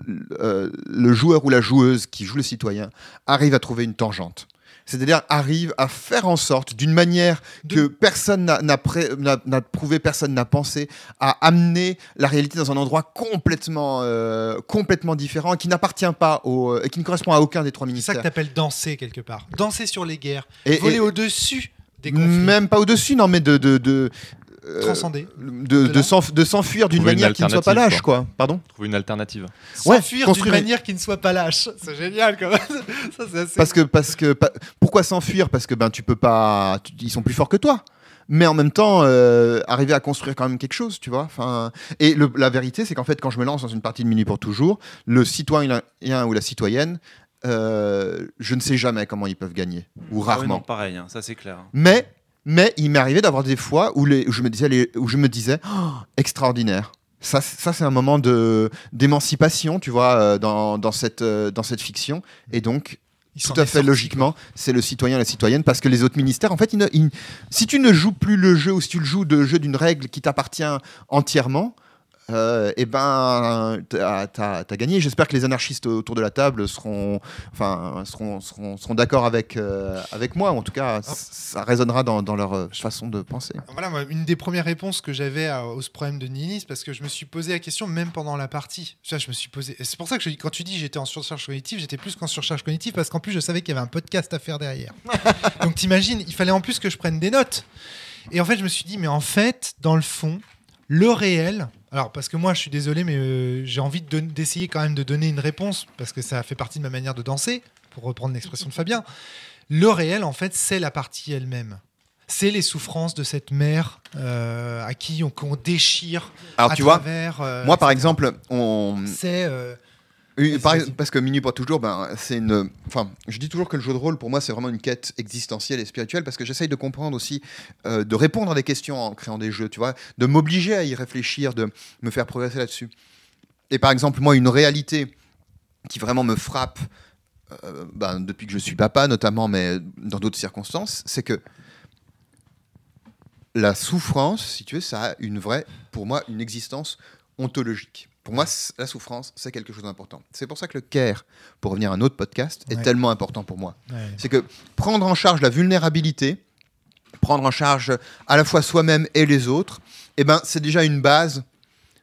A: le joueur ou la joueuse qui joue le citoyen arrive à trouver une tangente. C'est-à-dire arrive à faire en sorte, d'une manière
B: De-
A: que personne n'a- prouvé, personne n'a pensé, à amener la réalité dans un endroit complètement, euh, complètement différent et qui n'appartient pas au, et qui ne correspond à aucun des trois
B: C'est ça
A: ministères.
B: que tu appelles danser quelque part. Danser sur les guerres.
A: Et-
B: voler
A: et-
B: au-dessus des conflits.
A: Même pas au-dessus, non, mais de, de, de, euh,
B: Transcender.
A: de,
B: De
A: s'enfuir d'une manière qui ne soit pas lâche, quoi. Pardon
E: Trouver une alternative.
A: ouais,
B: S'enfuir d'une manière qui ne soit pas lâche. C'est génial quand même. Ça, c'est assez-
A: Parce que, parce que, pa- pourquoi s'enfuir? Parce que ben tu peux pas, ils sont plus forts que toi. Mais en même temps, euh, arriver à construire quand même quelque chose, tu vois. Enfin, et le- la vérité, c'est qu'en fait, quand je me lance dans une partie de Minuit pour toujours, le citoyen ou la citoyenne, euh, je ne sais jamais comment ils peuvent gagner, ou
C: ah
A: rarement.
C: non, pareil, hein, ça c'est clair.
A: Mais, mais il m'est arrivé d'avoir des fois où, les, où je me disais, les- où je me disais Oh, extraordinaire. Ça, ça c'est un moment de d'émancipation, tu vois, euh, dans, dans, cette, euh, dans cette fiction. Et donc, tout à fait logiquement, c'est le citoyen et la citoyenne, parce que les autres ministères, en fait, ils ne- ils- si tu ne joues plus le jeu ou si tu le joues de jeu d'une règle qui t'appartient entièrement, euh, eh ben, t'as as, gagné. J'espère que les anarchistes autour de la table seront, enfin, seront, seront, seront d'accord avec, euh, avec moi. En tout cas, c- ça résonnera dans, dans leur euh, façon de penser.
B: Voilà, moi, une des premières réponses que j'avais à- au problème de nihilisme, parce que je me suis posé la question même pendant la partie. Je me suis posé. et C'est pour ça que je quand tu dis j'étais en surcharge cognitive, j'étais plus qu'en surcharge cognitive, parce qu'en plus je savais qu'il y avait un podcast à faire derrière. Donc t'imagines, il fallait en plus que je prenne des notes. Et en fait, je me suis dit, mais en fait, dans le fond, le réel. Alors, parce que moi, je suis désolé, mais euh, j'ai envie de don- d'essayer quand même de donner une réponse, parce que ça fait partie de ma manière de danser, pour reprendre l'expression de Fabien. Le réel, en fait, c'est la partie elle-même. C'est les souffrances de cette mère euh, à qui on, qu'on déchire
A: Alors,
B: à
A: tu vois,
B: travers. euh,
A: moi, par exemple, on,
B: c'est euh,
A: Oui, par- parce que Minuit pour toujours, ben, c'est une. Enfin, je dis toujours que le jeu de rôle, pour moi, c'est vraiment une quête existentielle et spirituelle parce que j'essaye de comprendre aussi, euh, de répondre à des questions en créant des jeux, tu vois, de m'obliger à y réfléchir, de me faire progresser là-dessus. Et par exemple, moi, une réalité qui vraiment me frappe euh, ben, depuis que je suis papa, notamment, mais dans d'autres circonstances, c'est que la souffrance, si tu veux, ça a une vraie, pour moi, une existence ontologique. Pour moi, la souffrance, c'est quelque chose d'important. C'est pour ça que le care, pour revenir à un autre podcast, est tellement important pour moi.
B: ouais.
A: C'est que prendre en charge la vulnérabilité, prendre en charge à la fois soi-même et les autres, eh ben, c'est déjà une base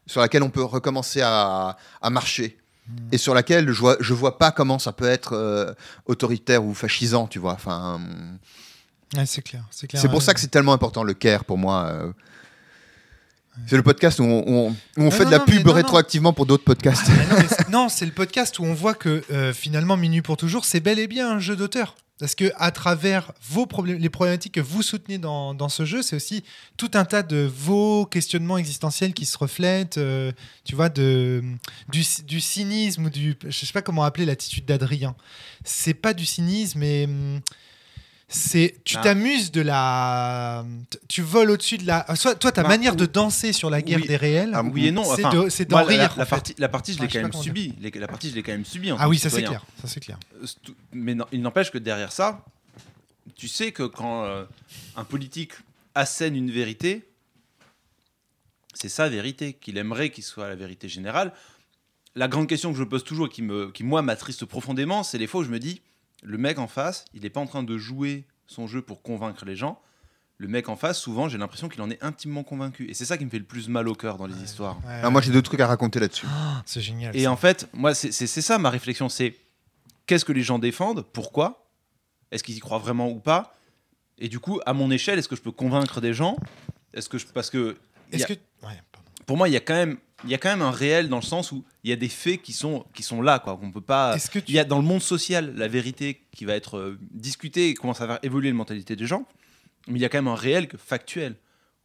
A: sur laquelle on peut recommencer à, à marcher. Et sur laquelle je vois, je vois pas comment ça peut être euh, autoritaire ou fascisant, tu vois. Enfin, hum,
B: Ouais, c'est clair. C'est, clair,
A: c'est pour
B: ouais.
A: ça que c'est tellement important le care pour moi. euh. C'est le podcast où on, où fait
B: non,
A: de la
B: non,
A: pub
B: non.
A: rétroactivement pour d'autres podcasts.
B: Ah, non, mais c'est- non, c'est le podcast où on voit que euh, finalement Minuit pour toujours, c'est bel et bien un jeu d'auteur. Parce que à travers vos problèmes, les problématiques que vous soutenez dans, dans ce jeu, c'est aussi tout un tas de vos questionnements existentiels qui se reflètent, euh, tu vois, de, du, du cynisme ou du, je sais pas comment appeler l'attitude d'Adrien. C'est pas du cynisme, mais hum, C'est tu t'amuses de la, tu voles au-dessus de la. Soit toi ta
C: Bah,
B: manière de danser sur la guerre
C: Oui.
B: des réels.
A: Ah,
C: Oui et non.
B: C'est
C: enfin,
B: de- d'en
C: la-
B: rire,
C: La, partie, la partie, je l'ai
B: Ah,
C: quand même. Les- La partie, je l'ai quand même
B: Ah oui, ça c'est clair, ça c'est clair.
C: Euh, Mais non, il n'empêche que derrière ça, tu sais que quand euh, un politique assène une vérité, c'est sa vérité, qu'il aimerait qu'il soit la vérité générale. La grande question que je pose toujours, et qui, me, qui moi m'attriste profondément, c'est les fois où je me dis, le mec en face, il n'est pas en train de jouer son jeu pour convaincre les gens. Le mec en face, souvent, j'ai l'impression qu'il en est intimement convaincu. Et c'est ça qui me fait le plus mal au cœur dans les histoires.
B: Ouais,
A: Alors, moi, j'ai deux trucs à raconter là-dessus.
B: c'est génial.
C: Et
B: ça.
C: en fait, moi, c'est ça ma réflexion, c'est qu'est-ce que les gens défendent, pourquoi, est-ce qu'ils y croient vraiment ou pas, et du coup, à mon échelle, est-ce que je peux convaincre des gens, est-ce que je, parce que
B: Est-ce
C: a-
B: que ouais.
C: Pour moi, il y a quand même, il y a quand même un réel dans le sens où il y a des faits qui sont qui sont là, quoi, qu'on peut pas.
B: Que tu
C: Il y a dans le monde social la vérité qui va être euh, discutée et commence à faire évoluer la mentalité des gens, mais il y a quand même un réel factuel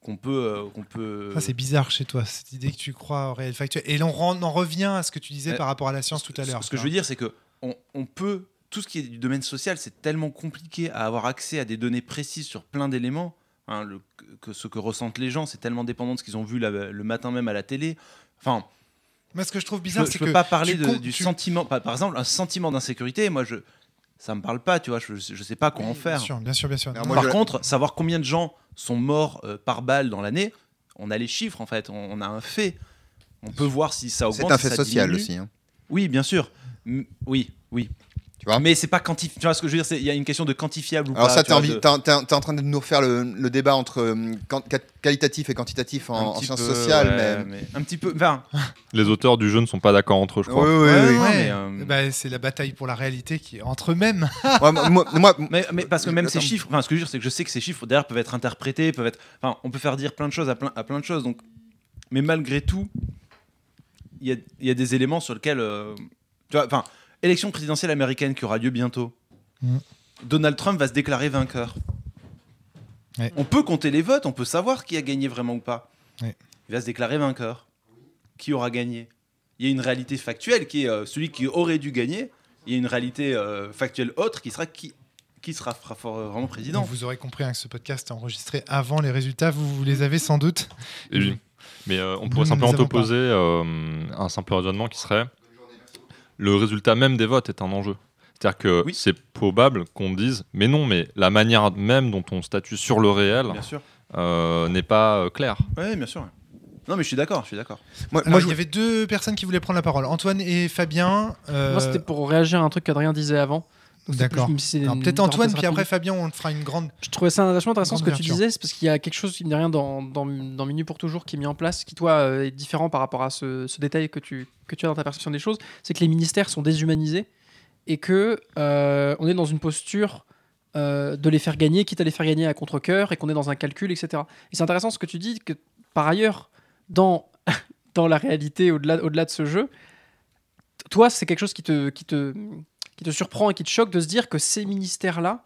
C: qu'on peut euh, qu'on peut.
B: Ça, c'est bizarre chez toi, cette idée que tu crois au réel factuel. Et ren- en revient à ce que tu disais
C: Euh,
B: par rapport à la science
C: Ce-
B: tout à l'heure.
C: Ce que je veux dire, c'est que on, on peut tout ce qui est du domaine social, c'est tellement compliqué à avoir accès à des données précises sur plein d'éléments. Hein, le- que, que ce que ressentent les gens, c'est tellement dépendant de ce qu'ils ont vu la- le matin même à la télé. Enfin,
B: Moi, ce que je trouve bizarre, c'est
C: je peux
B: que
C: pas parler de- du
B: tu-
C: sentiment. Par, exemple, un sentiment d'insécurité, moi, je ça me parle pas, tu vois. Je, je sais pas quoi en
B: Bien
C: faire.
B: sûr, bien sûr, bien sûr. Non,
A: moi,
C: Par
A: je-
C: contre, savoir combien de gens sont morts euh, par balle dans l'année, on a les chiffres en fait, on, on a un fait. On peut voir si ça augmente.
A: C'est un
C: si
A: fait
C: ça
A: social
C: diminue.
A: aussi. hein.
C: Oui, bien sûr. M- oui, oui.
A: Tu vois
C: Mais c'est pas quantifiable. Tu vois ce que je veux dire c'est- Il y a une question de quantifiable ou
A: Alors
C: pas.
A: ça,
C: tu
A: t'es envie-
C: de-
A: en train de nous refaire le, le débat entre euh, qualitatif et quantitatif en, en sciences
C: peu,
A: sociales,
C: ouais,
A: mais...
C: un petit peu. Enfin,
E: Les auteurs du jeu ne sont pas d'accord entre eux, je crois.
A: Oui, oui,
C: Ouais,
A: oui.
C: ouais. Euh,
B: bah, c'est la bataille pour la réalité qui est entre eux-mêmes.
A: Moi, moi- moi-
C: mais, mais parce que même ces chiffres, enfin, ce que je veux dire, c'est que je sais que ces chiffres d'ailleurs peuvent être interprétés, peuvent être. Enfin, on peut faire dire plein de choses à plein, à plein de choses. Donc, mais malgré tout, il y a, il y a des éléments sur lesquels, euh, tu vois, enfin, élection présidentielle américaine qui aura lieu bientôt.
B: Mhm.
C: Donald Trump va se déclarer vainqueur.
B: Ouais.
C: On peut compter les votes, on peut savoir qui a gagné vraiment ou pas.
B: Ouais.
C: Il va se déclarer vainqueur. Qui aura gagné? Il y a une réalité factuelle qui est euh, celui qui aurait dû gagner. Il y a une réalité euh, factuelle autre qui sera qui, qui sera fort- vraiment président.
B: Vous aurez compris hein, que ce podcast est enregistré avant les résultats. Vous, vous les avez sans doute.
E: Et oui. Mais euh, on pourrait
B: nous
E: simplement t'opposer euh, un simple raisonnement qui serait le résultat même des votes est un enjeu. C'est-à-dire que
C: Oui.
E: c'est probable qu'on dise mais non, mais la manière même dont on statue sur le réel euh, n'est pas euh, claire.
C: Oui, bien sûr. Non, mais je suis d'accord, je suis d'accord.
A: Moi,
B: il y avait deux personnes qui voulaient prendre la parole. Antoine et Fabien. euh,
D: Moi, c'était pour réagir à un truc qu'Adrien disait avant.
B: D'accord. Peut-être Antoine, puis après. Fabien, on te fera une grande.
D: Je trouvais ça vachement intéressant ce que tu disais, c'est parce qu'il y a quelque chose, qui n'est rien, dans, dans, dans Minute pour Toujours qui est mis en place, qui toi euh, est différent par rapport à ce, ce détail que tu, que tu as dans ta perception des choses, c'est que les ministères sont déshumanisés et que euh, on est dans une posture euh, de les faire gagner, quitte à les faire gagner à contre-coeur, et qu'on est dans un calcul, etc. Et c'est intéressant ce que tu dis, que par ailleurs, dans, dans la réalité, au-delà au -delà de ce jeu, toi, c'est quelque chose qui te, qui, te, qui te surprend et qui te choque de se dire que ces ministères-là,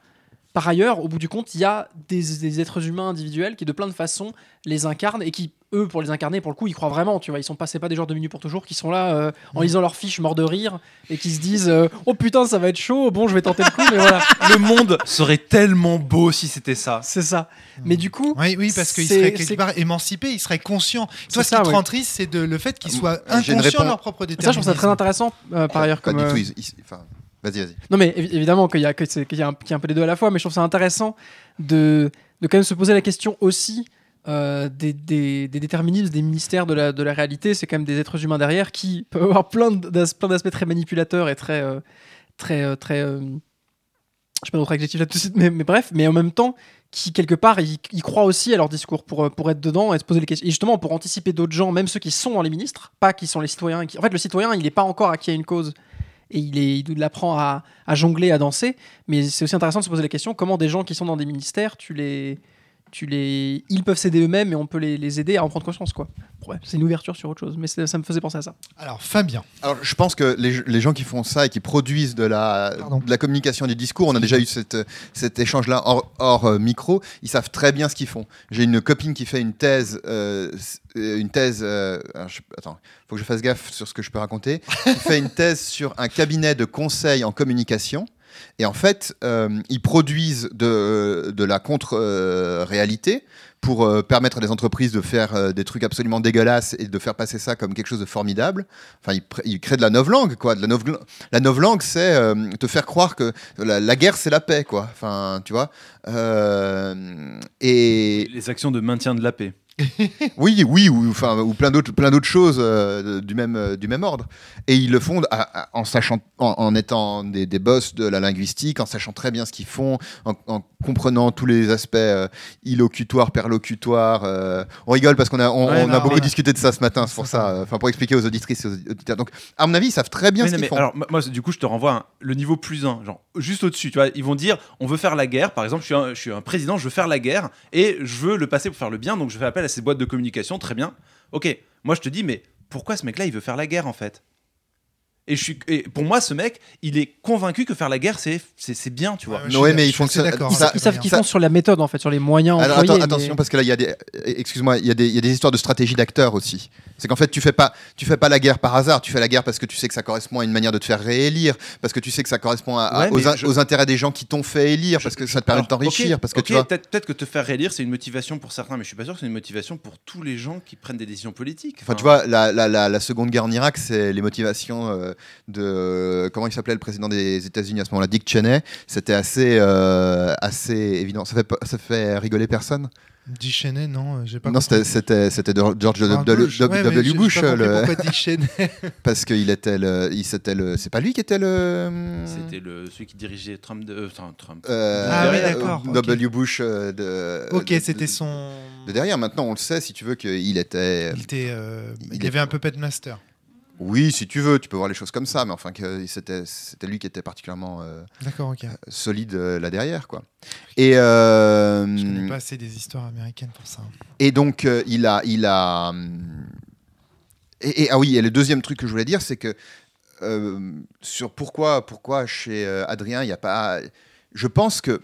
D: par ailleurs, au bout du compte, il y a des, des êtres humains individuels qui, de plein de façons, les incarnent et qui, eux, pour les incarner, pour le coup, ils croient vraiment. Tu vois, ils sont pas, c'est pas des joueurs de minutes pour toujours qui sont là euh, en lisant leurs fiches morts de rire et qui se disent euh, Oh putain, ça va être chaud, bon, je vais tenter le coup, mais voilà,
C: Le monde serait tellement beau si c'était ça.
D: c'est ça. Mais du coup,
B: Oui, oui, parce qu'ils seraient quelque part émancipés, ils seraient conscients.
D: C'est
B: Toi, ce
D: ça,
B: qui te
D: ouais.
B: rend triste, c'est le fait qu'ils soient
A: j'ai une
B: inconscients de leur propre
D: ça, je
B: déterminisme.
D: trouve ça très intéressant euh, par ailleurs.
A: Pas
D: Comme,
A: du
D: euh,
A: tout. ils- ils- enfin, vas-y, vas-y.
D: Non, mais évi- évidemment qu'il y, a, a un- peu les deux à la fois, mais je trouve ça intéressant de, de quand même se poser la question aussi euh, des, des, des déterminismes des ministères de la, de la réalité. C'est quand même des êtres humains derrière qui peuvent avoir plein d'as- plein d'aspects très manipulateurs et très. euh, très, euh, très euh, je sais pas d'autres adjectifs là tout de suite, mais, bref, mais en même temps, qui quelque part, ils, croient aussi à leur discours pour, pour être dedans et se poser les questions. Et justement, pour anticiper d'autres gens, même ceux qui sont dans les ministres, pas qui sont les citoyens. En fait, le citoyen, il n'est pas encore acquis à une cause et il, est, il apprend à, à jongler, à danser. Mais c'est aussi intéressant de se poser la question comment des gens qui sont dans des ministères, tu les, tu les, ils peuvent s'aider eux-mêmes et on peut les, les aider à en prendre conscience. quoi. Ouais, c'est une ouverture sur autre chose, mais ça me faisait penser à ça.
B: Alors, Fabien.
A: Alors, je pense que les, les gens qui font ça et qui produisent de la,
B: Pardon.
A: de la communication des discours, on a déjà eu cette, cet échange-là hors, hors, euh, micro, ils savent très bien ce qu'ils font. J'ai une copine qui fait une thèse, euh, une thèse. euh, je- attends, faut que je fasse gaffe sur ce que je peux raconter. qui fait une thèse sur un cabinet de conseil en communication. Et en fait, euh, ils produisent de, la contre-réalité pour euh, permettre à des entreprises de faire euh, des trucs absolument dégueulasses et de faire passer ça comme quelque chose de formidable. Enfin, ils, créent de la novlangue, quoi. De la, novl- la novlangue, c'est te faire croire que la, la guerre, c'est la paix, quoi. Enfin, tu vois. Et
F: Les actions de maintien de la paix.
A: oui, oui, ou, enfin, ou plein d'autres, plein d'autres choses euh, du même, euh, du même ordre. Et ils le font à- à- en sachant, en, en étant des, des boss de la linguistique, en sachant très bien ce qu'ils font, en, en comprenant tous les aspects euh, illocutoires, perlocutoires. euh. on rigole parce qu'on a, on,
D: Ouais,
A: on a beaucoup discuté de ça ce matin, c'est pour
B: Ça,
A: enfin pour expliquer aux auditrices et aux auditeurs. Donc, à mon avis, ils savent très bien
F: Mais
A: ce qu'ils font.
F: alors, moi, du coup, je te renvoie un- le niveau plus 1, genre juste au-dessus. Tu vois, ils vont dire on veut faire la guerre. Par exemple, je suis, un, je suis un président, je veux faire la guerre et je veux le passer pour faire le bien. Donc, je fais appel à ces boîtes de communication. Très bien. Ok. Moi, je te dis, mais pourquoi ce mec-là, il veut faire la guerre en fait? Et, je suis, et pour moi, ce mec, il est convaincu que faire la guerre, c'est c'est- c'est bien, tu vois.
B: Ouais,
A: mais ils
B: d'accord
D: Ils, savent qu'ils font sur la méthode en fait, sur les moyens
A: Alors,
D: employés.
A: attends,
D: mais-
A: attention parce que là il y a des excuse-moi il y a des il y a des histoires de stratégie d'acteurs aussi c'est qu'en fait tu fais pas tu fais pas la guerre par hasard tu fais la guerre parce que tu sais que ça correspond à une manière de te faire réélire parce que tu sais que ça correspond à- à-
F: Ouais, mais
A: aux, in-
F: je-
A: aux intérêts des gens qui t'ont fait élire parce que ça te permet de t'enrichir parce que tu vois
F: peut-être peut-être que te faire réélire, c'est une motivation pour certains, mais je suis pas sûr que c'est une motivation pour tous les gens qui prennent des décisions politiques.
A: Enfin, tu vois, la, la, la, la seconde guerre en Irak, c'est les motivations euh, de. Comment il s'appelait le président des États-Unis à ce moment-là Dick Cheney. C'était assez, euh, assez évident. Ça fait, ça fait rigoler personne?
B: Dick Cheney, non, euh, j'ai pas
A: Non,
B: compris.
A: c'était- c'était George
B: Ah,
A: W.
B: Bush. Ouais,
A: W. Bush, le-
B: pourquoi Dick Cheney
A: parce qu'il était le. il- C'était le. C'est pas lui qui était le.
F: C'était le celui qui dirigeait Trump de euh, Trump.
A: euh,
B: Ah oui, d'accord.
A: W. Bush de.
B: Ok, c'était son.
A: De derrière, maintenant on le sait, si tu veux, qu'il était.
B: Il, était, euh,
A: Il
B: il
A: est-
B: avait un puppet master.
A: Oui, si tu veux, tu peux voir les choses comme ça, mais enfin, c'était lui qui était particulièrement. euh,
B: ok.
A: solide euh, là derrière quoi. Et euh,
B: Je connais pas assez des histoires américaines pour ça.
A: et donc euh, il a il a et, et- ah oui et le deuxième truc que je voulais dire c'est que euh, sur pourquoi pourquoi chez euh, Adrien il n'y a pas je pense que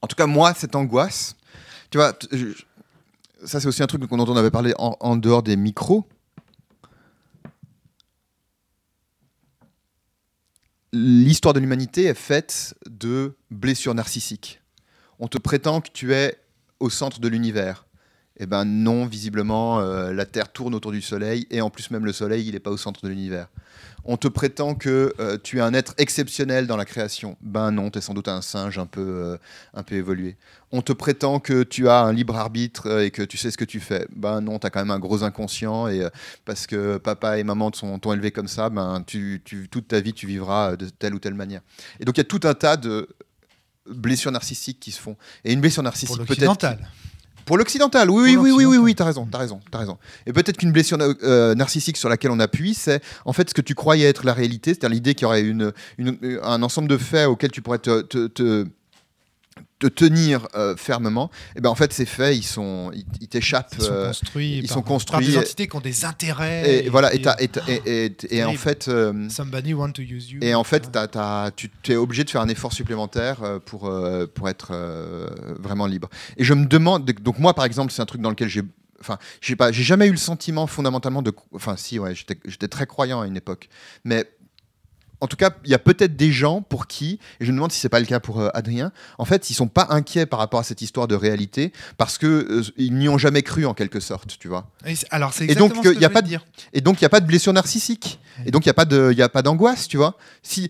A: en tout cas moi cette angoisse tu vois je- ça c'est aussi un truc dont on avait parlé en, en dehors des micros l'histoire de l'humanité est faite de blessures narcissiques. On te prétend que tu es au centre de l'univers. Eh ben non, visiblement, euh, la Terre tourne autour du Soleil et en plus même le Soleil, il n'est pas au centre de l'univers. On te prétend que euh, tu es un être exceptionnel dans la création. Ben non, tu es sans doute un singe un peu, euh, un peu évolué. On te prétend que tu as un libre arbitre euh, et que tu sais ce que tu fais. Ben non, tu as quand même un gros inconscient et euh, parce que papa et maman t'ont t'ont élevé comme ça, ben tu, tu- toute ta vie tu vivras de telle ou telle manière. Et donc il y a tout un tas de blessures narcissiques qui se font. Et une blessure narcissique peut-être. Pour l'occidental, oui, oui, oui, oui, oui, oui, t'as raison, t'as raison, t'as raison. Et peut-être qu'une blessure euh, narcissique sur laquelle on appuie, c'est en fait ce que tu croyais être la réalité, c'est-à-dire l'idée qu'il y aurait une, une- un ensemble de faits auxquels tu pourrais te, te- te- te tenir euh, fermement. Et ben en fait, ces faits, ils sont, ils, ils t'échappent.
B: Ils sont
A: euh,
B: construits,
A: ils
B: par,
A: sont
B: par
A: construits
B: des
A: et-
B: entités qui ont des intérêts.
A: et, voilà, et, t'as- et, t'as- et- et- et en fait. euh,
B: Somebody want to use you.
A: et en fait, t'as- t'as- tu es obligé de faire un effort supplémentaire pour, pour être vraiment libre. Et je me demande, donc moi par exemple, c'est un truc dans lequel j'ai, enfin, j'ai pas, j'ai jamais eu le sentiment fondamentalement de, enfin si, ouais, j'étais j'étais très croyant à une époque, mais en tout cas, il y a peut-être des gens pour qui, et je me demande si c'est pas le cas pour euh, Adrien, en fait, ils sont pas inquiets par rapport à cette histoire de réalité parce que euh, ils n'y ont jamais cru en quelque sorte, tu vois.
B: Et alors, c'est
A: Et donc,
B: exactement ce
A: il
B: que
A: y a
B: je
A: pas
B: voulais
A: de-
B: dire.
A: Et donc, il n'y a pas de blessure narcissique. Et donc, il n'y a pas de- il y a pas d'angoisse, tu vois. Si,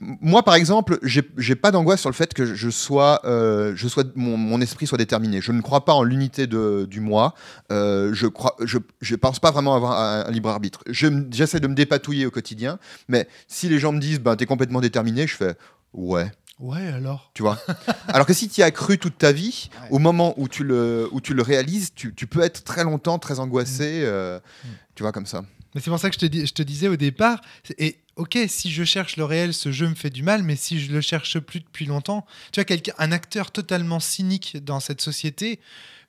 A: moi, par exemple, j'ai pas d'angoisse sur le fait que je sois, euh, je sois mon, mon esprit soit déterminé. Je ne crois pas en l'unité du moi. Euh, je crois, je, je pense pas vraiment avoir un, un libre arbitre. Je J'essaie de me dépatouiller au quotidien. Mais si les gens me disent, ben, t'es complètement déterminé, je fais, ouais
B: Ouais, alors?
A: tu vois? Alors que si tu y as cru toute ta vie,
B: Ouais.
A: au moment où tu le, où tu le réalises, tu, tu peux être très longtemps très angoissé, euh,
B: Mm.
A: tu vois, comme ça.
B: Mais c'est pour ça que je te, dis- je te disais au départ, et ok, si je cherche le réel, ce jeu me fait du mal, mais si je le cherche plus depuis longtemps, tu vois, un acteur totalement cynique dans cette société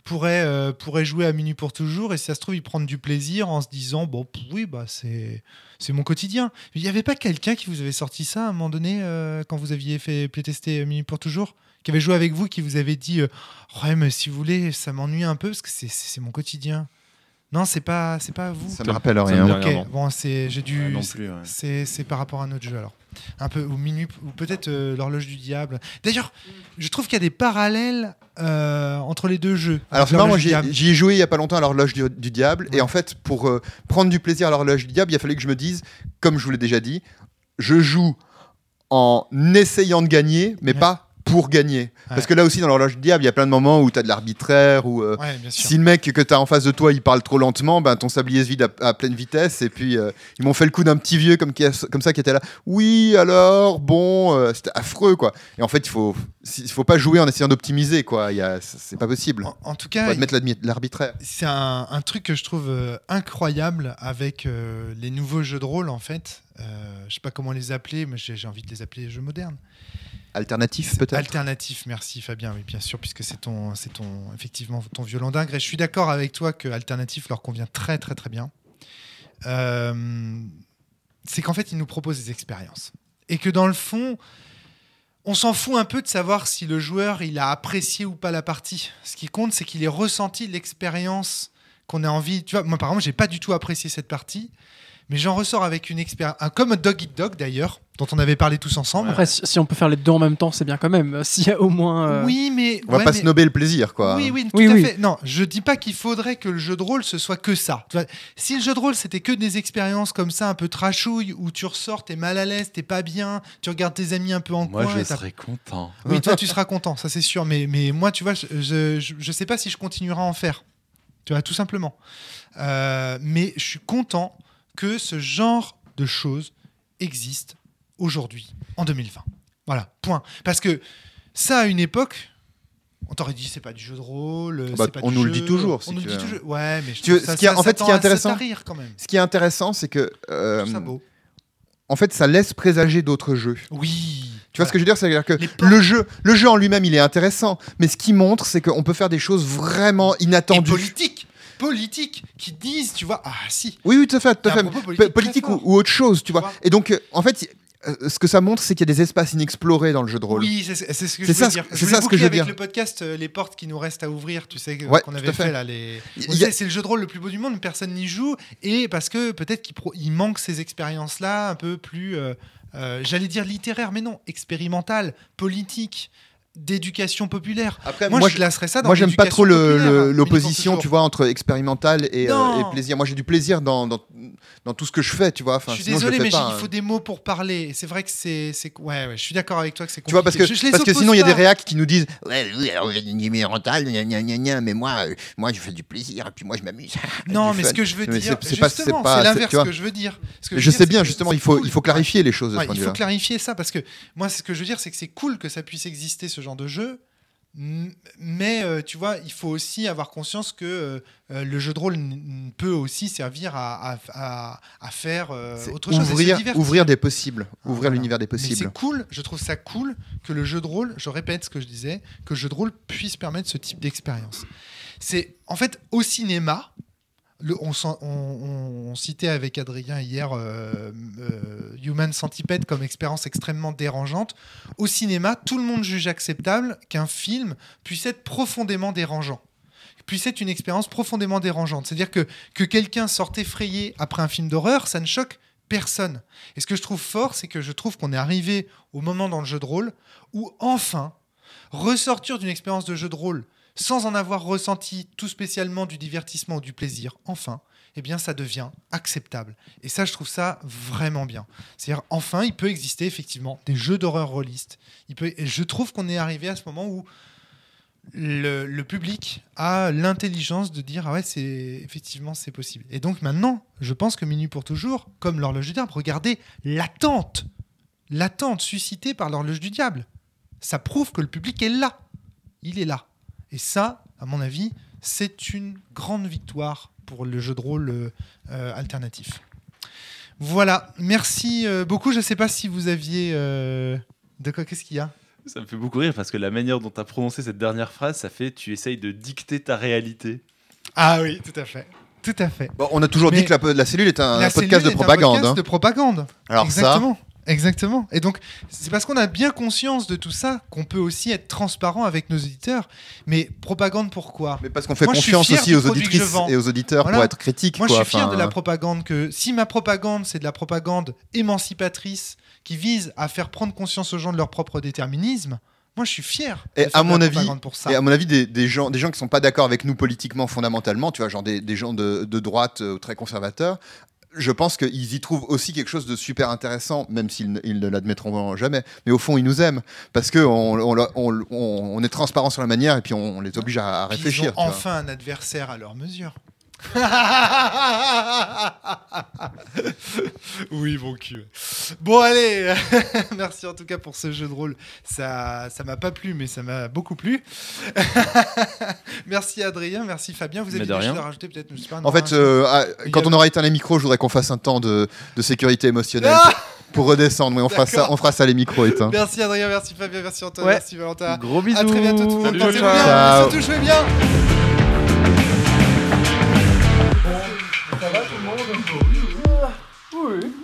B: pourrait, euh, pourrait jouer à Minuit pour toujours, et si ça se trouve, il prendre du plaisir en se disant, bon, oui, bah c'est c'est mon quotidien. Il n'y avait pas quelqu'un qui vous avait sorti ça à un moment donné, euh, quand vous aviez fait playtester Minuit pour toujours qui avait joué avec vous, qui vous avait dit euh, Ouais, mais si vous voulez, ça m'ennuie un peu parce que c'est c'est mon quotidien. Non, c'est pas, c'est pas vous.
A: Ça me rappelle
E: Ça me
A: rien.
B: Ok, bon, c'est, j'ai dû.
F: Ouais, non
B: c'est-
F: plus. ouais.
B: C'est, c'est par rapport à notre jeu alors. Un peu ou minuit ou peut-être euh, l'horloge du diable. D'ailleurs, je trouve qu'il y a des parallèles euh, entre les deux jeux.
A: Alors c'est marrant, moi j'y ai joué il y a pas longtemps à l'horloge du, du diable
B: Ouais.
A: et en fait pour euh, prendre du plaisir à l'horloge du diable, il a fallu que je me dise, comme je vous l'ai déjà dit, je joue en essayant de gagner, mais
B: Ouais.
A: pas pour gagner. Parce que là aussi dans l'horloge du diable, il y a plein de moments où tu as de l'arbitraire ou euh,
B: Ouais,
A: si le mec que tu as en face de toi il parle trop lentement, ben ton sablier se vide à, à pleine vitesse et puis euh, ils m'ont fait le coup d'un petit vieux comme, qui a- comme ça qui était là. Oui alors bon, euh, c'était affreux quoi. Et en fait il faut il faut pas jouer en essayant d'optimiser quoi. C'est pas possible.
B: En, en tout
A: Faut
B: cas,
A: admettre l'admi- l'arbitraire.
B: c'est un, un truc que je trouve incroyable avec les nouveaux jeux de rôle en fait. Euh, je sais pas comment les appeler, mais j'ai envie de les appeler jeux modernes.
A: Alternatif peut-être.
B: Alternatif, merci Fabien, oui bien sûr, puisque c'est ton, c'est ton, effectivement ton violon d'ingre. Et je suis d'accord avec toi que alternatif leur convient très très très bien. Euh, c'est qu'en fait ils nous proposent des expériences et que dans le fond, on s'en fout un peu de savoir si le joueur il a apprécié ou pas la partie. Ce qui compte, c'est qu'il ait ressenti l'expérience qu'on a envie. Tu vois, moi par exemple, j'ai pas du tout apprécié cette partie, mais j'en ressors avec une expérience, comme Dog Eat Dog d'ailleurs, dont on avait parlé tous ensemble.
D: Après, si on peut faire les deux en même temps, c'est bien quand même. Euh, S'il y a au moins. euh,
B: Oui, mais
A: On va
B: ouais,
A: pas
B: mais-
A: snober le plaisir quoi.
B: Oui, oui, tout
D: Oui,
B: à
D: oui.
B: fait. Non, je dis pas qu'il faudrait que le jeu de rôle ce soit que ça. Si le jeu de rôle c'était que des expériences comme ça, un peu trashouille, où tu ressors, t'es mal à l'aise, t'es pas bien, tu regardes tes amis un peu en
F: Moi,
B: coin.
F: je
B: et t'as-
F: serais content.
B: Oui, toi tu seras content, ça c'est sûr. Mais, mais moi, tu vois, je, je, je- je sais pas si je continuerai à en faire. Tu vois, tout simplement. Euh, mais je suis content que ce genre de choses existe aujourd'hui, en 2020. Voilà, point. Parce que ça, à une époque, on t'aurait dit c'est pas du jeu de rôle.
A: Bah,
B: c'est pas
A: on
B: du
A: nous le dit toujours, si
B: On nous
A: tu
B: le dit
A: veux.
B: toujours. Ouais, mais je
A: Tu
B: trouve
A: veux-
B: ça,
A: ce qui en fait, ce qui est intéressant-
B: tarir, quand même.
A: Ce qui est intéressant, c'est que euh,
B: ça beau.
A: en fait, ça laisse présager d'autres jeux.
B: Oui.
A: Tu vois ce que je veux dire? C'est-à-dire que le jeu, le jeu en lui-même, il est intéressant, mais ce qui montre, c'est qu'on peut faire des choses vraiment
B: Et
A: inattendues.
B: Politique. Politique. Qui disent, tu vois, ah si.
A: Oui, oui, tout à fait, tout à fait.
B: politique
A: ou, autre chose, tu vois.
B: vois.
A: Et donc, euh, en fait, euh, ce que ça montre, c'est qu'il y a des espaces inexplorés dans le jeu de rôle.
B: Oui, c'est ce que je
A: ça
B: veux
A: ce-
B: dire.
A: c'est ça ce que je veux
B: avec
A: dire.
B: le podcast, euh, les portes qui nous restent à ouvrir, tu sais,
A: Ouais,
B: qu'on avait
A: fait.
B: fait là. Les...
A: A-
B: C'est le jeu de rôle le plus beau du monde, personne n'y joue. Et parce que peut-être qu'il pro- il manque ces expériences-là, un peu plus, euh, j'allais dire littéraires, mais non, expérimentales, politiques, d'éducation populaire.
A: Après,
B: Moi,
A: moi,
B: je classerais ça dans
A: moi, j'aime pas trop l'opposition, tu vois, entre expérimental et, euh, et plaisir. Moi, j'ai du plaisir dans, dans, dans tout ce que je fais, tu vois. Enfin,
B: je suis
A: sinon,
B: désolé, mais
A: pas,
B: il
A: hein.
B: faut des mots pour parler. C'est vrai que c'est, ouais, ouais, je suis d'accord avec toi que c'est
A: Tu vois, parce que,
B: compliqué. Je- je les
A: parce que sinon, il y a des réacs qui nous disent Ouais, expérimental, mais moi, euh, moi, je fais du plaisir, et puis moi, je m'amuse.
B: Non, mais
A: fun.
B: ce que je veux dire,
A: c'est-
B: l'inverse que je veux dire.
A: Je, sais bien, justement, il faut, clarifier les choses
B: il faut clarifier ça parce que moi, ce que je veux dire, c'est que c'est cool que ça puisse exister ce genre de jeu. Mais euh, tu vois, il faut aussi avoir conscience que euh, euh, le jeu de rôle peut aussi servir à, à, à- à faire euh, autre chose.
A: Ouvrir, des possibles,
B: Ah,
A: ouvrir
B: voilà.
A: l'univers des
B: Mais c'est
A: possibles.
B: cool, je trouve ça cool que le jeu de rôle, je répète ce que je disais, que le jeu de rôle puisse permettre ce type d'expérience. C'est en fait au cinéma, le- on, citait avec Adrien hier euh, euh, Human Centipede comme expérience extrêmement dérangeante. Au cinéma, tout le monde juge acceptable qu'un film puisse être profondément dérangeant puisse être une expérience profondément dérangeante. C'est-à-dire que, que quelqu'un sorte effrayé après un film d'horreur, ça ne choque personne. Et ce que je trouve fort, c'est que je trouve qu'on est arrivé au moment dans le jeu de rôle où enfin, ressortir d'une expérience de jeu de rôle sans en avoir ressenti tout spécialement du divertissement ou du plaisir, enfin, eh bien ça devient acceptable. Et ça, je trouve ça vraiment bien. C'est-à-dire, enfin, il peut exister effectivement des jeux d'horreur rôlistes. Peut, et je trouve qu'on est arrivé à ce moment où le, le public a l'intelligence de dire ah ouais c'est effectivement c'est possible et donc maintenant je pense que Minuit pour toujours comme l'horloge du diable regardez l'attente l'attente suscitée par l'horloge du diable ça prouve que le public est là il est là et ça à mon avis c'est une grande victoire pour le jeu de rôle euh, euh, alternatif voilà merci euh, beaucoup je sais pas si vous aviez euh, de quoi qu'est-ce qu'il y a?
F: Ça me fait beaucoup rire parce que la manière dont tu as prononcé cette dernière phrase, ça fait tu essayes de dicter ta réalité.
B: ah oui tout à fait tout à fait
A: Bon, on a toujours
B: Mais
A: dit que la, la cellule est un
B: La
A: podcast
B: cellule
A: de
B: est un
A: propagande.
B: podcast
A: hein.
B: de propagande.
A: Alors
B: Exactement.
A: ça,
B: Exactement. Et donc, c'est parce qu'on a bien conscience de tout ça qu'on peut aussi être transparent avec nos auditeurs. Mais propagande pourquoi
A: Mais parce qu'on fait
B: Moi,
A: confiance aussi aux auditrices et aux auditeurs
B: Voilà.
A: pour être critiques.
B: Moi,
A: quoi.
B: je suis fier
A: Enfin,
B: de la propagande que si ma propagande, c'est de la propagande émancipatrice qui vise à faire prendre conscience aux gens de leur propre déterminisme, moi, je suis fier.
A: Et à mon avis-
B: pour ça.
A: Et à mon avis, des, des gens, des gens qui sont pas d'accord avec nous politiquement, fondamentalement, tu vois, genre des, des gens de, de droite euh, très conservateurs, je pense qu'ils y trouvent aussi quelque chose de super intéressant, même s'ils ne, ils ne l'admettront jamais. Mais au fond, ils nous aiment parce que on, on, on- on- on est transparent sur la manière et puis on, les oblige à, réfléchir.
B: Ils ont
A: vois.
B: enfin un adversaire à leur mesure. oui, mon cul. Bon, allez, merci en tout cas pour ce jeu de rôle. Ça, ça m'a pas plu, mais ça m'a beaucoup plu. merci Adrien, merci Fabien. Vous avez
C: de
B: choses
C: rien.
B: à rajouter peut-être
A: En
B: non,
A: fait,
B: hein,
A: euh, ah, quand on aura éteint les micros, je voudrais qu'on fasse un temps de, de sécurité émotionnelle
B: Ah
A: pour redescendre. Mais on fera, ça, on fera ça les micros éteints.
B: Merci Adrien, merci Fabien, merci Antoine,
D: Ouais.
B: merci Valentin.
D: Gros bisous.
B: À très bientôt tout le monde.
C: Salut,
B: bien,
A: Ciao.
B: surtout jouez bien.
D: Oui.